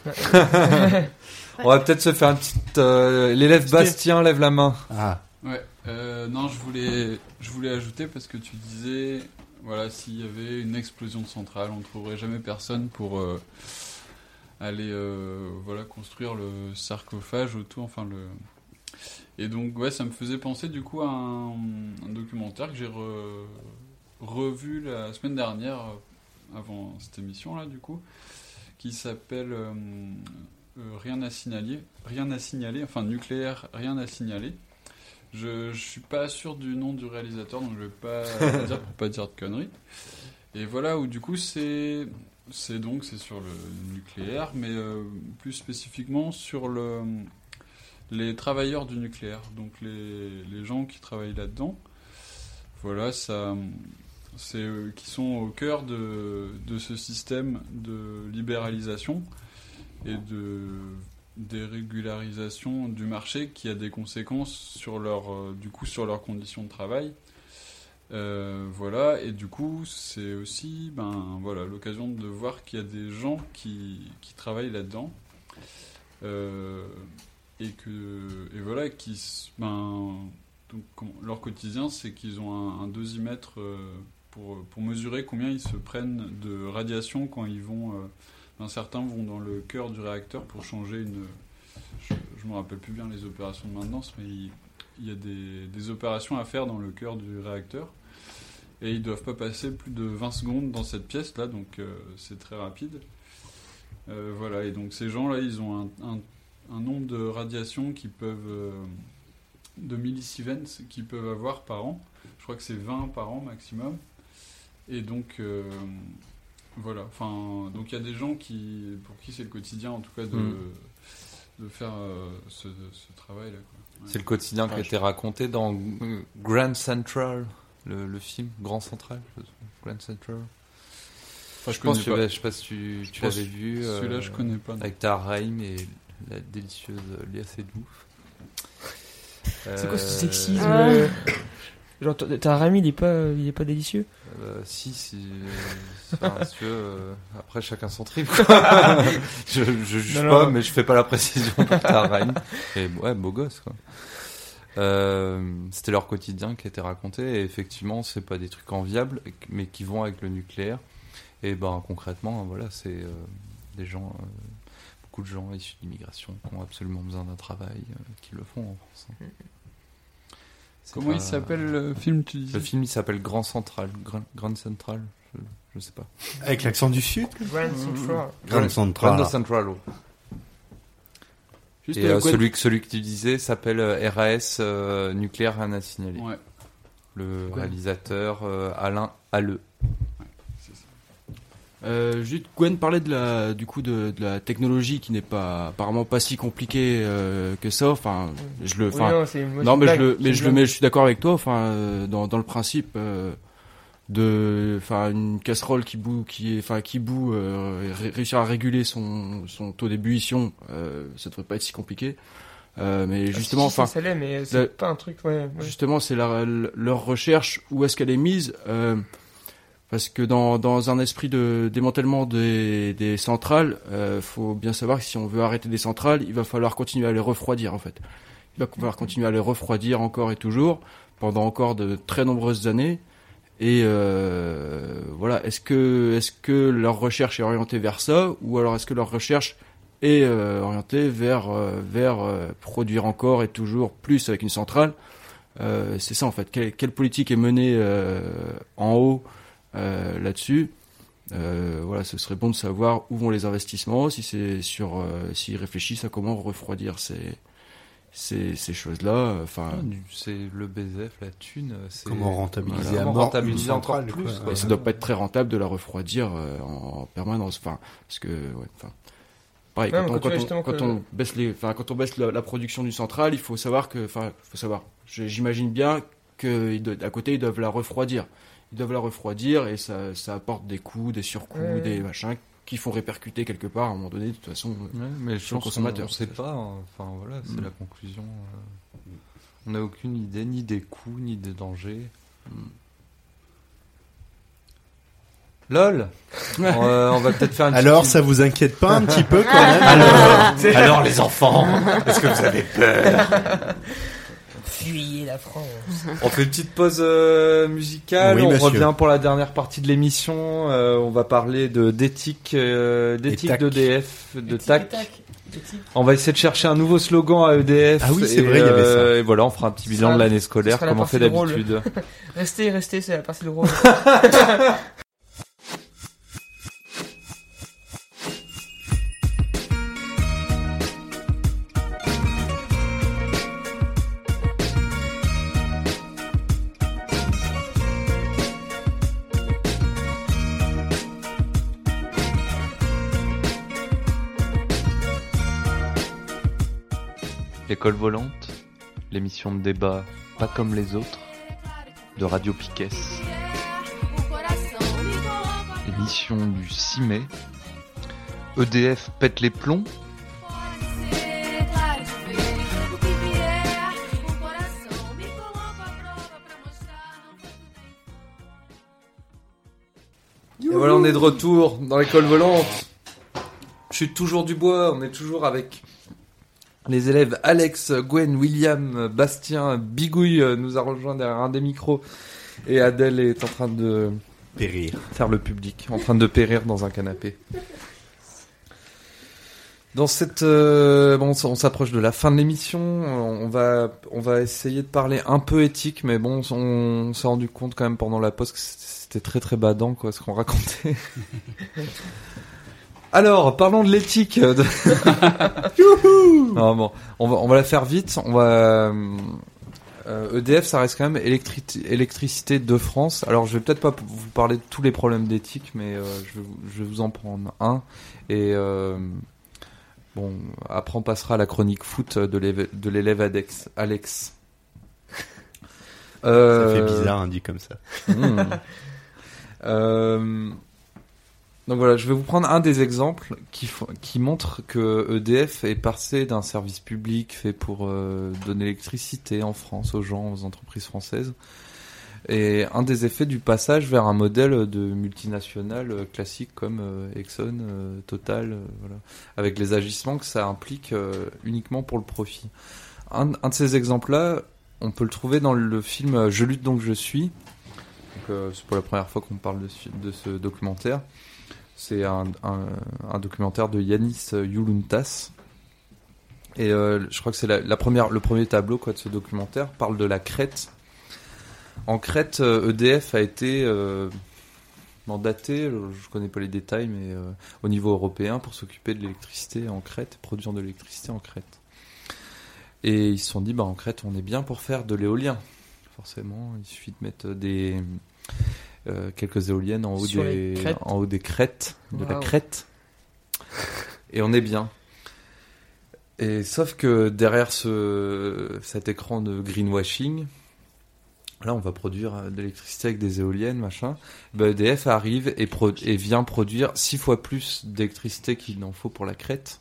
On va peut-être se faire une petite... euh, L'élève Bastien lève la main. Ah, Ouais, euh, non, je voulais, je voulais ajouter parce que tu disais, voilà, s'il y avait une explosion de centrale, on ne trouverait jamais personne pour euh, aller, euh, voilà, construire le sarcophage autour, enfin le. Et donc, ouais, ça me faisait penser du coup à un, un documentaire que j'ai re- revu la semaine dernière, euh, avant cette émission-là, du coup, qui s'appelle euh, euh, Rien à signaler, rien à signaler, enfin nucléaire, rien à signaler. Je, je suis pas sûr du nom du réalisateur, donc je vais pas dire pour pas dire de conneries. Et voilà où du coup c'est c'est donc c'est sur le nucléaire, mais euh, plus spécifiquement sur le les travailleurs du nucléaire, donc les, les gens qui travaillent là-dedans. Voilà, ça c'est eux qui sont au cœur de, de ce système de libéralisation et de dérégularisation du marché qui a des conséquences sur leur, euh, du coup, sur leurs conditions de travail. Euh, voilà, et du coup, c'est aussi ben, voilà, l'occasion de voir qu'il y a des gens qui, qui travaillent là-dedans. Euh, et que et voilà qui ben leur quotidien c'est qu'ils ont un, un dosimètre euh, pour pour mesurer combien ils se prennent de radiation quand ils vont euh, certains vont dans le cœur du réacteur pour changer une je, je me rappelle plus bien les opérations de maintenance mais il, y a des, des opérations à faire dans le cœur du réacteur et ils doivent pas passer plus de 20 secondes dans cette pièce là donc euh, c'est très rapide euh, voilà, et donc ces gens-là, ils ont un, un- nombre de radiations qui peuvent. euh, de millisievents qu'ils peuvent avoir par an. Je crois que c'est 20 par an maximum. Et donc. euh, voilà, enfin. Donc il y a des gens qui, pour qui c'est le quotidien, en tout cas, de, Mm. de faire euh, ce, ce travail-là. Ouais. C'est le quotidien qui a été raconté dans euh, Grand Central, le, le film Grand Central. Grand Central. Enfin, je Je pense que pas. je sais pas si tu, l'avais vu. euh, Celui-là, je connais pas. non. Avec Tahar Rahim et la délicieuse Léa Seydoux. C'est quoi ce Euh, sexisme Ah. euh, Genre, ta rami, il est pas, il est pas délicieux Euh, si, si, enfin, si tu veux, euh, après chacun son trip. quoi. je, je juge Non, pas, non. mais je fais pas la précision pour ta reine. Et ouais, beau gosse quoi. Euh, C'était leur quotidien qui était raconté et effectivement, c'est pas des trucs enviables, mais qui vont avec le nucléaire. Et ben concrètement, voilà, c'est euh, des gens, euh, beaucoup de gens issus d'immigration qui ont absolument besoin d'un travail, euh, qui le font en France. hein. Comment pas- il s'appelle le film, tu Le film il s'appelle Grand Central, Grand, Grand Central, je, je sais pas. Avec l'accent du sud Grand Central. Grand Central. Grand Central. Juste Et euh, euh, celui, que- celui que tu disais s'appelle euh, RAS euh, Nucléaire Rien à signaler. Ouais. Le réalisateur euh, Alain Halleux. Euh, juste Gwen parlait de la du coup de, de la technologie qui n'est pas apparemment pas si compliquée euh, que ça. Enfin, je le, Oui, enfin, non, moi, non, c'est mais une je le, blague, mais je le blague. mets, je suis d'accord avec toi. Enfin, euh, dans dans le principe euh, de, enfin, une casserole qui bout, qui est, enfin, qui bout, euh, ré- réussir à réguler son son taux d'ébullition, euh, ça devrait pas être si compliqué. Euh, mais Ah, justement, si, si, enfin, ça l'est, mais c'est pas un truc, ouais. ouais. Justement, c'est leur recherche, où est-ce qu'elle est mise euh, Parce que dans, dans un esprit de démantèlement des, des centrales, euh, faut bien savoir que si on veut arrêter des centrales, il va falloir continuer à les refroidir en fait. Il va falloir continuer à les refroidir encore et toujours pendant encore de très nombreuses années. Et euh, voilà, est-ce que est-ce que leur recherche est orientée vers ça, ou alors est-ce que leur recherche est euh, orientée vers euh, vers euh, produire encore et toujours plus avec une centrale? C'est ça en fait. Quelle, quelle politique est menée en haut euh, là-dessus Euh, Voilà, ce serait bon de savoir où vont les investissements, si c'est sur, euh, s'ils réfléchissent à comment refroidir ces ces, ces choses-là. Enfin, Ah, du- C'est le BZF, la thune. c'est- Comment rentabiliser Voilà, à mort rentabiliser une encore centrale, plus. quoi. quoi. et ça doit pas être très rentable de la refroidir euh, en, permanence. Enfin, parce que ouais, enfin. Pareil, Ouais, quand, on, quand tu quand, vois on, justement quand que- on baisse les, enfin, quand on baisse la, la production d'une centrale, il faut savoir que, enfin, faut savoir. J'imagine bien que ils doivent- à côté ils doivent la refroidir. Ils doivent la refroidir et ça, ça apporte des coûts, des surcoûts, Ouais. des machins qui font répercuter quelque part à un moment donné. De toute façon, Ouais, mais je Sur le consommateur. qu'on sait pas. Enfin voilà, c'est Mm. la conclusion. euh. On n'a aucune idée ni des coûts ni des dangers. LOL Euh, On va peut-être faire une Alors, petite- ça vous inquiète pas un petit peu quand même? Alors, alors les enfants, est-ce que vous avez peur? Fuyez la France. On fait une petite pause euh, musicale. Oui, on monsieur. revient pour la dernière partie de l'émission. Euh, on va parler de d'éthique, euh, d'éthique d'EDF, de TAC. On va essayer de chercher un nouveau slogan à EDF. Ah oui, c'est vrai, il y avait euh, Et voilà, on fera un petit bilan de l'année scolaire comme on fait d'habitude. Restez, restez, c'est la partie drôle. L'école volante, l'émission de débat pas comme les autres, de Radio Piquet. Émission du 6 mai. EDF pète les plombs. Et voilà, on est de retour dans l'école volante. Je suis toujours du bois, on est toujours avec les élèves Alex, Gwen, William, Bastien, Bigouille euh, nous a rejoint derrière un des micros et Adèle est en train de Périr. faire le public, en train de périr dans un canapé. Dans cette, euh, bon, on s'approche de la fin de l'émission. On va, on va essayer de parler un peu éthique, mais bon, on s'est rendu compte quand même pendant la pause que c'était très très badant quoi, ce qu'on racontait. Alors, parlons de l'éthique. de- non, bon, on va, on va la faire vite. On va. euh, EDF, ça reste quand même électri- électricité de France. Alors, je vais peut-être pas vous parler de tous les problèmes d'éthique, mais euh, je, vais, vous- je vais vous en prendre un. Et euh, bon, après, on passera à la chronique foot de l'élève Alex. Ça Euh, fait bizarre, hein, dit comme ça. Hmm. Donc voilà, je vais vous prendre un des exemples qui, qui montre que EDF est passé d'un service public fait pour euh, donner l'électricité en France aux gens, aux entreprises françaises, Et un des effets du passage vers un modèle de multinationale euh, classique comme euh, Exxon, Total, voilà, avec les agissements que ça implique uniquement pour le profit. Un, de ces exemples-là, on peut le trouver dans le film Je lutte donc je suis. C'est pas la première fois qu'on parle de ce documentaire. C'est un, documentaire de Yanis Youluntas. Et euh, je crois que c'est la, le premier tableau quoi, de ce documentaire parle de la Crète. En Crète, euh, EDF a été euh, mandaté, je connais pas les détails, mais au niveau européen pour s'occuper de l'électricité en Crète, produire de l'électricité en Crète. Et ils se sont dit, bah, en Crète, on est bien pour faire de l'éolien. Forcément, il suffit de mettre des euh, quelques éoliennes en haut, Sur des, en haut des crêtes, de la crête. Et on est bien. Et sauf que derrière ce, cet écran de greenwashing, là on va produire euh, de l'électricité avec des éoliennes, machin. Bah, EDF arrive et, pro- et vient produire six fois plus d'électricité qu'il n'en faut pour la crête.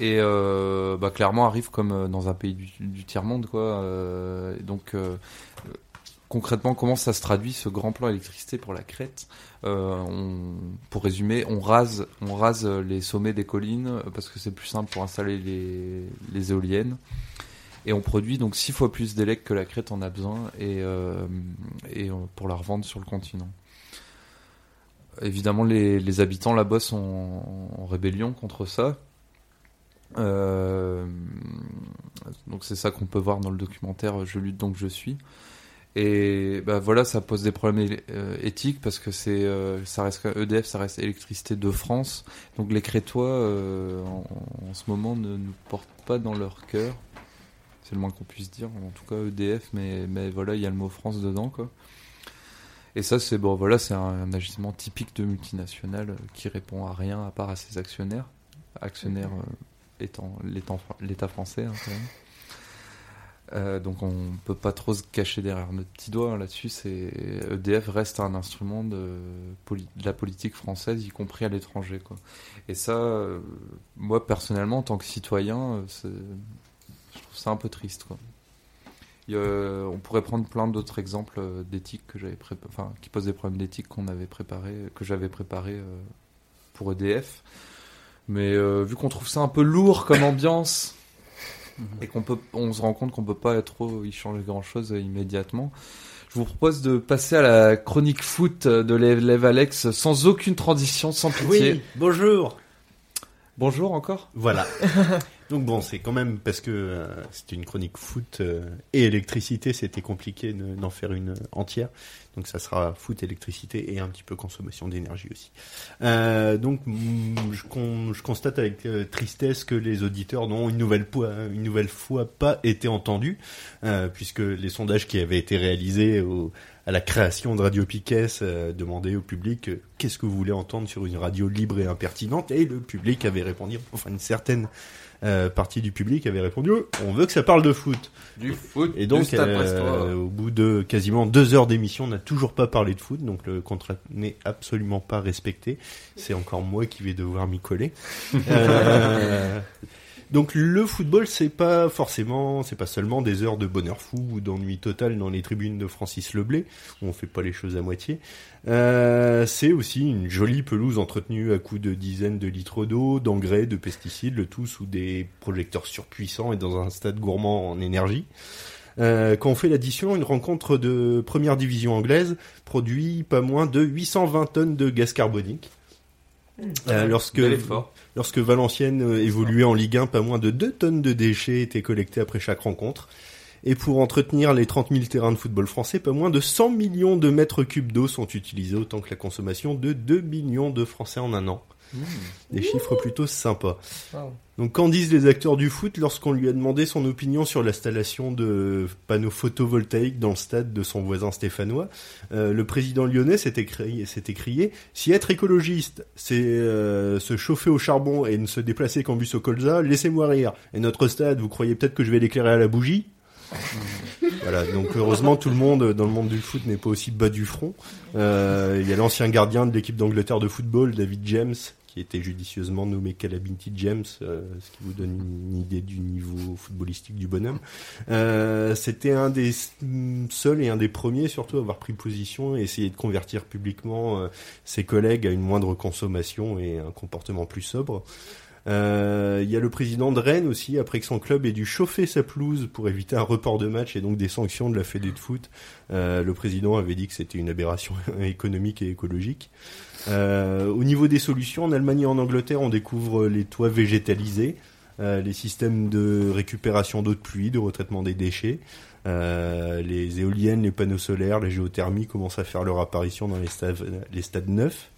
Et euh, bah, clairement arrive comme dans un pays du, du tiers-monde, quoi. Euh, donc euh, concrètement, comment ça se traduit ce grand plan électricité pour la crête Euh, Pour résumer, on rase, on rase les sommets des collines euh, parce que c'est plus simple pour installer les, éoliennes. Et on produit donc six fois plus d'élec que la crête en a besoin et, euh, pour la revendre sur le continent. Évidemment, les, habitants là-bas sont en, rébellion contre ça. Donc c'est ça qu'on peut voir dans le documentaire Je lutte donc je suis. Et bah voilà, ça pose des problèmes euh, éthiques parce que c'est euh, ça reste EDF, ça reste électricité de France. Donc les Crétois euh, en, en ce moment ne nous portent pas dans leur cœur. C'est le moins qu'on puisse dire. En tout cas EDF, mais mais voilà, il y a le mot France dedans quoi. Et ça c'est bon voilà, c'est un, un agissement typique de multinationale euh, qui répond à rien à part à ses actionnaires, actionnaires étant l'état l'État français hein, quand même. Euh, donc on peut pas trop se cacher derrière notre petit doigt hein, là-dessus. C'est EDF reste un instrument de, la politique française, y compris à l'étranger. Et ça, euh, moi personnellement, en tant que citoyen, euh, je trouve ça un peu triste. On pourrait prendre plein d'autres exemples d'éthique que j'avais prépa- enfin qui posent des problèmes d'éthique qu'on avait préparé, que j'avais préparé pour EDF. Mais vu qu'on trouve ça un peu lourd comme ambiance et qu'on peut, on se rend compte qu'on peut pas trop y changer grand chose immédiatement. Je vous propose de passer à la chronique foot de l'élève Alex sans aucune transition, sans pitié. Oui, bonjour. Bonjour encore. Voilà. Donc bon, c'est quand même parce que euh, c'était une chronique foot euh, et électricité, c'était compliqué de- d'en faire une entière. Donc ça sera foot, électricité et un petit peu consommation d'énergie aussi. Euh, donc mm, je constate avec euh, tristesse que les auditeurs n'ont une nouvelle fois, une nouvelle fois pas été entendus, euh, puisque les sondages qui avaient été réalisés au- à la création de Radio Piquet euh, demandaient au public euh, qu'est-ce que vous voulez entendre sur une radio libre et impertinente, et le public avait répondu, enfin une certaine euh, partie du public avait répondu on veut que ça parle de foot. Du foot. Et donc, du euh, au bout de quasiment deux heures d'émission, on n'a toujours pas parlé de foot, donc le contrat n'est absolument pas respecté. C'est encore moi qui vais devoir m'y coller. Euh, donc le football, c'est pas forcément, c'est pas seulement des heures de bonheur fou ou d'ennui total dans les tribunes de Francis Leblé, où on fait pas les choses à moitié. Euh, c'est aussi une jolie pelouse entretenue à coups de dizaines de litres d'eau, d'engrais, de pesticides, le tout sous des projecteurs surpuissants et dans un stade gourmand en énergie. Euh, quand on fait l'addition, une rencontre de première division anglaise produit pas moins de 820 tonnes de gaz carbonique. Euh, lorsque, lorsque Valenciennes euh, évoluait en Ligue 1, pas moins de 2 tonnes de déchets étaient collectés après chaque rencontre. Et pour entretenir les 30 000 terrains de football français, pas moins de 100 millions de mètres cubes d'eau sont utilisés, autant que la consommation de 2 millions de Français en un an. Des chiffres plutôt sympas. Donc qu'en disent les acteurs du foot lorsqu'on lui a demandé son opinion sur l'installation de panneaux photovoltaïques dans le stade de son voisin stéphanois? Euh, Le président lyonnais s'est écrié, s'est écrié si être écologiste, c'est euh, se chauffer au charbon et ne se déplacer qu'en bus au colza, laissez-moi rire. Et notre stade, vous croyez peut-être que je vais l'éclairer à la bougie voilà, donc heureusement tout le monde dans le monde du foot n'est pas aussi bas du front. Euh, Il y a l'ancien gardien de l'équipe d'Angleterre de football, David James, qui était judicieusement nommé Calamity James, euh, ce qui vous donne une idée du niveau footballistique du bonhomme. Euh, C'était un des seuls et un des premiers surtout à avoir pris position et essayer de convertir publiquement euh, ses collègues à une moindre consommation et un comportement plus sobre. Euh, Il y a le président de Rennes aussi, après que son club ait dû chauffer sa pelouse pour éviter un report de match et donc des sanctions de la Fédé de foot. Euh, le président avait dit que c'était une aberration économique et écologique. Euh, au niveau des solutions, en Allemagne et en Angleterre, on découvre les toits végétalisés, euh, les systèmes de récupération d'eau de pluie, de retraitement des déchets. Euh, les éoliennes, les panneaux solaires, la géothermie commencent à faire leur apparition dans les stades, les stades neufs.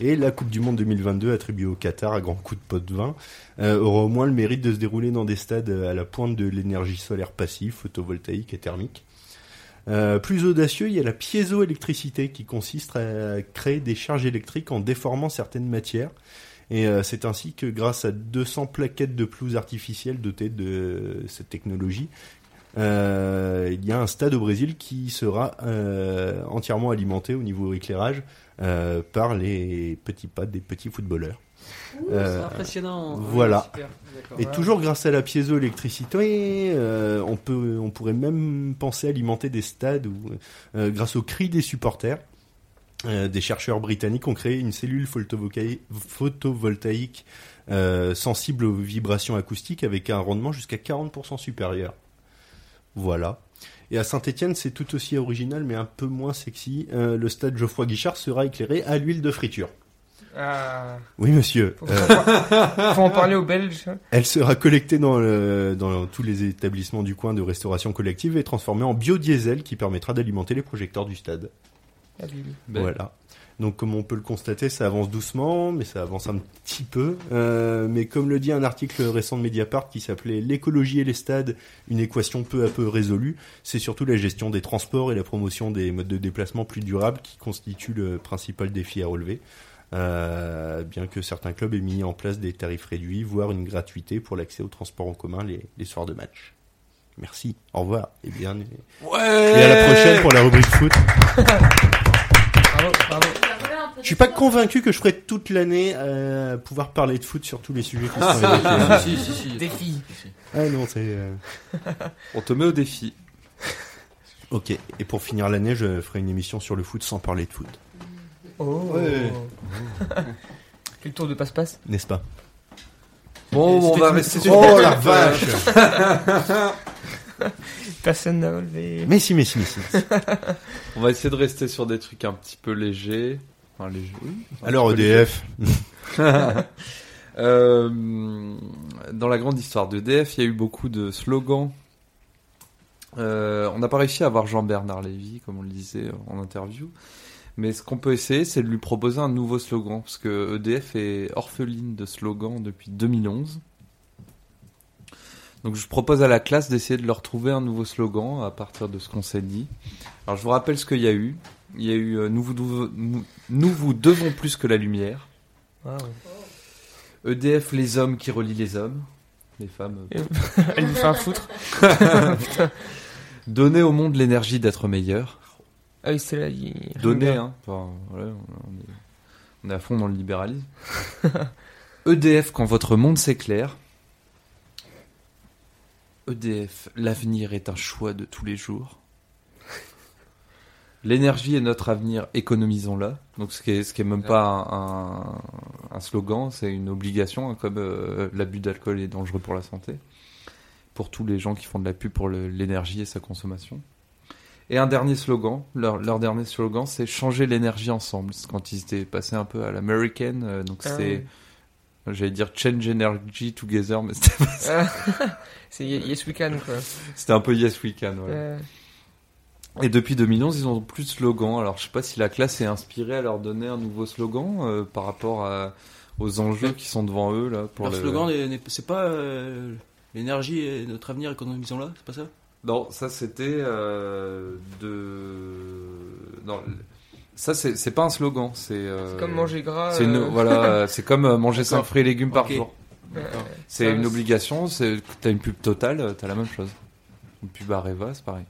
Et la Coupe du Monde 2022 attribuée au Qatar à grand coup de pot de vin euh, aura au moins le mérite de se dérouler dans des stades à la pointe de l'énergie solaire passive, photovoltaïque et thermique. Euh, plus audacieux, il y a la piézoélectricité qui consiste à créer des charges électriques en déformant certaines matières. Et euh, c'est ainsi que grâce à 200 plaquettes de pelouse artificielles dotées de cette technologie, euh, il y a un stade au Brésil qui sera euh, entièrement alimenté au niveau éclairage euh, par les petits pas des petits footballeurs. Euh, C'est impressionnant. voilà. Et toujours grâce à la piézoélectricité, euh, on peut, on pourrait même penser alimenter des stades où, euh, grâce au cri des supporters, euh, des chercheurs britanniques ont créé une cellule photovoltaïque, photovoltaïque euh, sensible aux vibrations acoustiques avec un rendement jusqu'à 40% supérieur. Voilà. Et à Saint-Etienne, c'est tout aussi original, mais un peu moins sexy. Euh, le stade Geoffroy Guichard sera éclairé à l'huile de friture. Ah, Oui, monsieur. faut, Euh, faut en parler aux Belges. Elle sera collectée dans, le- dans tous les établissements du coin de restauration collective et transformée en biodiesel qui permettra d'alimenter les projecteurs du stade. Ah. Ben, Voilà. Donc comme on peut le constater, ça avance doucement, mais ça avance un petit peu. Euh, mais comme le dit un article récent de Mediapart qui s'appelait L'écologie et les stades, une équation peu à peu résolue, c'est surtout la gestion des transports et la promotion des modes de déplacement plus durables qui constituent le principal défi à relever. Euh, bien que certains clubs aient mis en place des tarifs réduits, voire une gratuité pour l'accès aux transports en commun les, les soirs de match. Merci, au revoir, et bien et Ouais. à la prochaine pour la rubrique foot. Bravo, bravo. Je suis pas convaincu que je ferai toute l'année euh, pouvoir parler de foot sur tous les sujets qui sont évoqués. si, si, si. Défi. Ah non, c'est euh, On te met au défi. ok. Et pour finir l'année, je ferai une émission sur le foot sans parler de foot, Oh. Ouais. Quel tour de passe-passe? N'est-ce pas? Bon, on va rester sur. Oh la vache Personne n'a relevé. Mais si, mais si, mais si. On va essayer de rester sur des trucs un petit peu légers. Enfin, oui. Alors EDF, Euh, dans la grande histoire d'EDF, il y a eu beaucoup de slogans. Euh, on n'a pas réussi à avoir Jean-Bernard Lévy, comme on le disait en interview. Mais ce qu'on peut essayer, c'est de lui proposer un nouveau slogan. Parce que EDF est orpheline de slogans depuis 2011. Donc je propose à la classe d'essayer de leur trouver un nouveau slogan à partir de ce qu'on s'est dit. Alors je vous rappelle ce qu'il y a eu. Il y a eu euh, nous, vous devons- nous, nous vous devons plus que la lumière. Waouh. EDF, les hommes qui relient les hommes. Les femmes. euh, Elle nous fait un foutre. Donner au monde l'énergie d'être meilleur. Ah oui, c'est là. il- Donner, hein. Enfin, voilà, on, est, on est à fond dans le libéralisme. EDF, quand votre monde s'éclaire. EDF, l'avenir est un choix de tous les jours. L'énergie est notre avenir, économisons-la. Donc ce qui est, ce qui est même pas un, un- un slogan, c'est une obligation, hein, comme euh, l'abus d'alcool est dangereux pour la santé. Pour tous les gens qui font de la pub pour l'énergie et sa consommation. Et un dernier slogan, leur, leur dernier slogan, c'est changer l'énergie ensemble. C'est quand ils étaient passés un peu à l'american, euh, donc Ah c'est, j'allais dire change energy together, mais c'était, Ah, c'est Yes We Can, quoi. c'était un peu yes we can. voilà. Euh, Et depuis 2011, ils ont plus de slogans. Alors je sais pas si la classe est inspirée à leur donner un nouveau slogan euh, par rapport à- aux enjeux qui sont devant eux là. Pour Leur le... slogan, c'est pas euh, l'énergie est notre avenir, économisons-la, c'est pas ça? Non, ça c'était euh, de. Non, ça c'est pas un slogan. C'est euh, c'est comme manger gras. C'est une, voilà, c'est comme manger 5 D'accord. fruits et légumes par jour. C'est une obligation. C'est t'as une pub totale, t'as la même chose. Une pub Areva, c'est pareil.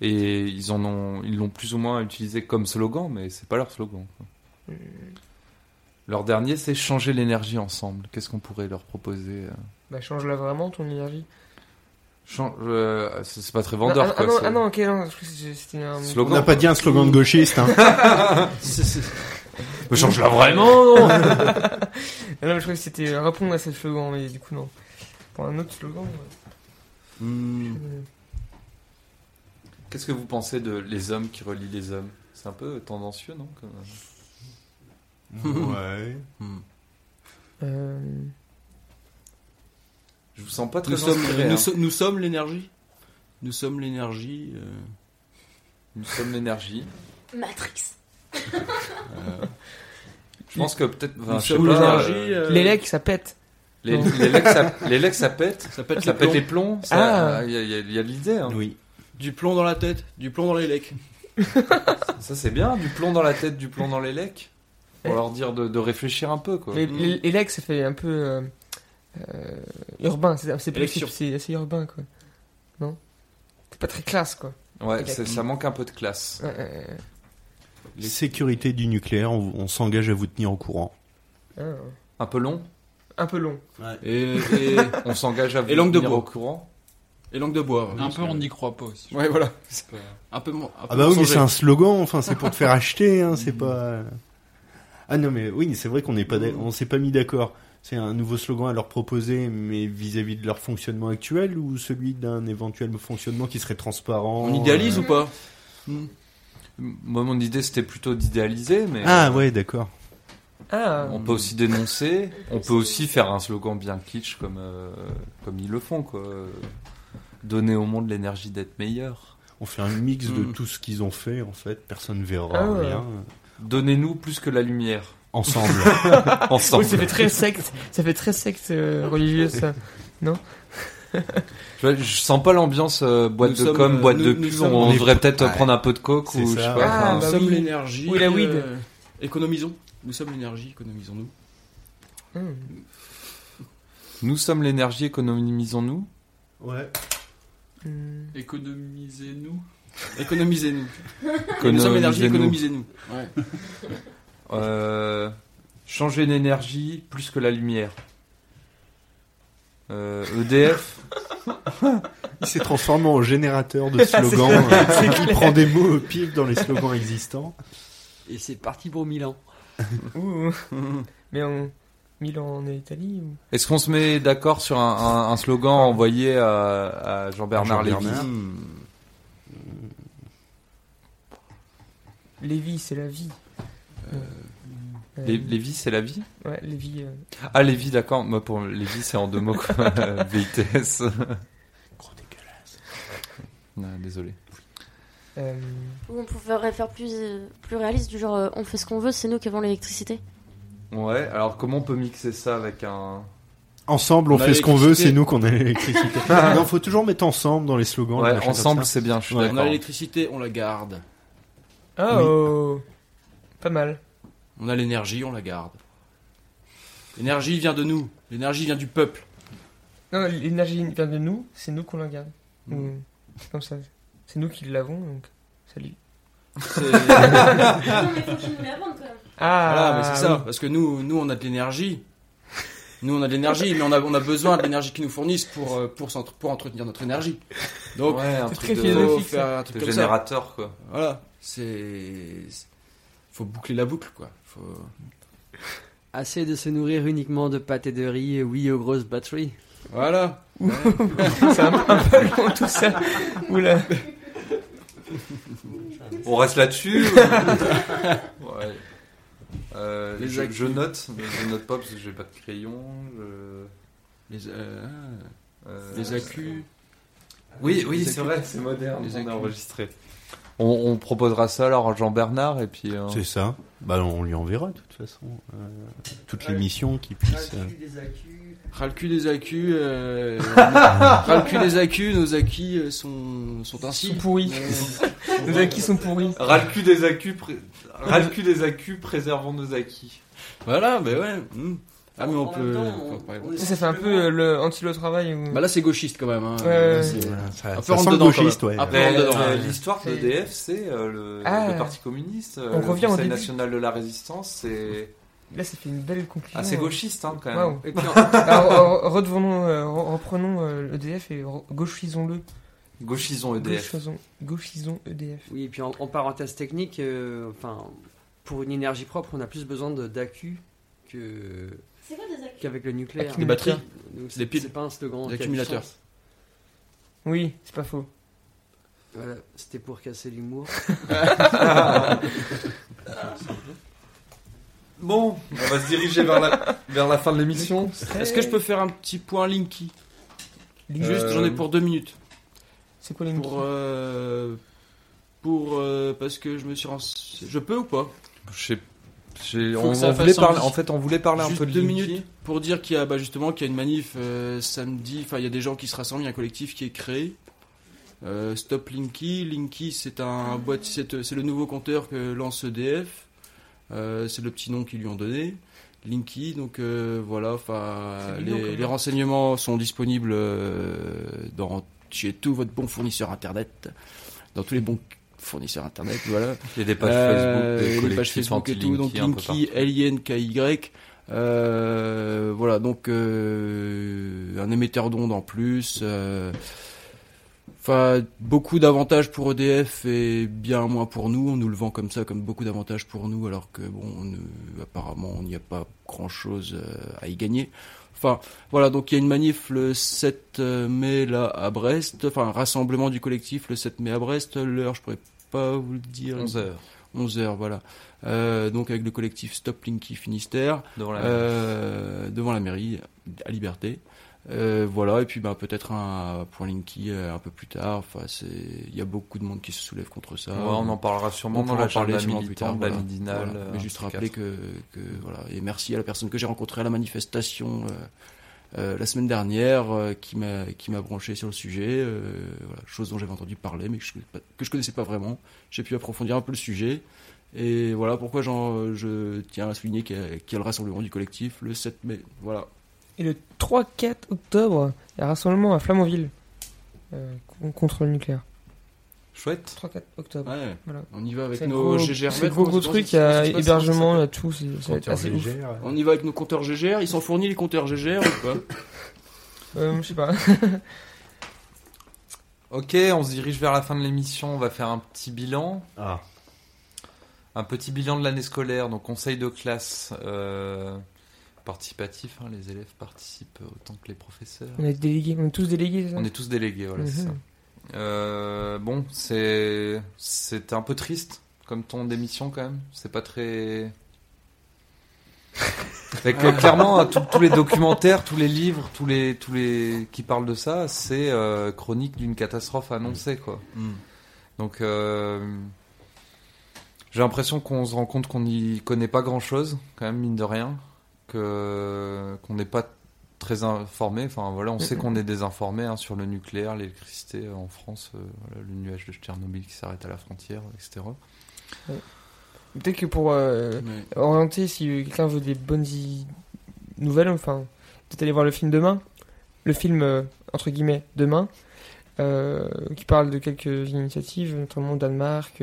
Et ils en ont, ils l'ont plus ou moins utilisé comme slogan, mais c'est pas leur slogan. quoi. Leur dernier, c'est changer l'énergie ensemble. Qu'est-ce qu'on pourrait leur proposer euh Bah, change-la vraiment, ton énergie. Chan- euh, C'est pas très Non, vendeur, ah, quoi. ah non, ah non, ok, non, je crois que c'était un. On Slogan. n'a pas dit un slogan de gauchiste, hein. Change-la vraiment, non non, mais je crois que c'était répondre à ce slogan, mais du coup, non. Pour un autre slogan. ouais. Hmm. Euh, Qu'est-ce que vous pensez de les hommes qui relient les hommes? C'est un peu tendancieux, non? Comme- Ouais. Euh, Je vous sens pas très Nous sommes, inspiré, nous, hein. so- nous sommes l'énergie. Nous sommes l'énergie. euh, Nous sommes l'énergie. Matrix. Je pense que peut-être. enfin, euh, euh, Les legs, ça pète. Les, les legs, ça, les legs, ça pète. Ça pète Ça les pète plombs. les plombs. ça- Ah. Il y, a- il y a- y a de l'idée. hein. Oui. Du plomb dans la tête, du plomb dans les lecs. Ça, c'est bien. Du plomb dans la tête, du plomb dans les legs. Pour leur dire de, de réfléchir un peu, quoi. Les, les, les legs, ça fait un peu euh, euh, urbain. C'est assez urbain, quoi. Non? C'est pas très classe, quoi. Ouais, ça manque un peu de classe. Ouais. Les sécurités du nucléaire, on, on s'engage à vous tenir au courant. Ah, Un peu long? un peu long. Et, et, On s'engage à vous Et langue de tenir au courant? Et langue de bois. Un peu, on n'y croit pas aussi. Ouais, voilà. Un peu moins. un peu Ah bah oui, mais c'est un slogan, enfin c'est pour te faire acheter, hein, c'est pas... Ah non mais oui, c'est vrai qu'on n'est pas, d'ac- on s'est pas mis d'accord. C'est un nouveau slogan à leur proposer, mais vis-à-vis de leur fonctionnement actuel ou celui d'un éventuel fonctionnement qui serait transparent On idéalise euh, ou pas Moi, mon idée, c'était plutôt d'idéaliser, mais Ah ouais, d'accord. Ah, on peut aussi dénoncer. On peut aussi faire un slogan bien kitsch comme, euh, comme ils le font, quoi. Donner au monde l'énergie d'être meilleur. On fait un mix de Mm. tout ce qu'ils ont fait, en fait. Personne ne verra Ah rien. Donnez-nous plus que la lumière. Ensemble. Ensemble. oui, ça fait très secte. Ça fait très secte euh, religieuse, ça. Je, vois, je sens pas l'ambiance euh, boîte Nous de sommes, com, euh, boîte nous- de pub. sommes- on on est- devrait peut-être Ouais. prendre un peu de coke ou je sais pas. Ah, enfin, Nous bah sommes oui. l'énergie. Oui, la weed. euh, économisons. Nous sommes l'énergie, économisons-nous. Hum. Nous sommes l'énergie, économisons-nous. ouais. Hum. Économisez-nous. Économisez-nous. Nous sommes l'énergie, Économisez-nous. Ouais. Euh, changer l'énergie plus que la lumière. Euh, EDF. Il s'est transformé en générateur de slogans. euh, il prend des mots au pif dans les slogans existants. Et c'est parti pour Milan. Ouh. Mais en Milan en Italie ou... Est-ce qu'on se met d'accord sur un, un- un slogan envoyé à, à Jean-Bernard À Lévy? Hmm. Lévi, c'est la vie. Euh, Lé- Lévy, c'est la vie? Ouais, Lévi. euh, Ah, Lévy, d'accord. Moi, pour Lévy, c'est en deux mots, quoi. VITS. Gros dégueulasse. Non, désolé. euh, Ou on pourrait faire plus, euh, plus réaliste, du genre euh, on fait ce qu'on veut, c'est nous qui avons l'électricité. Ouais, alors comment on peut mixer ça avec un. Ensemble, on, fait ce qu'on veut, c'est nous qu'on a l'électricité. non, faut toujours mettre ensemble dans les slogans. Ouais, ensemble, c'est bien, je suis Ouais. On a l'électricité, on la garde. Oh Pas mal. On a l'énergie, on la garde. L'énergie vient de nous. L'énergie vient du peuple. Non, l'énergie vient de nous, c'est nous qu'on la garde. Mm. C'est comme ça. C'est nous qui l'avons, donc salut. C'est- non, mais faut qu'ils nous la vendent quand même. Ah, Voilà, mais c'est ça. oui. Parce que nous, nous, on a de l'énergie. Nous, on a de l'énergie, mais on a, on a besoin de l'énergie qu'ils nous fournissent pour, euh, pour, pour entretenir notre énergie. Donc, ouais, un c'est truc très de, il faut philosophique, faire un truc de comme ça. générateur, quoi. Voilà. C'est. faut boucler la boucle, quoi. Faut... Assez de se nourrir uniquement de pâtes et de riz, et oui aux grosses batteries. Voilà. c'est un, un peu long tout ça. Oula. On reste là-dessus ou- Ouais. Euh, Les je, actus. je note, mais je note pas parce que j'ai pas de crayon. je- Les, euh, euh, les accus. Oui, oui, c'est accus. vrai, c'est moderne. Les on accus. a enregistré. On, on proposera ça alors à Jean-Bernard et puis. euh, C'est ça. Bah, on lui enverra de toute façon euh, toute l'émission qui puisse. euh, Ras le cul des accus. Euh... Ras le cul des accus, nos acquis euh, sont, sont Ils ainsi. sont pourris. Nos acquis sont pourris. Ras le cul des accus, pré- ras le cul des accus, préservons nos acquis. Voilà, mais ouais. hmm. Ah, mais on En peut. temps, on Ça, ça fait un peu euh, le anti-le travail. Ou... Bah là, c'est gauchiste quand même. Hein. Ouais, ouais, C'est- voilà, ça, Un peu ça sent le dedans, gauchiste, ouais. Ouais. L'histoire de l'EDF, c'est euh, le, Ah. le Parti communiste. euh, On le revient au Conseil national de la résistance, c'est Là, ça fait une belle conclusion. Ah, c'est euh. gauchiste, hein, quand même. Waouh. Et puis, en- Alors, re- redevenons, euh, re- reprenons euh, l'EDF et gauchisons-le. Gauchisons EDF. Gauchisons, gauchisons EDF. oui, et puis en, en parenthèse technique, euh, enfin, pour une énergie propre, on a plus besoin de- d'accu que C'est quoi des actus qu'avec le nucléaire. Des batteries. Des piles. C'est pas un slogan. Des accumulateurs. Oui, c'est pas faux. Voilà, c'était pour casser l'humour. Bon, on va se diriger vers la, vers la fin de l'émission. Est-ce que je peux faire un petit point Linky Juste, Euh, j'en ai pour deux minutes. C'est quoi les Pour, euh, pour euh, parce que je me suis renseigné. Je peux ou pas Je sais- on, voulait parler, en fait, on voulait parler un peu de deux Linky. minutes pour dire qu'il y a bah, justement qu'il y a une manif euh, samedi. Enfin, il y a des gens qui se rassemblent. Il y a un collectif qui est créé. Euh, Stop Linky. Linky, c'est un boîte, c'est c'est le nouveau compteur que lance EDF. Euh, c'est le petit nom qu'ils lui ont donné. Linky, donc euh, voilà, enfin les, renseignements sont disponibles euh, dans chez tout votre bon fournisseur internet, dans tous les bons fournisseurs internet, voilà. Il y a des pages Euh, Facebook, des les pages Facebook et tout, donc Linky. L-I-N-K-Y. Euh, voilà, donc euh, un émetteur d'ondes en plus. Euh, Enfin, beaucoup d'avantages pour EDF et bien moins pour nous. On nous le vend comme ça, comme beaucoup d'avantages pour nous, alors que bon, on apparemment, il n'y a pas grand-chose euh, à y gagner. Enfin, voilà, donc il y a une manif le 7 mai là à Brest, enfin un rassemblement du collectif le 7 mai à Brest. L'heure, je pourrais pas vous le dire. 11 heures 11 heures, voilà. Euh, donc avec le collectif Stop Linky Finistère, devant la euh, devant la mairie à Liberté. Euh, voilà, et puis bah, peut-être un point Linky euh, un peu plus tard. Enfin, c'est, il y a beaucoup de monde qui se soulève contre ça. Ouais, on en parlera sûrement On dans la parler parler sûrement plus tard, voilà. midinale. Voilà. Mais juste rappeler que, que voilà, et merci à la personne que j'ai rencontrée à la manifestation euh, la semaine dernière, qui m'a qui m'a branché sur le sujet, voilà, chose dont j'avais entendu parler, mais que je, que je connaissais pas vraiment. J'ai pu approfondir un peu le sujet. Et voilà pourquoi je tiens à souligner qu'il y a le rassemblement du collectif le 7 mai. Voilà. Et le 3-4 octobre, il y a un rassemblement à Flamanville euh, con- contre le nucléaire. Chouette. 3-4 octobre. Ouais, Voilà. on y va avec nos gros, GGR. c'est gros, gros truc, il y a hébergement, il y a tout, c'est- ça va être Compteur assez ouf. On y va avec nos compteurs GGR. Ils sont fournis les compteurs GGR ou pas? Euh, je sais pas. Ok, on se dirige vers la fin de l'émission. On va faire un petit bilan. Ah, Un petit bilan de l'année scolaire. Donc, conseil de classe euh, participatif. hein, les élèves participent autant que les professeurs. On est délégués, on est tous délégués, ça On est tous délégués, voilà, c'est Mhm. ça. Euh, bon, c'est c'est un peu triste comme ton d'émission quand même. C'est pas très. Clairement, hein, tous- les documentaires, tous les livres, tous les tous les qui parlent de ça, c'est euh, chronique d'une catastrophe annoncée quoi. Donc euh, j'ai l'impression qu'on se rend compte qu'on n'y connaît pas grand chose quand même mine de rien, que qu'on n'est pas très informé. Enfin voilà, on sait qu'on est désinformé hein, sur le nucléaire, l'électricité euh, en France, euh, voilà, le nuage de Tchernobyl qui s'arrête à la frontière, etc. Peut-être que pour euh, Ouais. orienter, si quelqu'un veut des bonnes nouvelles, enfin, peut-être aller voir le film demain. Le film, euh, entre guillemets, demain, qui parle de quelques initiatives, notamment au Danemark,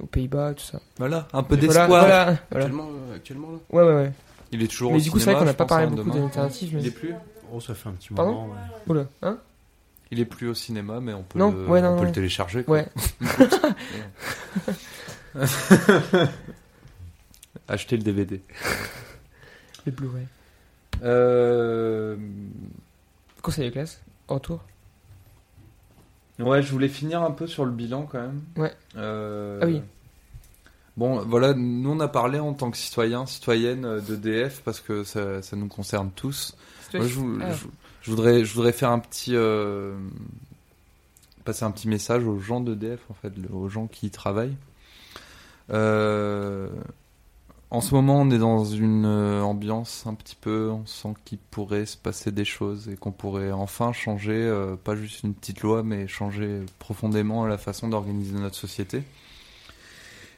aux Pays-Bas, tout ça. Voilà, un peu d'espoir. Voilà, voilà. Actuellement, euh, actuellement là. Ouais, ouais, ouais. Il est toujours Mais au du coup, c'est vrai qu'on n'a pas parlé hein, beaucoup d'alternatives. Mais... Il est plus. oh, ça fait un petit Pardon moment. ouais. Oula, hein Il est plus au cinéma, mais on peut, Non, le, ouais, non, on peut non. le télécharger. quoi. Ouais. Acheter le DVD. Le Blu-ray. Euh... Conseil de classe, retour. Ouais, je voulais finir un peu sur le bilan quand même. Ouais. Euh, Ah oui. Bon, voilà, nous on a parlé en tant que citoyens, citoyennes d'EDF parce que ça, ça nous concerne tous. Moi, je, vou- Ah. je- je voudrais, je voudrais faire un petit, euh, passer un petit message aux gens d'EDF en fait, aux gens qui y travaillent. Euh, en ce moment, on est dans une euh, ambiance un petit peu, on sent qu'il pourrait se passer des choses et qu'on pourrait enfin changer, euh, pas juste une petite loi, mais changer profondément la façon d'organiser notre société.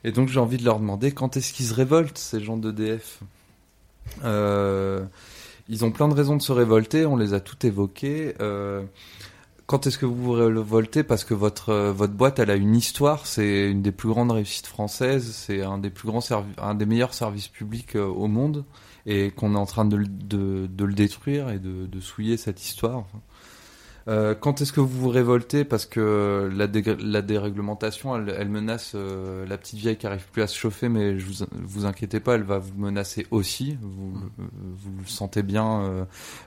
Et donc j'ai envie de leur demander quand est-ce qu'ils se révoltent, ces gens d'EDF euh, Ils ont plein de raisons de se révolter, on les a toutes évoquées. Quand est-ce que vous vous révoltez Parce que votre euh, votre boîte, elle a une histoire. C'est une des plus grandes réussites françaises. C'est un des plus grands un des meilleurs services publics euh, au monde, et qu'on est en train de, le- de, de le détruire et de, souiller cette histoire. Euh, quand est-ce que vous vous révoltez Parce que la, dé- la déréglementation, elle, elle menace euh, la petite vieille qui arrive plus à se chauffer, mais je vous, vous inquiétez pas, elle va vous menacer aussi. Vous, euh, vous le sentez bien euh,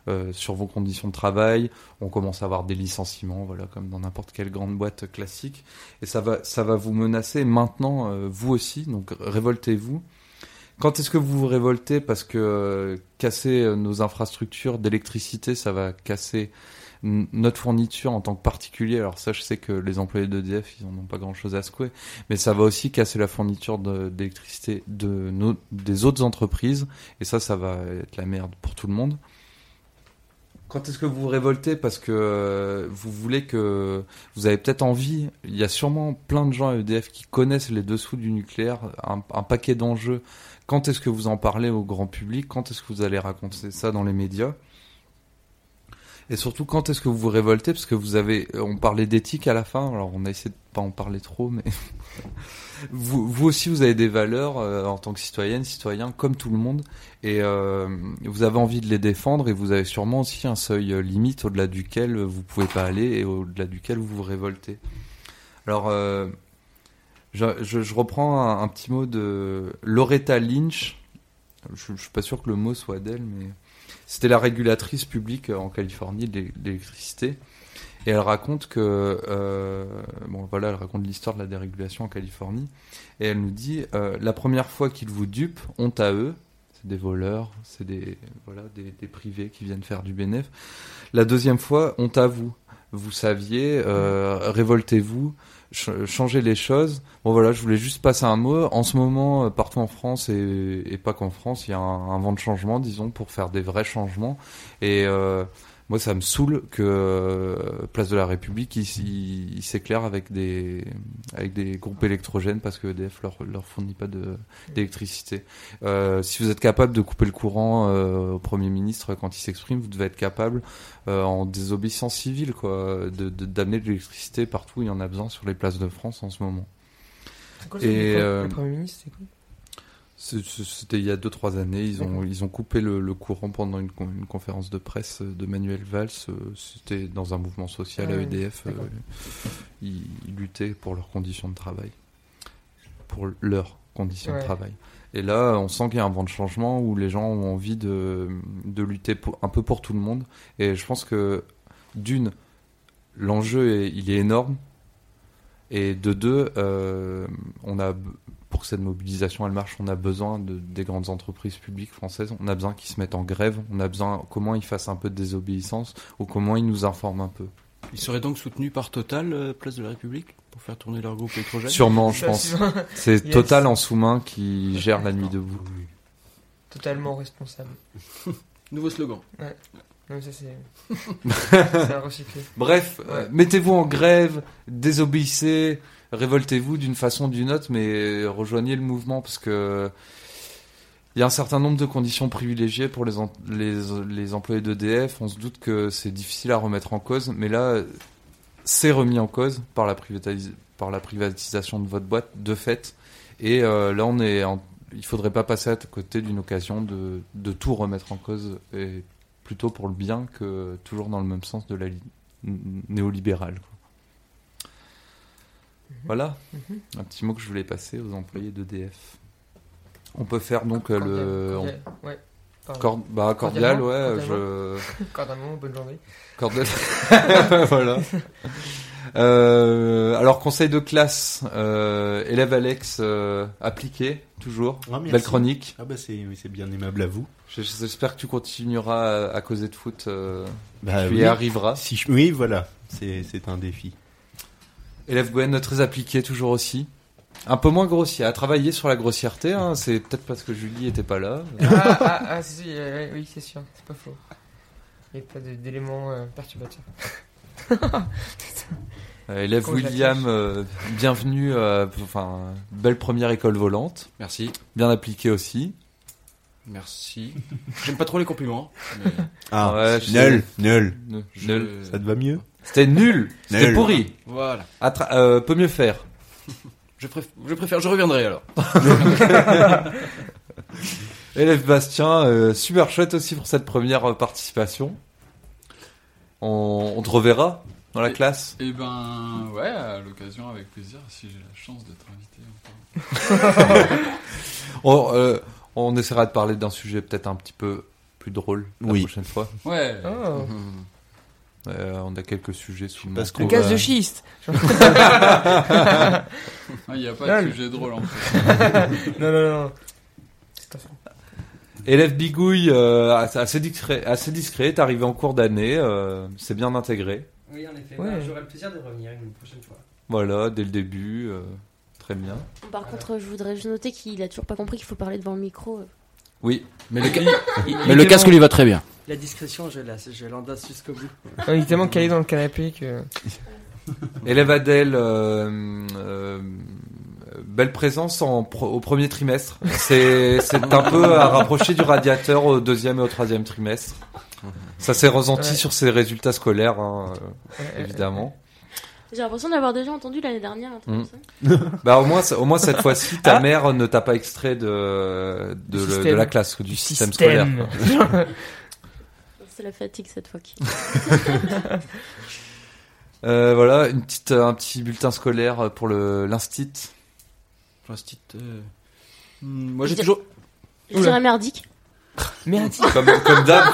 euh, sur vos conditions de travail. On commence à avoir des licenciements, voilà, comme dans n'importe quelle grande boîte classique. Et ça va, ça va vous menacer maintenant, euh, vous aussi. Donc révoltez-vous. Quand est-ce que vous vous révoltez Parce que euh, casser nos infrastructures d'électricité, ça va casser notre fourniture en tant que particulier. Alors ça, je sais que les employés d'EDF, ils en ont pas grand-chose à secouer, mais ça va aussi casser la fourniture d'électricité des autres entreprises, et ça, ça va être la merde pour tout le monde. Quand est-ce que vous vous révoltez Parce que euh, vous voulez que... Vous avez peut-être envie, il y a sûrement plein de gens à EDF qui connaissent les dessous du nucléaire, un paquet d'enjeux. Quand est-ce que vous en parlez au grand public? Quand est-ce que vous allez raconter ça dans les médias? Et surtout, quand est-ce que vous vous révoltez? Parce que vous avez, on parlait d'éthique à la fin. Alors, on a essayé de pas en parler trop, mais vous, aussi, vous avez des valeurs euh, en tant que citoyenne, citoyen, comme tout le monde, et euh, vous avez envie de les défendre. Et vous avez sûrement aussi un seuil euh, limite au-delà duquel vous pouvez pas aller et au-delà duquel vous vous révoltez. Alors, euh, je, reprends un, un petit mot de Loretta Lynch. Je, je suis pas sûr que le mot soit d'elle, mais c'était la régulatrice publique euh, en Californie de l'é- de l'électricité. Et elle raconte que, euh, bon voilà, elle raconte l'histoire de la dérégulation en Californie. Et elle nous dit, euh, la première fois qu'ils vous dupent, honte à eux. C'est des voleurs, c'est des, voilà, des, privés qui viennent faire du bénéfice. La deuxième fois, honte à vous. Vous saviez, révoltez-vous, ch- changez les choses. Bon voilà, je voulais juste passer un mot. En ce moment, euh, partout en France et, pas qu'en France, il y a un, un vent de changement, disons, pour faire des vrais changements. Et euh, moi, ça me saoule que euh, Place de la République, il, s'éclaire avec des avec des groupes électrogènes parce que EDF leur leur fournit pas de d'électricité. Euh, si vous êtes capable de couper le courant euh, au Premier ministre quand il s'exprime, vous devez être capable, euh, en désobéissance civile, quoi, de de- d'amener de l'électricité partout où il y en a besoin sur les places de France en ce moment. Quoi, Et, euh, Le Premier ministre, c'est quoi? C'était il y a 2-3 années, ils ont, ils ont coupé le, le courant pendant une, une conférence de presse de Manuel Valls. C'était dans un mouvement social Ah à EDF. euh, ils, ils luttaient pour leurs conditions de travail. Pour leurs conditions de travail. Et là, on sent qu'il y a un vent de changement où les gens ont envie de, de lutter pour- un peu pour tout le monde. Et je pense que, d'une, l'enjeu, est- il est énorme. Et de deux, euh, on a, pour que cette mobilisation elle marche, on a besoin de, des grandes entreprises publiques françaises. On a besoin qu'ils se mettent en grève. On a besoin comment ils fassent un peu de désobéissance ou comment ils nous informent un peu. Ils seraient donc soutenus par Total, euh, Place de la République, pour faire tourner leur groupe électrogène? Sûrement, je pense. c'est Yes. Total en sous-main qui gère la nuit debout. Totalement responsable. Nouveau slogan. Non, ça c'est. c'est à recycler. Bref, Ouais. euh, mettez-vous en grève, désobéissez, révoltez-vous d'une façon ou d'une autre, mais rejoignez le mouvement parce que il y a un certain nombre de conditions privilégiées pour les, les, les employés d'EDF. On se doute que c'est difficile à remettre en cause, mais là, c'est remis en cause par la, privatis- par la privatisation de votre boîte, de fait. Et euh, là, on est en- il faudrait pas passer à côté d'une occasion de, de tout remettre en cause, et plutôt pour le bien que toujours dans le même sens de la néolibérale. Voilà, Mhm. un petit mot que je voulais passer aux employés d'EDF. On peut faire donc euh, le... Cordial, cordial, Ouais. on- Pardon. cor- bah, cordial, ouais, cordialement. je... Cordialement, bonne journée. Cordial. voilà. Euh, alors, conseil de classe, euh, élève Alex, euh, appliqué, toujours. Ah. Belle chronique. Ah bah c'est bien aimable à vous. J'espère que tu continueras à, à causer de foot. Euh, Bah, tu oui. y arriveras. Si je- oui, voilà, c'est c'est un défi. Élève Gwen, très appliqué, toujours aussi. Un peu moins grossier, à travailler sur la grossièreté, hein, c'est peut-être parce que Julie était pas là. Ah, ah, ah, si, euh, oui, c'est sûr, c'est pas faux. Il n'y a pas d'éléments euh, perturbateurs. Euh, élève Quand William, euh, bienvenue, euh, enfin, belle première école volante, Merci. bien appliquée aussi. Merci. J'aime pas trop les compliments. mais Ah, Ouais, je nul, nul. Nul. Ça te va mieux? C'était nul. C'était Nul. pourri. Voilà. Attra- euh, peut mieux faire. Je, préf- je préfère, je reviendrai alors. Élève Bastien, euh, super chouette aussi pour cette première euh, participation. On, on te reverra dans la Et- classe. Et ben, ouais, à l'occasion, avec plaisir, si j'ai la chance d'être invité encore. On, euh, on essaiera de parler d'un sujet peut-être un petit peu plus drôle la Oui. prochaine fois. Ouais. Oh. Euh, on a quelques sujets sous le Parce manteau. Le gaz de schiste. Ah, Il n'y a pas de sujet drôle en fait. Non, non, non. C'est pas ça. Élève bigouille, euh, assez discret, assez discret, t'es arrivé en cours d'année, euh, c'est bien intégré. Oui, en effet. Ouais. Bah, J'aurai le plaisir de revenir une prochaine fois. Voilà, dès le début, euh, très bien. Par contre, je voudrais juste noter qu'il a toujours pas compris qu'il faut parler devant le micro. Oui, Mais le, ca- Il- mais il le est casque lui va très bien. La discrétion, je la- je l'endasse jusqu'au bout. Il est tellement calé dans le canapé que. élève Adèle, euh, euh, belle présence en pro- au premier trimestre. C'est un peu à rapprocher du radiateur au deuxième et au troisième trimestre. Ça s'est ressenti Ouais. sur ses résultats scolaires, hein, euh, Ouais, ouais, évidemment. J'ai l'impression d'avoir déjà entendu l'année dernière un truc Mm. comme ça. Bah au moins, au moins cette fois-ci, ta Ah. mère ne t'a pas extrait de, de, le- la classe, du, Du système, scolaire. C'est la fatigue cette fois. Euh, voilà, une petite, un petit bulletin scolaire pour le l'instit. L'instit, euh, hmm, Moi j'ai Je- toujours. Je dirais merdique. Merde. Comme, comme d'hab.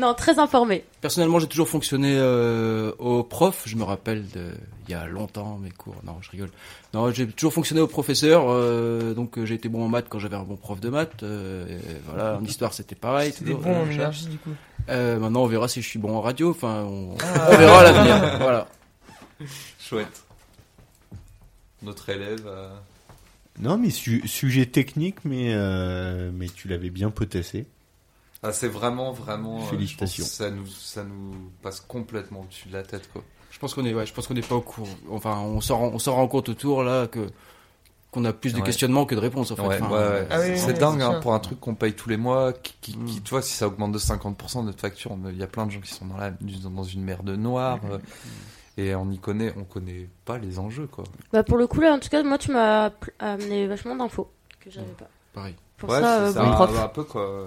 Non, très informé. Personnellement, j'ai toujours fonctionné euh, au prof. Je me rappelle de il y a longtemps mes cours. Non, je rigole. Non, j'ai toujours fonctionné au professeur. euh, donc euh, j'ai été bon en maths quand j'avais un bon prof de maths. euh, et voilà, en histoire c'était pareil. C'était bon en énergie du coup. Euh, maintenant, on verra si je suis bon en radio. Enfin, on, Ah. on verra à l'avenir. Voilà. Chouette. Notre élève. euh, Non, mais su- sujet technique, mais, euh, mais tu l'avais bien potassé. Ah, c'est vraiment, vraiment. euh, Félicitations. ça nous, ça nous passe complètement au-dessus de la tête, quoi. Je pense qu'on est, ouais, je pense qu'on n'est pas au courant. Enfin, on s'en rend, on s'en rend compte autour là que qu'on a plus de Ouais. questionnements que de réponses en fait. Ouais, Enfin, ouais, ouais. Ah oui, c'est dingue c'est hein, pour un truc qu'on paye tous les mois, qui, qui, Mm. qui, tu vois, si ça augmente de 50% notre facture, il y a plein de gens qui sont dans, la, dans une mer de noir, euh, et on y connaît, on connaît pas les enjeux, quoi. Bah pour le coup là, en tout cas, moi tu m'as amené vachement d'infos que j'avais pas. Pareil. Pour ouais, ça, c'est euh, ça, bon prof. un, un peu, quoi.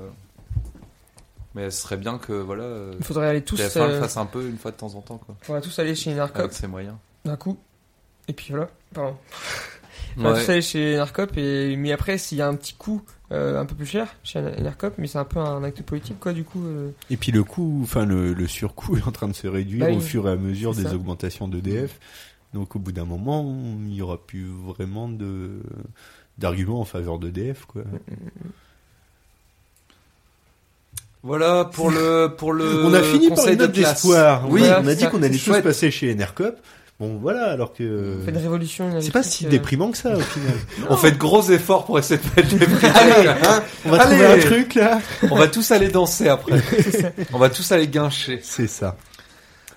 Mais ce serait bien que, voilà, euh, Il faudrait aller tous, TF1 le euh, fasse un peu une fois de temps en temps, quoi. faudrait tous aller chez Narcop Avec ses moyens. d'un coup. Et puis voilà. Pardon. Faudrait tous Ouais. aller chez Narcop et mais après s'il y a un petit coût euh, un peu plus cher chez Narcop, mais c'est un peu un acte politique quoi du coup. euh. Et puis le coût, enfin le, le surcoût est en train de se réduire Bah oui, au fur et à mesure des ça. augmentations d'EDF. Donc au bout d'un moment, il y aura plus vraiment de d'arguments en faveur d'EDF quoi. Voilà pour le pour le on a fini par conseil une de note d'espoir. Oui, Voilà, on a dit qu'on allait tous passer chez Enercop. Bon voilà, alors que On fait une révolution. c'est pas si euh, déprimant que ça au final. On fait de gros efforts pour essayer de pas être déprimés. Allez, hein, on va Allez. trouver un truc là. On va tous aller danser après. On va tous aller guincher. C'est ça.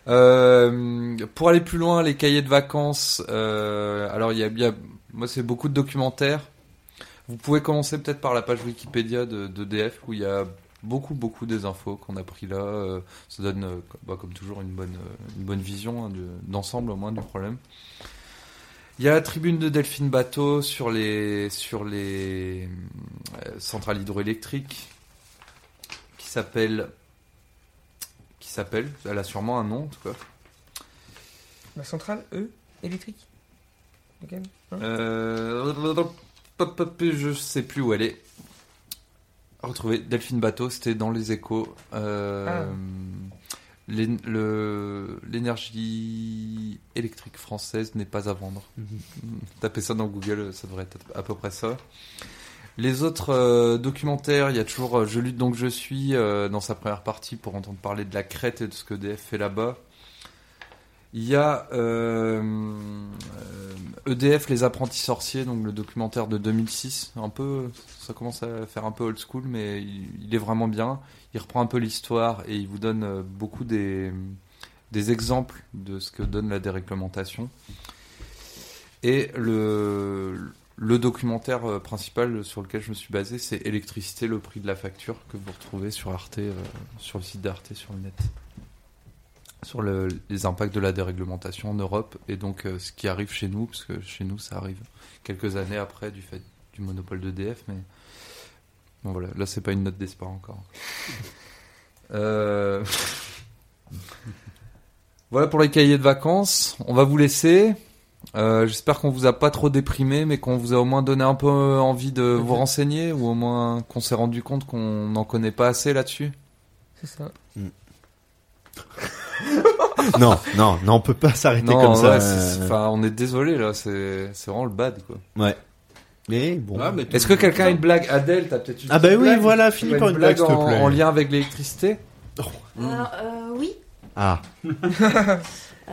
Euh, pour aller plus loin, les cahiers de vacances. euh, alors il y a, y a- moi c'est beaucoup de documentaires. Vous pouvez commencer peut-être par la page Wikipédia de d'EDF où il y a beaucoup beaucoup des infos qu'on a pris là. euh, ça donne euh, bah, comme toujours une bonne euh, une bonne vision hein, de- d'ensemble au moins du problème. Il y a la tribune de Delphine Bateau sur les sur les euh, centrales hydroélectriques qui s'appelle qui s'appelle, elle a sûrement un nom en tout cas. La centrale E électrique? Ok. Euh, pop, pop, je sais plus où elle est. Retrouver Delphine Bateau, c'était dans les échos. Euh, Ah. L'énergie électrique française n'est pas à vendre. Tapez ça dans Google, ça devrait être à peu près ça. Les autres euh, documentaires, il y a toujours euh, Je lutte donc je suis euh, dans sa première partie pour entendre parler de la crête et de ce que DF fait là-bas. Il y a euh, euh, EDF Les Apprentis Sorciers, donc le documentaire de 2006. Un peu, ça commence à faire un peu old school, mais il, est vraiment bien. Il reprend un peu l'histoire et il vous donne euh, beaucoup des, exemples de ce que donne la déréglementation. Et le, documentaire euh, principal sur lequel je me suis basé, c'est Électricité, le prix de la facture, que vous retrouvez sur Arte, sur le site d'Arte, sur le net. Sur le- les impacts de la déréglementation en Europe et donc euh, ce qui arrive chez nous, parce que chez nous ça arrive quelques années après du fait du monopole d'EDF, mais bon voilà, là c'est pas une note d'espoir encore. Euh, voilà pour les cahiers de vacances, on va vous laisser. Euh, J'espère qu'on vous a pas trop déprimé, mais qu'on vous a au moins donné un peu envie de vous renseigner, ou au moins qu'on s'est rendu compte qu'on n'en connaît pas assez là-dessus. C'est ça. non, non, non, on peut pas s'arrêter comme ça. ouais, c'est- enfin, on est désolé là, c'est c'est vraiment le bad quoi. Ouais. Mais bon. Ah, mais Est-ce que quelqu'un a une blague Adèle, t'as peut-être une Ah bah petite oui, blague? voilà, Tu finis par une blague, s'il te en, plaît. en lien avec l'électricité? Alors, euh, oui. Ah, Euh,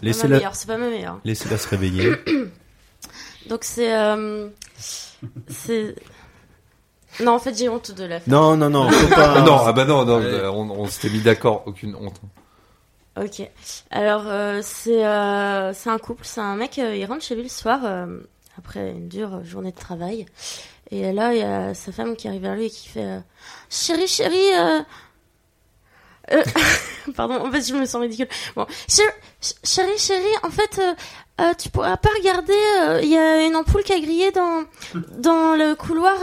c'est pas ma la- meilleure, c'est pas ma meilleure. laissez-la se réveiller. Donc c'est... euh, c'est... Non, en fait, j'ai honte de la faire. non, non, non, faut pas. Non, ah bah non, non, Ouais. on, on s'était mis d'accord, aucune honte. Ok. Alors, euh, c'est euh, c'est un couple, c'est un mec, euh, il rentre chez lui le soir, euh, après une dure journée de travail. Et là, il y a sa femme qui arrive vers lui et qui fait euh, Chérie, chérie, euh... euh, Pardon, en fait, je me sens ridicule. Bon, Chérie, ch- chérie, chérie, en fait, euh, euh, tu pourras pas regarder, euh, il y a une ampoule qui a grillé dans, dans le couloir,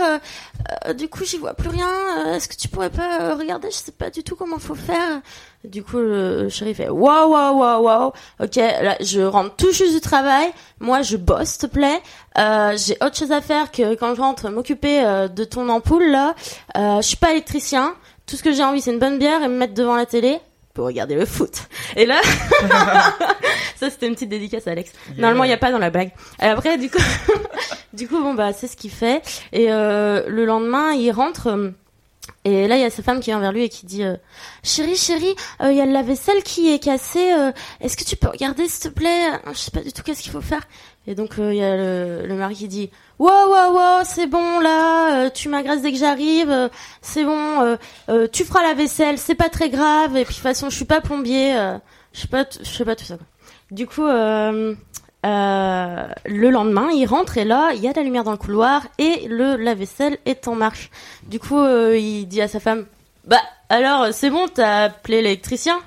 euh, du coup, j'y vois plus rien. euh, Est-ce que tu pourrais pas euh, regarder? Je sais pas du tout comment faut faire. Du coup, le, chéri fait waouh, waouh, waouh, waouh. Ok, là, je rentre tout juste du travail. Moi, je bosse, te plaît. Euh, j'ai autre chose à faire que quand je rentre m'occuper euh, de ton ampoule là. Euh, je suis pas électricien. Tout ce que j'ai envie, c'est une bonne bière et me mettre devant la télé pour regarder le foot. Et là, ça c'était une petite dédicace à Alex. Normalement, il y a pas dans la blague. Et après, du coup, du coup, bon bah, c'est ce qu'il fait. Et euh, le lendemain, il rentre. euh, et là, il y a sa femme qui vient vers lui et qui dit euh, Chérie, chérie, euh, il y a le lave-vaisselle qui est cassé. euh, Est-ce que tu peux regarder, s'il te plaît? Je sais pas du tout qu'est-ce qu'il faut faire. Et donc, il y a le, le mari qui dit Wow, wow, wow, c'est bon là, euh, tu m'agresses dès que j'arrive, euh, c'est bon, euh, tu feras la vaisselle, c'est pas très grave. Et puis, de toute façon, je suis pas plombier, je sais pas, pas tout ça. Quoi. Du coup, le lendemain, il rentre et là, il y a de la lumière dans le couloir et le lave-vaisselle est en marche. Du coup, il dit à sa femme, bah alors c'est bon, t'as appelé l'électricien?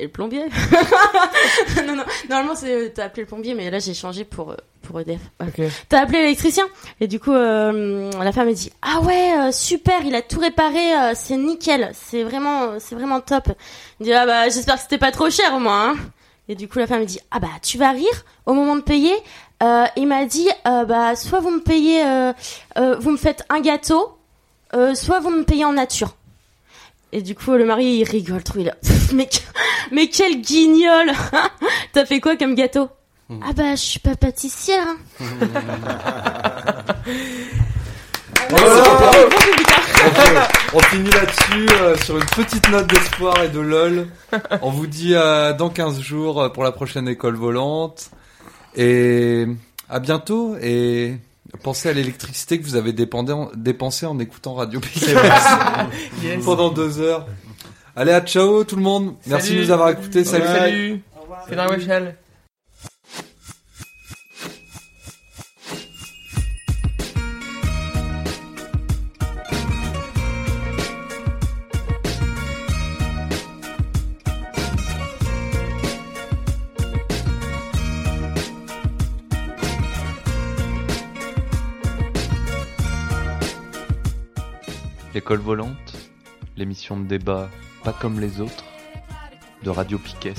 Et le plombier. non non, normalement t'as appelé le plombier, mais là j'ai changé pour pour EDF. Voilà. Ok. T'as appelé l'électricien et du coup euh, la femme elle dit ah ouais euh, super, il a tout réparé, euh, c'est nickel, c'est vraiment c'est vraiment top. Il dit ah bah j'espère que c'était pas trop cher au moins. Hein. Et du coup la femme elle dit ah bah tu vas rire au moment de payer. Euh, il m'a dit euh, bah soit vous me payez, euh, euh, vous me faites un gâteau, euh, soit vous me payez en nature. Et du coup, le mari, il rigole trop. Il Pff, mais, mais quel guignol T'as fait quoi comme gâteau? Ah bah, je suis pas pâtissière. hein. On finit là-dessus euh, sur une petite note d'espoir et de lol. On vous dit dans 15 jours euh, pour la prochaine école volante. Et à bientôt. Et pensez à l'électricité que vous avez dépendé en- écoutant Radio Yes. pendant deux heures. Allez, à ciao tout le monde. Merci Salut. de nous avoir écoutés. Salut, Salut. salut. C'est dans L'école volante, l'émission de débat pas comme les autres, de Radio Piquet.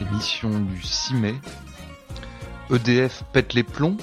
Émission du 6 mai. EDF pète les plombs